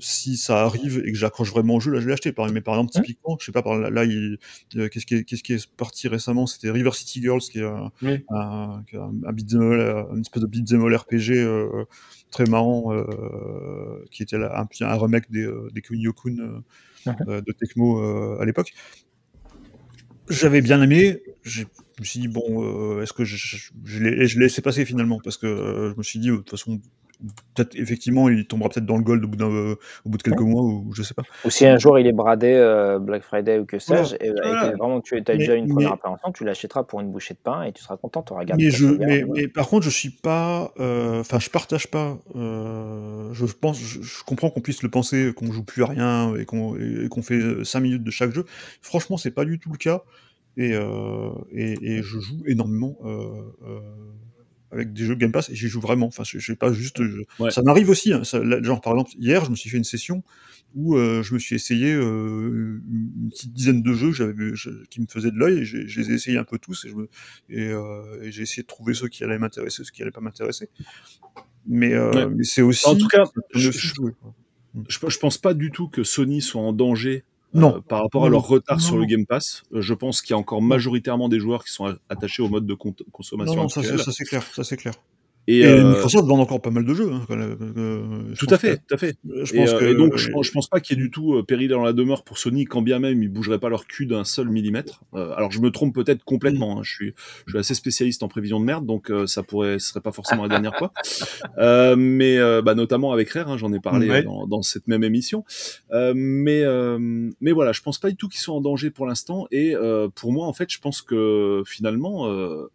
si ça arrive et que j'accroche vraiment au jeu, là je vais l'acheter. Mais par exemple, typiquement, je sais pas, par là, là, euh, qu'est-ce qui, est- qu'est-ce qui est parti récemment? C'était River City Girls, qui est un, Oui. un, un, beat'em une espèce de beat'em all RPG euh, très marrant, euh, qui était là, un, un remake des, des Kunio-kun de Tecmo euh, à l'époque. J'avais bien aimé. Je me suis dit, bon, euh, est-ce que je, je, l'ai laissé passer finalement Parce que euh, je me suis dit, de toute façon, peut-être effectivement, il tombera peut-être dans le gold au bout, d'un, euh, au bout de quelques mois, ou je sais pas. Ou si un jour il est bradé euh, Black Friday ou que sais-je, et, et Voilà. que vraiment tu as Mais- déjà une première mais- appréhension, tu l'achèteras pour une bouchée de pain et tu seras content, tu auras gardé Mais, ta je, sauvegarde. mais, mais par contre, je suis pas. euh, Enfin, je partage pas. euh, je pense, je, je comprends qu'on puisse le penser, qu'on joue plus à rien et qu'on et fait 5 minutes de chaque jeu. Franchement, c'est pas du tout le cas. Et, euh, et, et je joue énormément euh, euh, avec des jeux Game Pass et j'y joue vraiment. Enfin, je, je sais pas juste. je- Ouais. Ça m'arrive aussi. hein, ça- là, genre, par exemple, hier, je me suis fait une session où euh, je me suis essayé euh, une petite dizaine de jeux je- qui me faisaient de l'œil et je les ai essayés un peu tous et, euh, et j'ai essayé de trouver ceux qui allaient m'intéresser, ceux qui allaient pas m'intéresser. Mais, Ouais. mais c'est aussi. En tout cas, je- quoi. Je, je pense pas du tout que Sony soit en danger euh, Non. par rapport à leur retard Non, sur le. Game Pass. Euh, je pense qu'il y a encore majoritairement des joueurs qui sont attachés au mode de con- consommation Non, ça c'est clair, ça c'est clair. Et, Et, euh, Microsoft vend encore pas mal de jeux. Hein, euh, je tout à fait, que- tout à fait. Je pense euh, que. et donc, je, pense- je pense pas qu'il y ait du tout euh, péril dans la demeure pour Sony, quand bien même ils bougeraient pas leur cul d'un seul millimètre. Euh, alors, je me trompe peut-être complètement. hein. Je suis, je suis assez spécialiste en prévision de merde, donc euh, ça pourrait, ce serait pas forcément la dernière fois. Euh, mais bah, notamment avec Rare, hein, j'en ai parlé Ouais. dans, dans cette même émission. Euh, mais, euh, mais voilà, je pense pas du tout qu'ils soient en danger pour l'instant. Et euh, pour moi, en fait, je pense que finalement. Euh,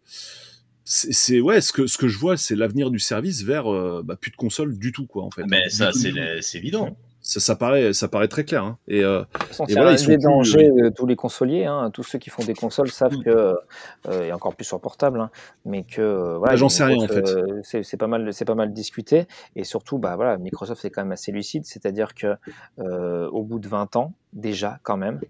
c'est ouais ce que ce que je vois c'est l'avenir du service vers euh, bah, plus de consoles du tout quoi en fait Mais Du ça, tout, c'est évident. ça, ça paraît ça paraît très clair hein. et euh, Et c'est voilà, ils sont des plus- dangers de tous les consoliers. hein. Tous ceux qui font des consoles savent Mm. que, euh, et encore plus sur portable, hein, mais que euh, voilà, Bah, il y a j'en sais rien, en fait. euh, c'est c'est pas mal, c'est pas mal discuté. Et surtout, bah voilà, Microsoft est quand même assez lucide, c'est-à-dire que euh, au bout de 20 ans déjà, quand même,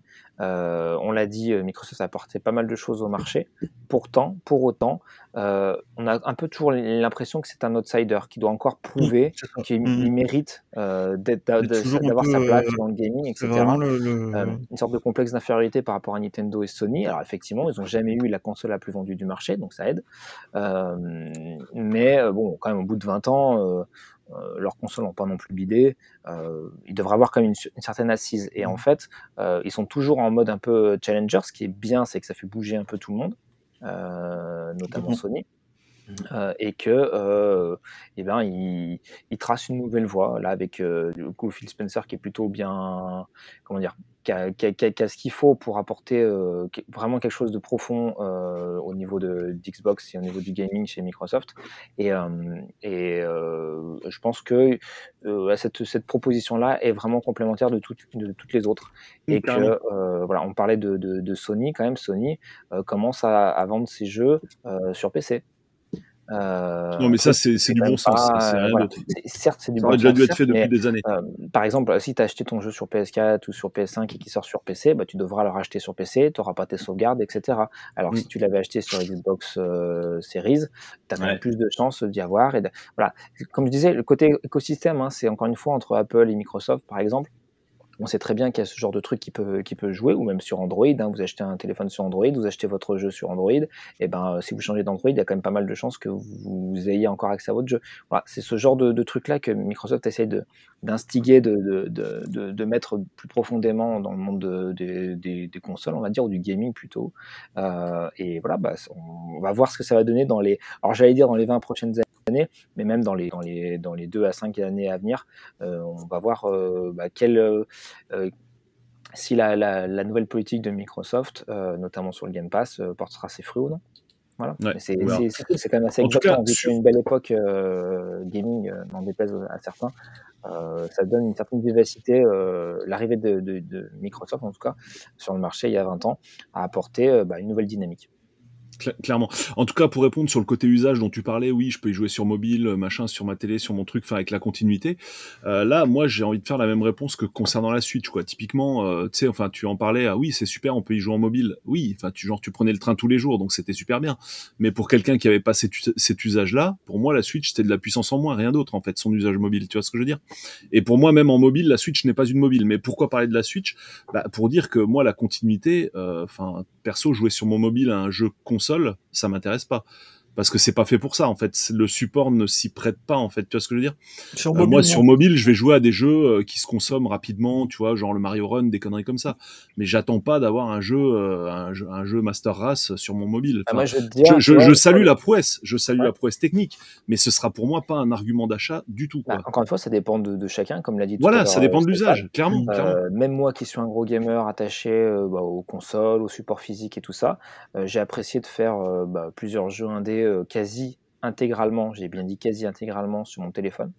euh, on l'a dit, euh, Microsoft a apporté pas mal de choses au marché. Pourtant, pour autant, euh, on a un peu toujours l'impression que c'est un outsider qui doit encore prouver ça. qu'il Mhm. il mérite euh, d'avoir sa place dans le gaming, etc. vraiment le. le- une sorte de complexe d'infériorité par rapport à Nintendo et Sony. Alors effectivement, ils n'ont jamais eu la console la plus vendue du marché, donc ça aide. Mais bon, quand même, au bout de 20 ans, leurs consoles n'ont pas non plus bidé. Euh, ils devraient avoir quand même une, une certaine assise. Et en fait, euh, ils sont toujours en mode un peu challenger. Ce qui est bien, c'est que ça fait bouger un peu tout le monde, euh, notamment Mhm. Sony. Euh, et que euh, eh ben, il, il trace une nouvelle voie là avec euh, du coup Phil Spencer qui est plutôt bien comment dire qui a, qui a- qui a- qui a ce qu'il faut pour apporter euh, vraiment quelque chose de profond euh, au niveau de d'Xbox et au niveau du gaming chez Microsoft. Et, et je pense que cette, cette proposition là est vraiment complémentaire de, toutes de toutes les autres. Et que voilà on parlait de, de, de Sony quand même Sony commence à, à vendre ses jeux sur PC euh, non mais ça c'est c'est du bon sens pas, c'est rien voilà. Certes, c'est du ça bon aurait déjà dû être certes, fait depuis mais, des années euh, par exemple, si tu as acheté ton jeu sur PS4 ou sur PS5 et qui sort sur PC, bah, tu devras le racheter sur PC, tu n'auras pas tes sauvegardes, etc. Alors Mm. si tu l'avais acheté sur Xbox euh, Series, tu as Ouais. même plus de chances d'y avoir. Et de- voilà. Comme je disais, le côté écosystème, hein, c'est encore une fois entre Apple et Microsoft, par exemple. On sait très bien qu'il y a ce genre de truc qui peut, jouer, ou même sur Android. hein. vous achetez un téléphone sur Android, vous achetez votre jeu sur Android, et ben euh, si vous changez d'Android, il y a quand même pas mal de chances que vous ayez encore accès à votre jeu. Voilà, c'est ce genre de, truc-là que Microsoft essaye d'instiguer, de, de, de, mettre plus profondément dans le monde de- des- des, des consoles, on va dire, ou du gaming plutôt. Euh, et voilà, bah, on va voir ce que ça va donner dans les, alors j'allais dire dans les 20 prochaines années, mais même dans les, dans les, dans les 2 à 5 années à venir, euh, on va voir euh, bah, quel, euh, si la, la, la nouvelle politique de Microsoft, euh, notamment sur le Game Pass, euh, portera ses fruits ou non. Voilà. Ouais, c'est quand même assez vit sur- une belle époque euh, gaming, n'en déplaise à certains. Ça donne une certaine vivacité. L'arrivée de, de, de Microsoft, en tout cas, sur le marché il y a 20 ans, a apporté bah, une nouvelle dynamique. Cla- clairement. En tout cas, pour répondre sur le côté usage dont tu parlais, oui, je peux y jouer sur mobile, machin, sur ma télé, sur mon truc, enfin avec la continuité. Euh, là, moi, j'ai envie de faire la même réponse que concernant la Switch, quoi. Typiquement, euh, tu sais, enfin, tu en parlais, ah oui, c'est super, on peut y jouer en mobile. Oui, enfin, tu genre, tu prenais le train tous les jours, donc c'était super bien. Mais pour quelqu'un qui avait pas cet, us- cet usage-là, pour moi, la Switch, c'était de la puissance en moins, rien d'autre, en fait, son usage mobile. Tu vois ce que je veux dire? Et pour moi, même en mobile, la Switch n'est pas une mobile. Mais pourquoi parler de la Switch? Bah, Pour dire que moi, la continuité, euh, enfin, perso, jouer sur mon mobile à un jeu ça m'intéresse pas. Parce que c'est pas fait pour ça, en fait. Le support ne s'y prête pas, en fait. Tu vois ce que je veux dire? Sur Euh, mobile, Moi, sur mobile, je vais jouer à des jeux euh, qui se consomment rapidement, tu vois, genre le Mario Run, des conneries comme ça. Mais j'attends pas d'avoir un jeu, euh, un jeu, un jeu Master Race sur mon mobile. Ah, moi, je dire, salue la prouesse, je salue Ouais. la prouesse technique, mais ce sera pour moi pas un argument d'achat du tout. Quoi. bah, encore une fois, ça dépend de, de chacun, comme l'a dit tout à voilà, ça dépend de l'usage, clairement. Clairement. Même moi qui suis un gros gamer attaché euh, bah, aux consoles, au support physique et tout ça, euh, j'ai apprécié de faire euh, bah, plusieurs jeux indés quasi intégralement, j'ai bien dit quasi intégralement sur mon téléphone.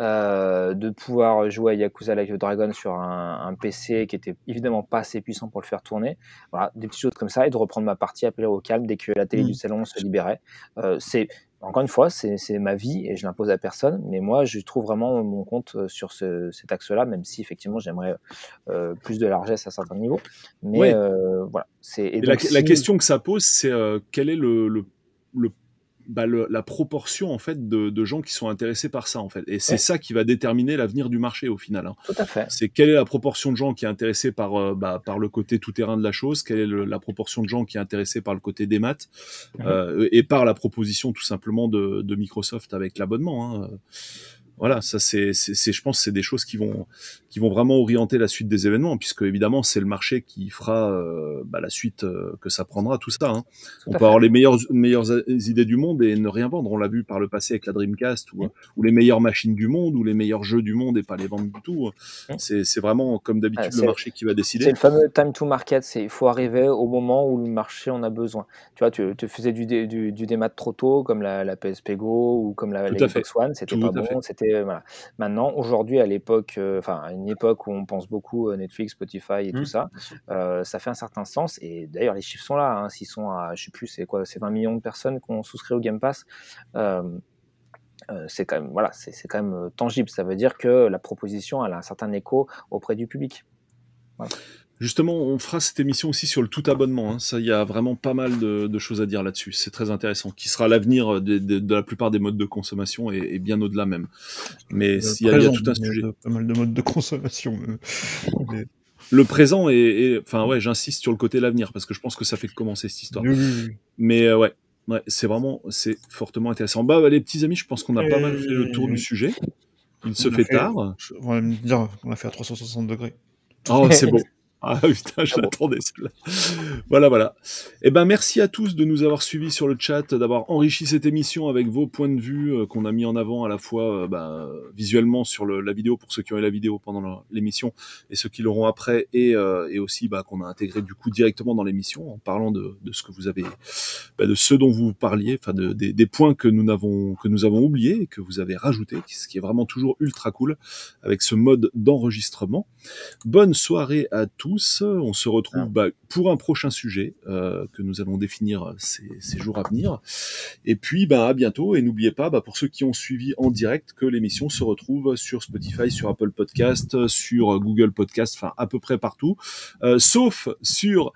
Euh, de pouvoir jouer à Yakuza Like a Dragon sur un, un PC qui était évidemment pas assez puissant pour le faire tourner. Voilà, des petites choses comme ça et de reprendre ma partie après au calme dès que la télé Mm. du salon se libérait. Euh, c'est encore une fois, c'est ma vie et je l'impose à personne. Mais moi, je trouve vraiment mon compte euh, sur ce, cet axe-là, même si effectivement j'aimerais euh, plus de largesse à certains niveaux. Mais euh, voilà. C'est la, la, question que ça pose, c'est euh, quel est le, le, le bah, le, la proportion en fait de, de, gens qui sont intéressés par ça en fait. Et c'est ouais. ça qui va déterminer l'avenir du marché au final. Hein. Tout à fait. C'est quelle est la proportion de gens qui est intéressés par euh, bah, par le côté tout terrain de la chose, quelle est le, la proportion de gens qui est intéressés par le côté des maths mmh. euh, et par la proposition tout simplement de, de Microsoft avec l'abonnement. Hein voilà, ça c'est, je pense, c'est des choses qui vont, qui vont vraiment orienter la suite des événements, puisque évidemment c'est le marché qui fera euh, bah, la suite euh, que ça prendra, tout ça. Hein. Tout on peut fait. avoir les meilleures, meilleures idées du monde et ne rien vendre. On l'a vu par le passé avec la Dreamcast, ou, mmh. ou les meilleures machines du monde, ou les meilleurs jeux du monde et pas les vendre du tout. Mmh. C'est, c'est vraiment comme d'habitude ah, le marché qui va décider. C'est le fameux time to market. C'est il faut arriver au moment où le marché en a besoin. Tu vois, tu, tu faisais du, du, du démat trop tôt, comme la, la PSP Go ou comme la, la Xbox One, c'était pas bon. C'était voilà. Maintenant, aujourd'hui, à l'époque, euh, enfin à une époque où on pense beaucoup Netflix, Spotify et mmh, tout ça, euh, ça fait un certain sens. Et d'ailleurs, les chiffres sont là. Hein, S'ils sont à, je sais plus, c'est quoi, c'est 20 millions de personnes qui ont souscrit au Game Pass. Euh, c'est quand même voilà, c'est quand même tangible. Ça veut dire que la proposition elle a un certain écho auprès du public. Voilà. Justement, on fera cette émission aussi sur le tout abonnement. Hein. Ça, il y a vraiment pas mal de, de choses à dire là-dessus. C'est très intéressant. Qui sera l'avenir de, de, de, la plupart des modes de consommation et, et bien au-delà même. Mais il y, a, il y, a tout un sujet. Pas mal de modes de consommation. Mais... Le présent et, enfin ouais, j'insiste sur le côté l'avenir parce que je pense que ça fait commencer cette histoire. Oui, oui. Mais euh, ouais, ouais c'est vraiment, c'est fortement intéressant. Bah, bah, les petits amis, je pense qu'on a et... pas mal fait le tour du sujet. Il on se fait, fait, tard. On va me dire qu'on a fait à 360 degrés. Oh, c'est beau. Ah putain, je ah l'attendais celle-là. Voilà, voilà. Eh ben, merci à tous de nous avoir suivis sur le chat, d'avoir enrichi cette émission avec vos points de vue euh, qu'on a mis en avant à la fois euh, bah, visuellement sur le, la vidéo pour ceux qui ont eu la vidéo pendant l'émission et ceux qui l'auront après, et, euh, et aussi bah, qu'on a intégré du coup directement dans l'émission en parlant de, de, ce que vous avez, bah, de ce dont vous parliez, enfin de, des, des points que nous avons que nous avons oubliés et que vous avez rajoutés, ce qui est vraiment toujours ultra cool avec ce mode d'enregistrement. Bonne soirée à tous tous. On se retrouve ah. bah, pour un prochain sujet euh, que nous allons définir ces, ces, jours à venir. Et puis, bah, à bientôt. Et n'oubliez pas, bah, pour ceux qui ont suivi en direct, que l'émission se retrouve sur Spotify, sur Apple Podcast, sur Google Podcast, enfin à peu près partout, euh, sauf sur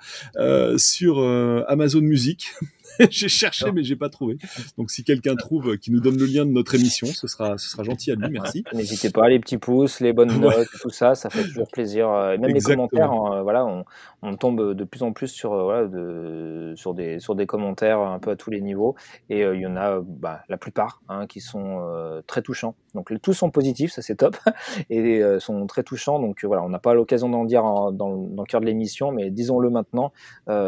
sur euh, Amazon Music. j'ai cherché, mais j'ai pas trouvé. Donc, si quelqu'un trouve, qui nous donne le lien de notre émission, ce sera, ce sera gentil à lui. Merci. N'hésitez pas, les petits pouces, les bonnes notes, ouais. tout ça, ça fait toujours plaisir. Même Exactement. les commentaires, hein, voilà, on, on, tombe de plus en plus sur, voilà, de, sur des, sur des commentaires un peu à tous les niveaux, et euh, il y en a, bah, la plupart, hein, qui sont euh, très touchants. Donc, tous sont positifs, ça c'est top, et euh, sont très touchants. Donc, voilà, on n'a pas l'occasion d'en dire en, dans, dans, le cœur de l'émission, mais disons-le maintenant,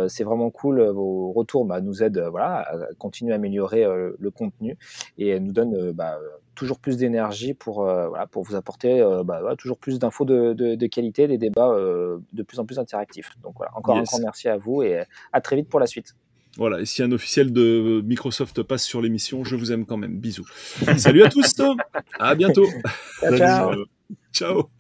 c'est vraiment cool. Vos retours bah, nous aident voilà, à continuer à améliorer euh, le contenu et nous donne euh, bah, toujours plus d'énergie pour, euh, voilà, pour vous apporter bah, voilà, toujours plus d'infos de, de, de, qualité, des débats de plus en plus interactifs. Donc voilà, encore yes. un grand merci à vous et à très vite pour la suite. Voilà, et si un officiel de Microsoft passe sur l'émission, je vous aime quand même. Bisous. Salut à tous. à bientôt. ciao. ciao. ciao.